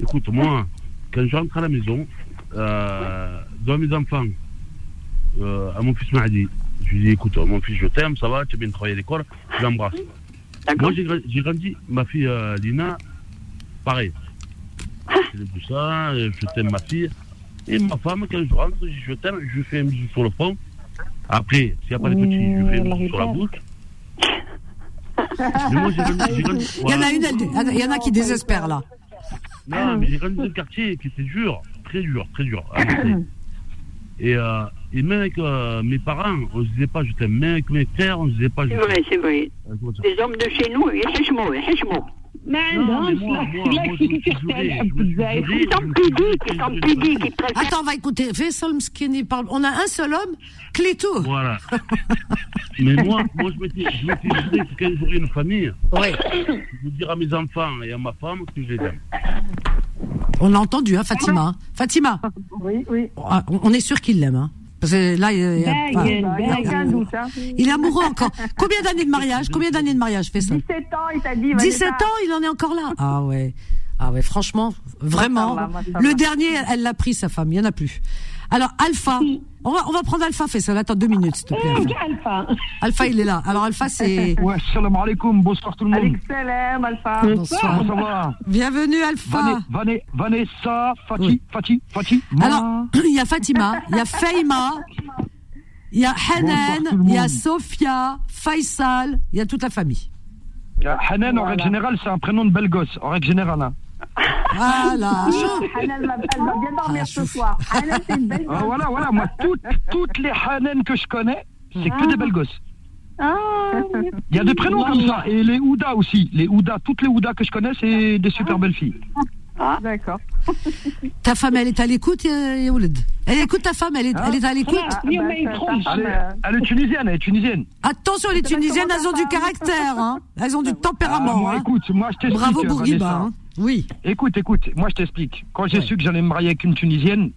Écoute, moi, quand je rentre à la maison, euh, dans mes enfants, euh, à mon fils Mahdi. Je lui dis écoute, mon fils, je t'aime, ça va, tu as bien travaillé à l'école, je l'embrasse. Moi, j'ai grandi, ma fille Lina, pareil. Tout ça, je t'aime ma fille. Et ma femme, quand je rentre, je dis je t'aime, je fais un bisou sur le front. Après, s'il n'y a pas de petits, je fais un bisou sur la bouche. moi, il y en a une, il y en a qui désespèrent là. Non, mais j'ai grandi dans un quartier qui était dur, très dur, très dur. Et, euh, et même avec euh, mes parents, on ne se disait pas je t'aime. Même avec mes frères, on ne se disait pas je t'aime. C'est vrai, c'est vrai. Les hommes de chez nous, ils. Mais non, ils sont pudiques, sont pudiques. Attends, on va écouter. Faisal Mskini parle. On a un seul homme, Cléto. Voilà. Mais moi, moi je m'étais dit que quand j'aurai une famille, ouais. je vais dire à mes enfants et à ma femme que je les aime. On l'a entendu, hein, Fatima. Fatima. Oui, oui. Ah, on est sûr qu'il l'aime. Hein. Parce que là, il, y a, aucun doute. Hein. Il est amoureux encore. Combien d'années de mariage? Combien d'années de mariage fait ça 17 ans, il t'a dit. 17 ans, il en est encore là. Ah ouais. Ah ouais, franchement, vraiment. Le dernier, elle l'a pris, sa femme. Il n'y en a plus. Alors, Alpha. On va, on va prendre Alpha, fais ça. Attends deux minutes, s'il te plaît. Alpha. Alpha, il est là. Alors, Alpha, c'est. Ouais, salam alaikum. Bonsoir tout le monde. Salam, Alpha. Bonsoir. Va Bienvenue, Alpha. Vanessa, Fatih, Fatih, Fatih. Alors, il y a Fatima, il y a Faima, il y a Hanan, il y a Sophia, Faisal, il y a toute la famille. Hanan, en règle générale, c'est un prénom de belle gosse, en règle générale. Hein. Voilà. Hanan, elle va bien dormir ce soir. Hanan, c'est une belle gosse. voilà, voilà. Moi, toutes, toutes les Hanan que je connais, c'est que des belles gosses. Ah. Il y a des prénoms comme ça. Et les Ouda aussi. Les Ouda, toutes les Ouda que je connais, c'est des super belles filles. Ah, d'accord. Ta femme, elle est à l'écoute, Yaouled? Elle écoute ta femme, elle est, elle est à l'écoute? Ah, bah, elle, est, tunisienne, elle est tunisienne. Attention, les tunisiennes, elles ont du caractère, hein. Elles ont du tempérament. moi, hein. écoute, moi, je. Bravo Bourguiba, hein. Oui. Écoute, écoute, moi, je t'explique. Quand j'ai su que j'allais me marier avec une tunisienne,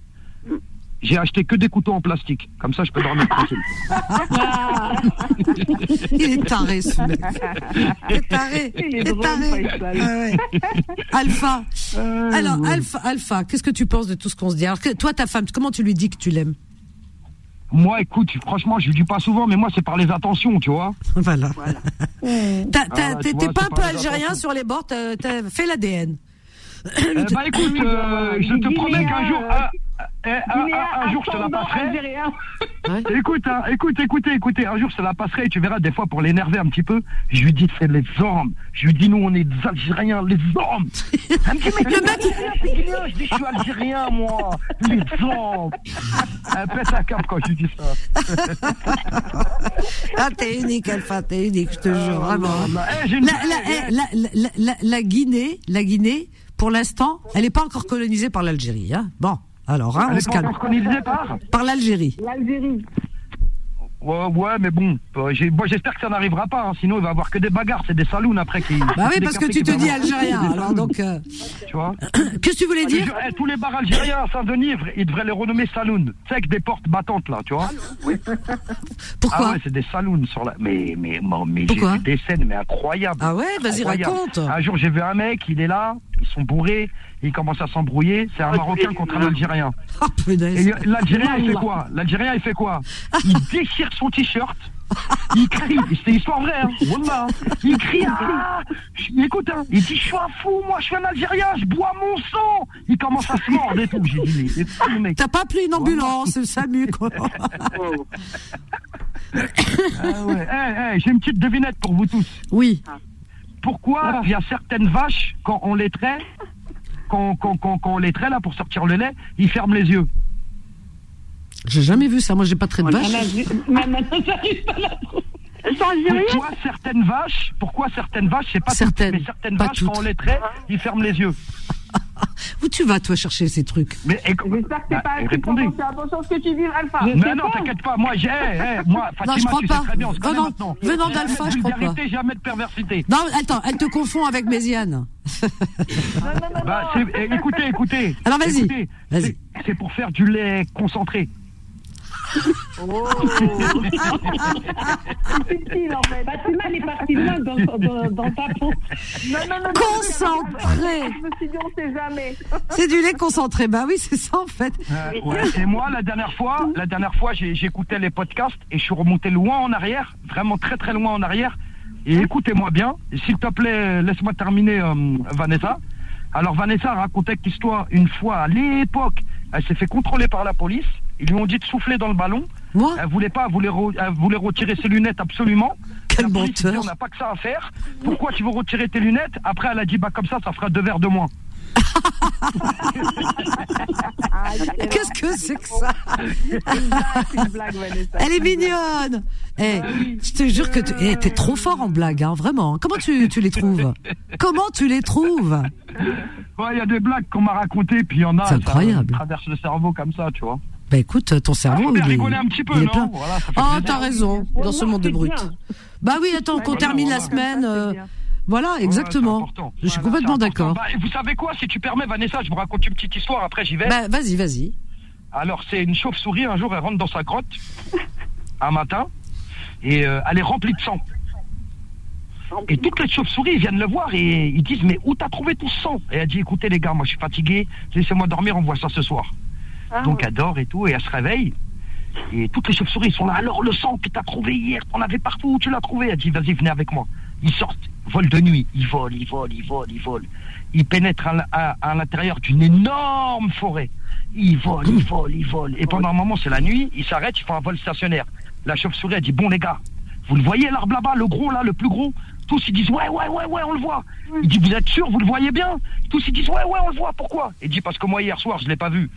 j'ai acheté que des couteaux en plastique. Comme ça, je peux dormir tranquille. Il est taré, ce mec. Il est taré. Il est, taré. Ah Alpha. Euh, Alors, Alpha, Alpha qu'est-ce que tu penses de tout ce qu'on se dit? Alors, toi, ta femme, comment tu lui dis que tu l'aimes? Moi, écoute, franchement, je lui dis pas souvent, mais moi, c'est par les attentions, tu vois. Voilà. voilà. Ah, t'es pas un peu algérien sur les bords, t'as fait l'ADN. Eh bah écoute, euh, je te promets qu'un jour, un, un, un, jour je te la passerai. Écoute, hein, écoute, écoutez, écoutez, un jour je te la passerai et tu verras des fois pour l'énerver un petit peu. Je lui dis c'est les hommes. Je lui dis nous on est des Algériens, les hommes. Elle me dit mais le mec Je dis je suis Algérien moi, les hommes. Elle pète la cape quand je lui dis ça. ah t'es unique Alpha, t'es unique, je te jure ah, vraiment. Eh, eh, la Guinée, la Guinée pour l'instant, elle n'est pas encore colonisée par l'Algérie. Hein bon, alors, hein, on se calme. par Par l'Algérie. L'Algérie. Ouais, ouais, mais bon, euh, j'espère que ça n'arrivera pas, hein, sinon il va y avoir que des bagarres, c'est des saloons après qui. Bah oui, parce que tu te dis algérien, alors donc. Euh, tu vois Qu'est-ce que tu voulais dire? Eh, Tous les bars algériens à Saint-Denis, ils devraient les renommer saloons. Tu sais, avec des portes battantes là, tu vois Oui. Pourquoi? Ah ouais, c'est des saloons sur la. Mais, mais, mais, j'ai vu des scènes, mais incroyables. Ah ouais, vas-y, raconte. Un jour, j'ai vu un mec, il est là, ils sont bourrés, ils commencent à s'embrouiller. C'est un ah, Marocain contre un Algérien. Oh, L'Algérien, il fait quoi? L'Algérien, il fait quoi? Il déchire son t-shirt. Il crie, c'est histoire vraie, hein. Il crie, ah, écoute, hein. il dit, je suis un fou, moi, je suis un Algérien, je bois mon sang. Il commence à se mordre et tout. J'ai dit, mais mec. T'as pas appelé une ambulance, c'est Samu, quoi. ah ouais. hey, J'ai une petite devinette pour vous tous. Oui. Pourquoi il y a certaines vaches, quand on les traite, quand, quand, quand, quand on les traite là pour sortir le lait, ils ferment les yeux J'ai jamais vu ça. Moi, j'ai pas très de vaches. Pourquoi certaines vaches, pourquoi certaines vaches, c'est pas certaines, toutes, mais certaines vaches, quand on les traite, ils ferment les yeux. Où tu vas, toi, chercher ces trucs? Mais J'espère que c'est bah, pas un truc attention à ce que tu dis, Alpha. Mais non, t'inquiète pas, moi, j'ai, moi, Fatima, non, je crois tu pas. sais très bien, non, venant d'Alpha, je crois pas. jamais de perversité. Non, attends, elle te confond avec Méziane. non, non, non, bah, eh, écoutez, écoutez. Alors, vas-y. Vas-y. C'est pour faire du lait concentré. Oh C'est subtil en fait. Fatima est partie loin dans, dans, dans ta peau. Non, non, non. Concentré. Je me suis dit, on sait jamais. C'est du lait concentré. Bah oui, c'est ça en fait. Euh, ouais. Et moi, la dernière fois, la dernière fois, j'écoutais les podcasts et je suis remonté loin en arrière, vraiment très très loin en arrière. Et écoutez-moi bien, s'il te plaît, laisse-moi terminer, euh, Vanessa. Alors Vanessa racontait l'histoire, une fois à l'époque, elle s'est fait contrôler par la police. Ils lui ont dit de souffler dans le ballon. Moi Elle voulait pas, elle voulait, elle voulait retirer ses lunettes absolument. Quel menteur On n'a pas que ça à faire. Pourquoi tu veux retirer tes lunettes Après, elle a dit bah comme ça, ça fera deux verres de moins. Qu'est-ce que c'est que ça Elle est mignonne. Eh, je te jure que tu eh, es trop fort en blague, hein, vraiment. Comment tu, tu les trouves? Comment tu les trouves? Il y a des blagues qu'on m'a racontées, puis il y en a. C'est incroyable. Ça traverse le cerveau comme ça, tu vois. Bah écoute, ton cerveau, ah, il, est, un petit peu, il est plein. Voilà, oh, t'as raison, dans ce monde de brut. Bah oui, attends, qu'on termine la semaine. Euh, voilà, exactement. je suis complètement d'accord. Bah, vous savez quoi, si tu permets, Vanessa, je vous raconte une petite histoire, après j'y vais. Bah, vas-y, vas-y. Alors, c'est une chauve-souris, un jour, elle rentre dans sa grotte, un matin, et euh, elle est remplie de sang. Et toutes les chauves-souris viennent le voir et ils disent Mais où t'as trouvé tout ce sang? Et elle dit Écoutez, les gars, moi je suis fatigué, laissez-moi dormir, on voit ça ce soir. Ah Donc elle dort et tout, et elle se réveille. Et toutes les chauves-souris sont là. Alors le sang que t'as trouvé hier, t'en avais partout, où tu l'as trouvé Elle dit Vas-y, venez avec moi. Ils sortent, volent de nuit, ils volent, ils volent, ils volent, ils volent. Ils pénètrent à, l'intérieur d'une énorme forêt. Ils volent, ils volent, ils volent. Et pendant un moment, c'est la nuit, ils s'arrêtent, ils font un vol stationnaire. La chauve-souris, elle dit Bon, les gars, vous le voyez l'arbre là-bas, le gros là, le plus gros? Tous ils disent Ouais, ouais, ouais, ouais, on le voit. Il dit Vous êtes sûr, vous le voyez bien? Tous ils disent Ouais, ouais, on le voit, pourquoi? Il dit Parce que moi, hier soir, je ne l'ai pas vu.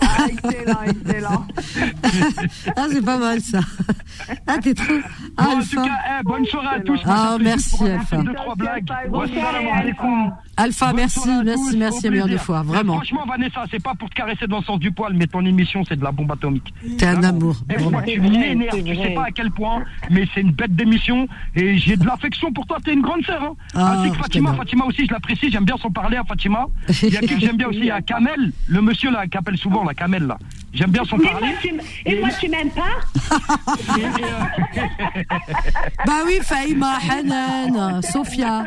Ah, excellent, excellent. ah, c'est pas mal ça. Ah, t'es trop. Ah, en tout cas, eh, bonne soirée à tous. Ah, merci, Alpha. Deux, trois blagues. Alpha, merci, merci, merci, million de fois, vraiment. franchement, Vanessa, c'est pas pour te caresser dans le sens du poil, mais ton émission, c'est de la bombe atomique. T'es un amour. Et moi, tu m'énerves, tu sais pas à quel point, mais c'est une bête d'émission et j'ai de l'affection pour toi, t'es une grande sœur. Hein. Ah, Ainsi que Fatima, Fatima aussi, je l'apprécie, j'aime bien son parler à Fatima. Il y a qui que j'aime bien aussi, il y a Kamel, le monsieur là qui appelle souvent la Kamel là. J'aime bien son parler. et, moi, tu m'aimes pas Bah oui, Faïma, Hanan, Sophia.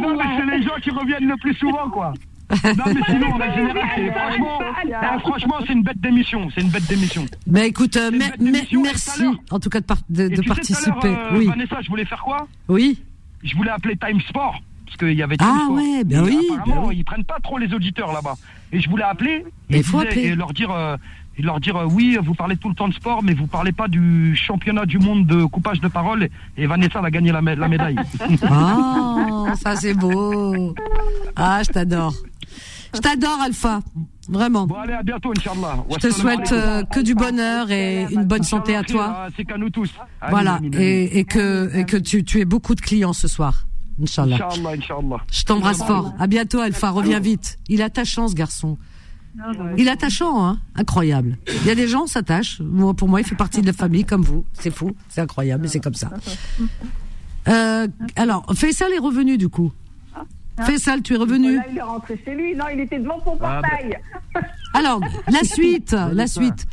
Non, mais c'est les gens qui reviennent le plus souvent, quoi. Non, mais sinon, général, franchement, euh, franchement c'est une bête d'émission. C'est une bête d'émission. Mais écoute, euh, merci en tout cas de, de, participer. Euh, oui. Vanessa, je voulais faire quoi? Oui. Je voulais appeler Time Sport parce qu'il y avait Ah ouais, ben oui. Apparemment, ben ils prennent pas trop les auditeurs là-bas. Et je voulais appeler et, et leur dire, euh, et leur dire euh, oui, vous parlez tout le temps de sport, mais vous parlez pas du championnat du monde de coupage de parole. Et Vanessa a gagné la, la médaille. oh, ça c'est beau. Ah, je t'adore. Je t'adore, Alpha. Vraiment. Bon, allez, à bientôt, Inch'Allah. Je te souhaite euh, que du bonheur et une bonne santé à toi. C'est qu'à nous tous. Voilà. Et, et, que, et que tu, tu aies beaucoup de clients ce soir. Inch'Allah. Inch'Allah, Inch'Allah. Je t'embrasse fort. À bientôt, Alpha. Reviens vite. Il a ta chance, garçon. Il est attachant, hein incroyable. Il y a des gens s'attachent. Moi, pour moi, il fait partie de la famille comme vous. C'est fou, c'est incroyable, mais c'est comme ça. Euh, alors, Faisal est revenu du coup. Hein Faisal, tu es revenu? il est rentré chez lui. Non, il était devant son ah, portail. Alors, la suite, la suite.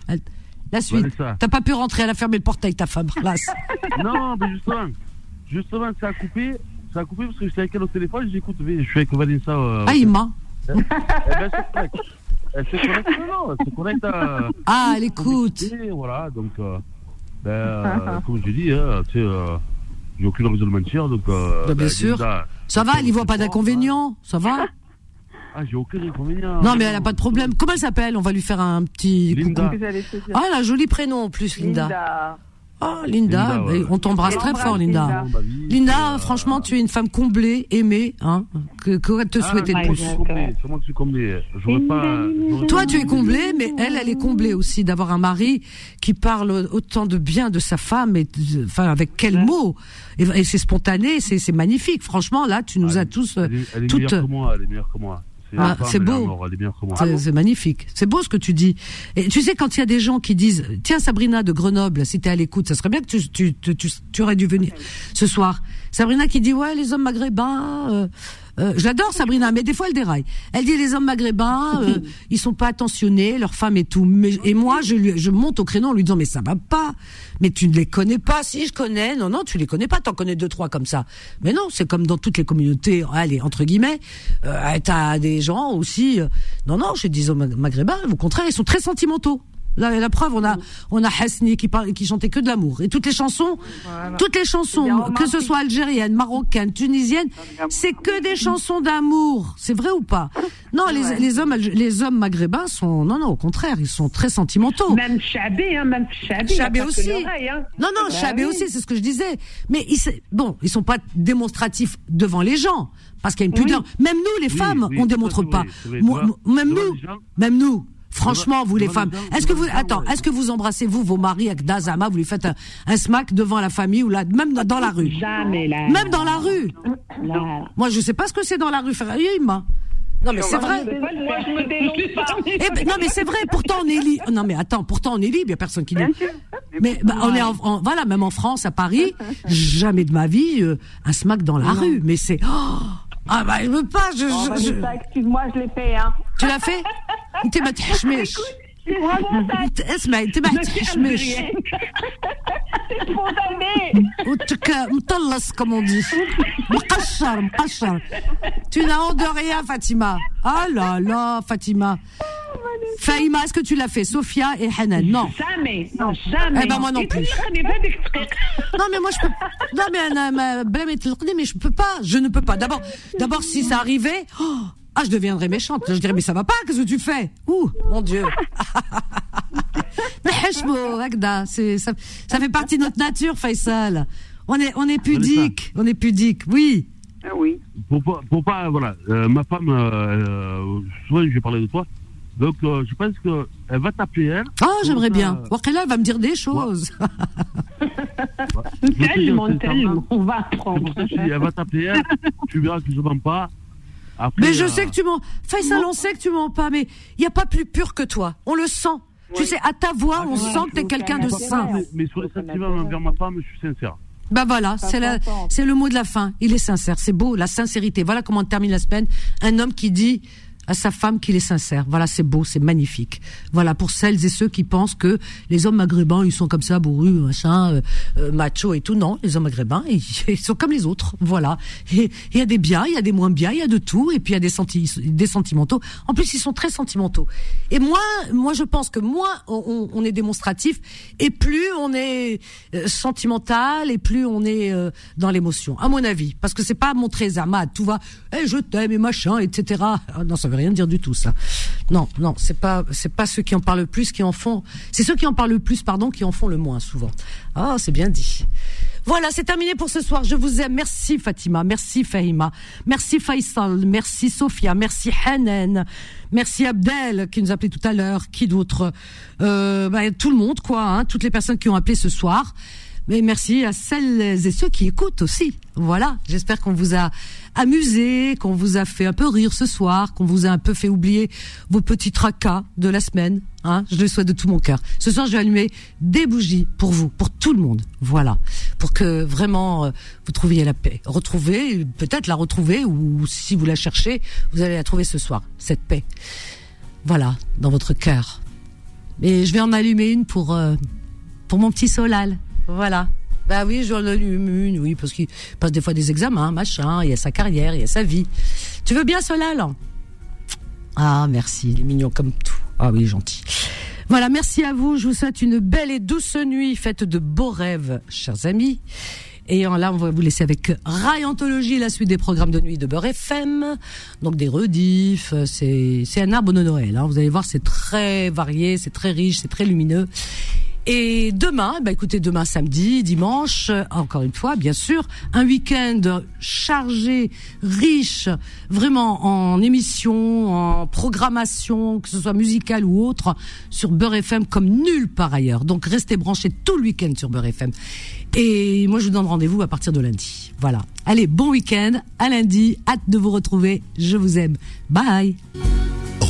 La suite. T'as pas pu rentrer, elle a fermé le portail, ta femme. non, mais justement, justement, ça a coupé. Ça a coupé parce que j'étais avec elle au téléphone. J'écoute, je suis avec Vanessa. Euh, ah, il correct. Elle se connecte, non, elle se connecte à. Ah, elle écoute. Voilà, donc, euh, ben, euh, comme je dis, hein, tu sais, euh, j'ai aucune raison de mentir, donc. Euh, bah, bien ben, sûr. ça va, elle y voit pas d'inconvénient, ça va ah, j'ai aucun inconvénient. Non, mais elle a pas de problème. Comment elle s'appelle? On va lui faire un petit. Linda. Ah, elle a un joli prénom en plus, Linda. Linda. Oh, Linda, on t'embrasse très fort, Linda. Linda, franchement, tu es une femme comblée, aimée, hein, que qu'aurait te ah, souhaiter de plus. Comblée. Pas, Toi, tu es comblée, mais elle, elle est comblée aussi d'avoir un mari qui parle autant de bien de sa femme et, enfin, avec quels mots. Et, c'est spontané, c'est magnifique. Franchement, là, tu nous as tous, elle est, elle est toutes. Meilleure que moi, elle est meilleure que moi. C'est beau. C'est magnifique. C'est beau ce que tu dis. Et tu sais, quand il y a des gens qui disent, tiens Sabrina de Grenoble, si t'es à l'écoute, ça serait bien que tu, tu, tu, tu, aurais dû venir ce soir. Sabrina qui dit, ouais, les hommes maghrébins, euh, euh, j'adore Sabrina, mais des fois elle déraille. Elle dit les hommes maghrébins, euh, ils sont pas attentionnés, leurs femmes et tout. Mais, et moi, je, lui, je monte au créneau en lui disant mais ça va pas. Mais tu ne les connais pas. Si je connais, non non, tu les connais pas. T'en connais deux trois comme ça. Mais non, c'est comme dans toutes les communautés. Allez entre guillemets, euh, t'as des gens aussi. Euh, non non, je dis hommes maghrébins. Au contraire, ils sont très sentimentaux. La, la, preuve, on a, on a Hasni qui, parle, qui chantait que de l'amour. Et toutes les chansons, toutes les chansons, que ce soit algérienne, marocaine, tunisienne, c'est que des chansons d'amour. C'est vrai ou pas? Non, les, les, hommes, les hommes maghrébins sont, non, non, au contraire, ils sont très sentimentaux. Même Chabé, hein, même Chabé. Chabé aussi. Hein. Non, non, bah Chabé aussi, c'est ce que je disais. Mais ils, bon, ils sont pas démonstratifs devant les gens. Parce qu'il y a une pudeur. Même nous, les femmes, on démontre pas. même nous, même nous, Franchement, vous les femmes, est-ce que vous attends, est-ce que vous embrassez vous vos maris avec Dazama, vous lui faites un, smack devant la famille ou là, même dans la rue? Jamais là. Même dans la rue? Moi, je sais pas ce que c'est dans la rue, frère. Non mais c'est vrai. Eh ben, non mais c'est vrai. Pourtant on est libre. Non mais attends. Pourtant on est libre. Il y a personne qui nous. Mais bah, on est en, voilà même en France, à Paris, jamais de ma vie euh, un smack dans la rue. Mais c'est. Oh, ah bah je veux pas. Je, oh, je, bah, excuse-moi, je l'ai fait. Hein. Tu l'as fait? انت ما تحشميش اسمعي انت ما تحشميش وتك مطلص comme on dit مقشر مقشر tu n'as honte de rien Fatima ah là là Fatima Faïma, est-ce que tu l'as fait Sophia et Hanan Non. Jamais. Non, jamais. Eh ben moi non plus. non mais moi je peux. Non mais mais je peux pas. Je ne peux pas. D'abord, d'abord si ça arrivait, oh, ah, je deviendrais méchante. Je dirais, mais ça va pas, qu'est-ce que tu fais? Ouh, mon Dieu. mais c'est ça, ça fait partie de notre nature, Faisal. On est, on est pudique, on est pudique, oui. Ah oui. Pour pas, pour pas voilà, euh, ma femme, euh, euh, souvent je vais parler de toi, donc je pense qu'elle va t'appeler elle. Ah, j'aimerais bien. Wakela, elle va me dire des choses. tellement, tellement, on va apprendre. Elle va t'appeler elle, tu verras que je mens pas mais je euh, sais que tu mens. Faisal, on sait que tu mens pas, mais il n'y a pas plus pur que toi. On le sent. Tu sais, à ta voix, on sent que tu es quelqu'un de sain. Mais, sur les sentiments envers ma femme, je suis sincère. Ben voilà, c'est c'est le mot de la fin. Il est sincère, c'est beau, la sincérité. Voilà comment on termine la semaine. Un homme qui dit à sa femme qu'il est sincère. Voilà, c'est beau, c'est magnifique. Voilà, pour celles et ceux qui pensent que les hommes maghrébins, ils sont comme ça, bourrus, machin, euh, euh macho et tout. Non, les hommes maghrébins, ils, sont comme les autres. Voilà. Il y a des biens, il y a des moins biens, il y a de tout. Et puis il y a des, senti des sentimentaux. En plus, ils sont très sentimentaux. Et moi, moi, je pense que moins on, est démonstratif, et plus on est euh, sentimental, et plus on est euh, dans l'émotion. À mon avis, parce que c'est pas montrer Zama, tout va, eh, je t'aime et machin, etc. Ah, non, ça veut rien dire du tout ça. Non, non, c'est pas c'est pas ceux qui en parlent le plus qui en font. C'est ceux qui en parlent le plus, pardon, qui en font le moins souvent. Ah, c'est bien dit. Voilà, c'est terminé pour ce soir. Je vous aime. Merci Fatima, merci Fahima, merci Faisal, merci Sophia, merci Hanen, merci Abdel qui nous a appelé tout à l'heure. Qui d'autre? Euh, bah, Tout le monde, quoi. Hein, toutes les personnes qui ont appelé ce soir. Mais merci à celles et ceux qui écoutent aussi. Voilà, j'espère qu'on vous a amusé, qu'on vous a fait un peu rire ce soir, qu'on vous a un peu fait oublier vos petits tracas de la semaine. Hein je le souhaite de tout mon cœur. Ce soir, je vais allumer des bougies pour vous, pour tout le monde. Voilà, pour que vraiment euh, vous trouviez la paix. Retrouvez, peut-être la retrouver, ou si vous la cherchez, vous allez la trouver ce soir, cette paix. Voilà, dans votre cœur. Et je vais en allumer une pour euh, pour mon petit Solal. Voilà. Bah oui, j'en allume une, oui, parce qu'il passe des fois des examens, machin, il y a sa carrière, il y a sa vie. Tu veux bien Solal Ah, merci, il est mignon comme tout. Ah oui, gentil. Voilà, merci à vous. Je vous souhaite une belle et douce nuit, faite de beaux rêves, chers amis. Et là, on va vous laisser avec Rai Anthologie, la suite des programmes de nuit de Beurre FM. Donc des rediffs, c'est, c'est un arbre de Noël. Hein. Vous allez voir, c'est très varié, c'est très riche, c'est très lumineux. Et demain, bah écoutez, demain samedi, dimanche, encore une fois, bien sûr, un week-end chargé, riche, vraiment en émissions, en programmation, que ce soit musicale ou autre, sur Beurre FM comme nulle part ailleurs. Donc restez branchés tout le week-end sur Beurre FM. Et moi, je vous donne rendez-vous à partir de lundi. Voilà. Allez, bon week-end, à lundi, hâte de vous retrouver. Je vous aime. Bye.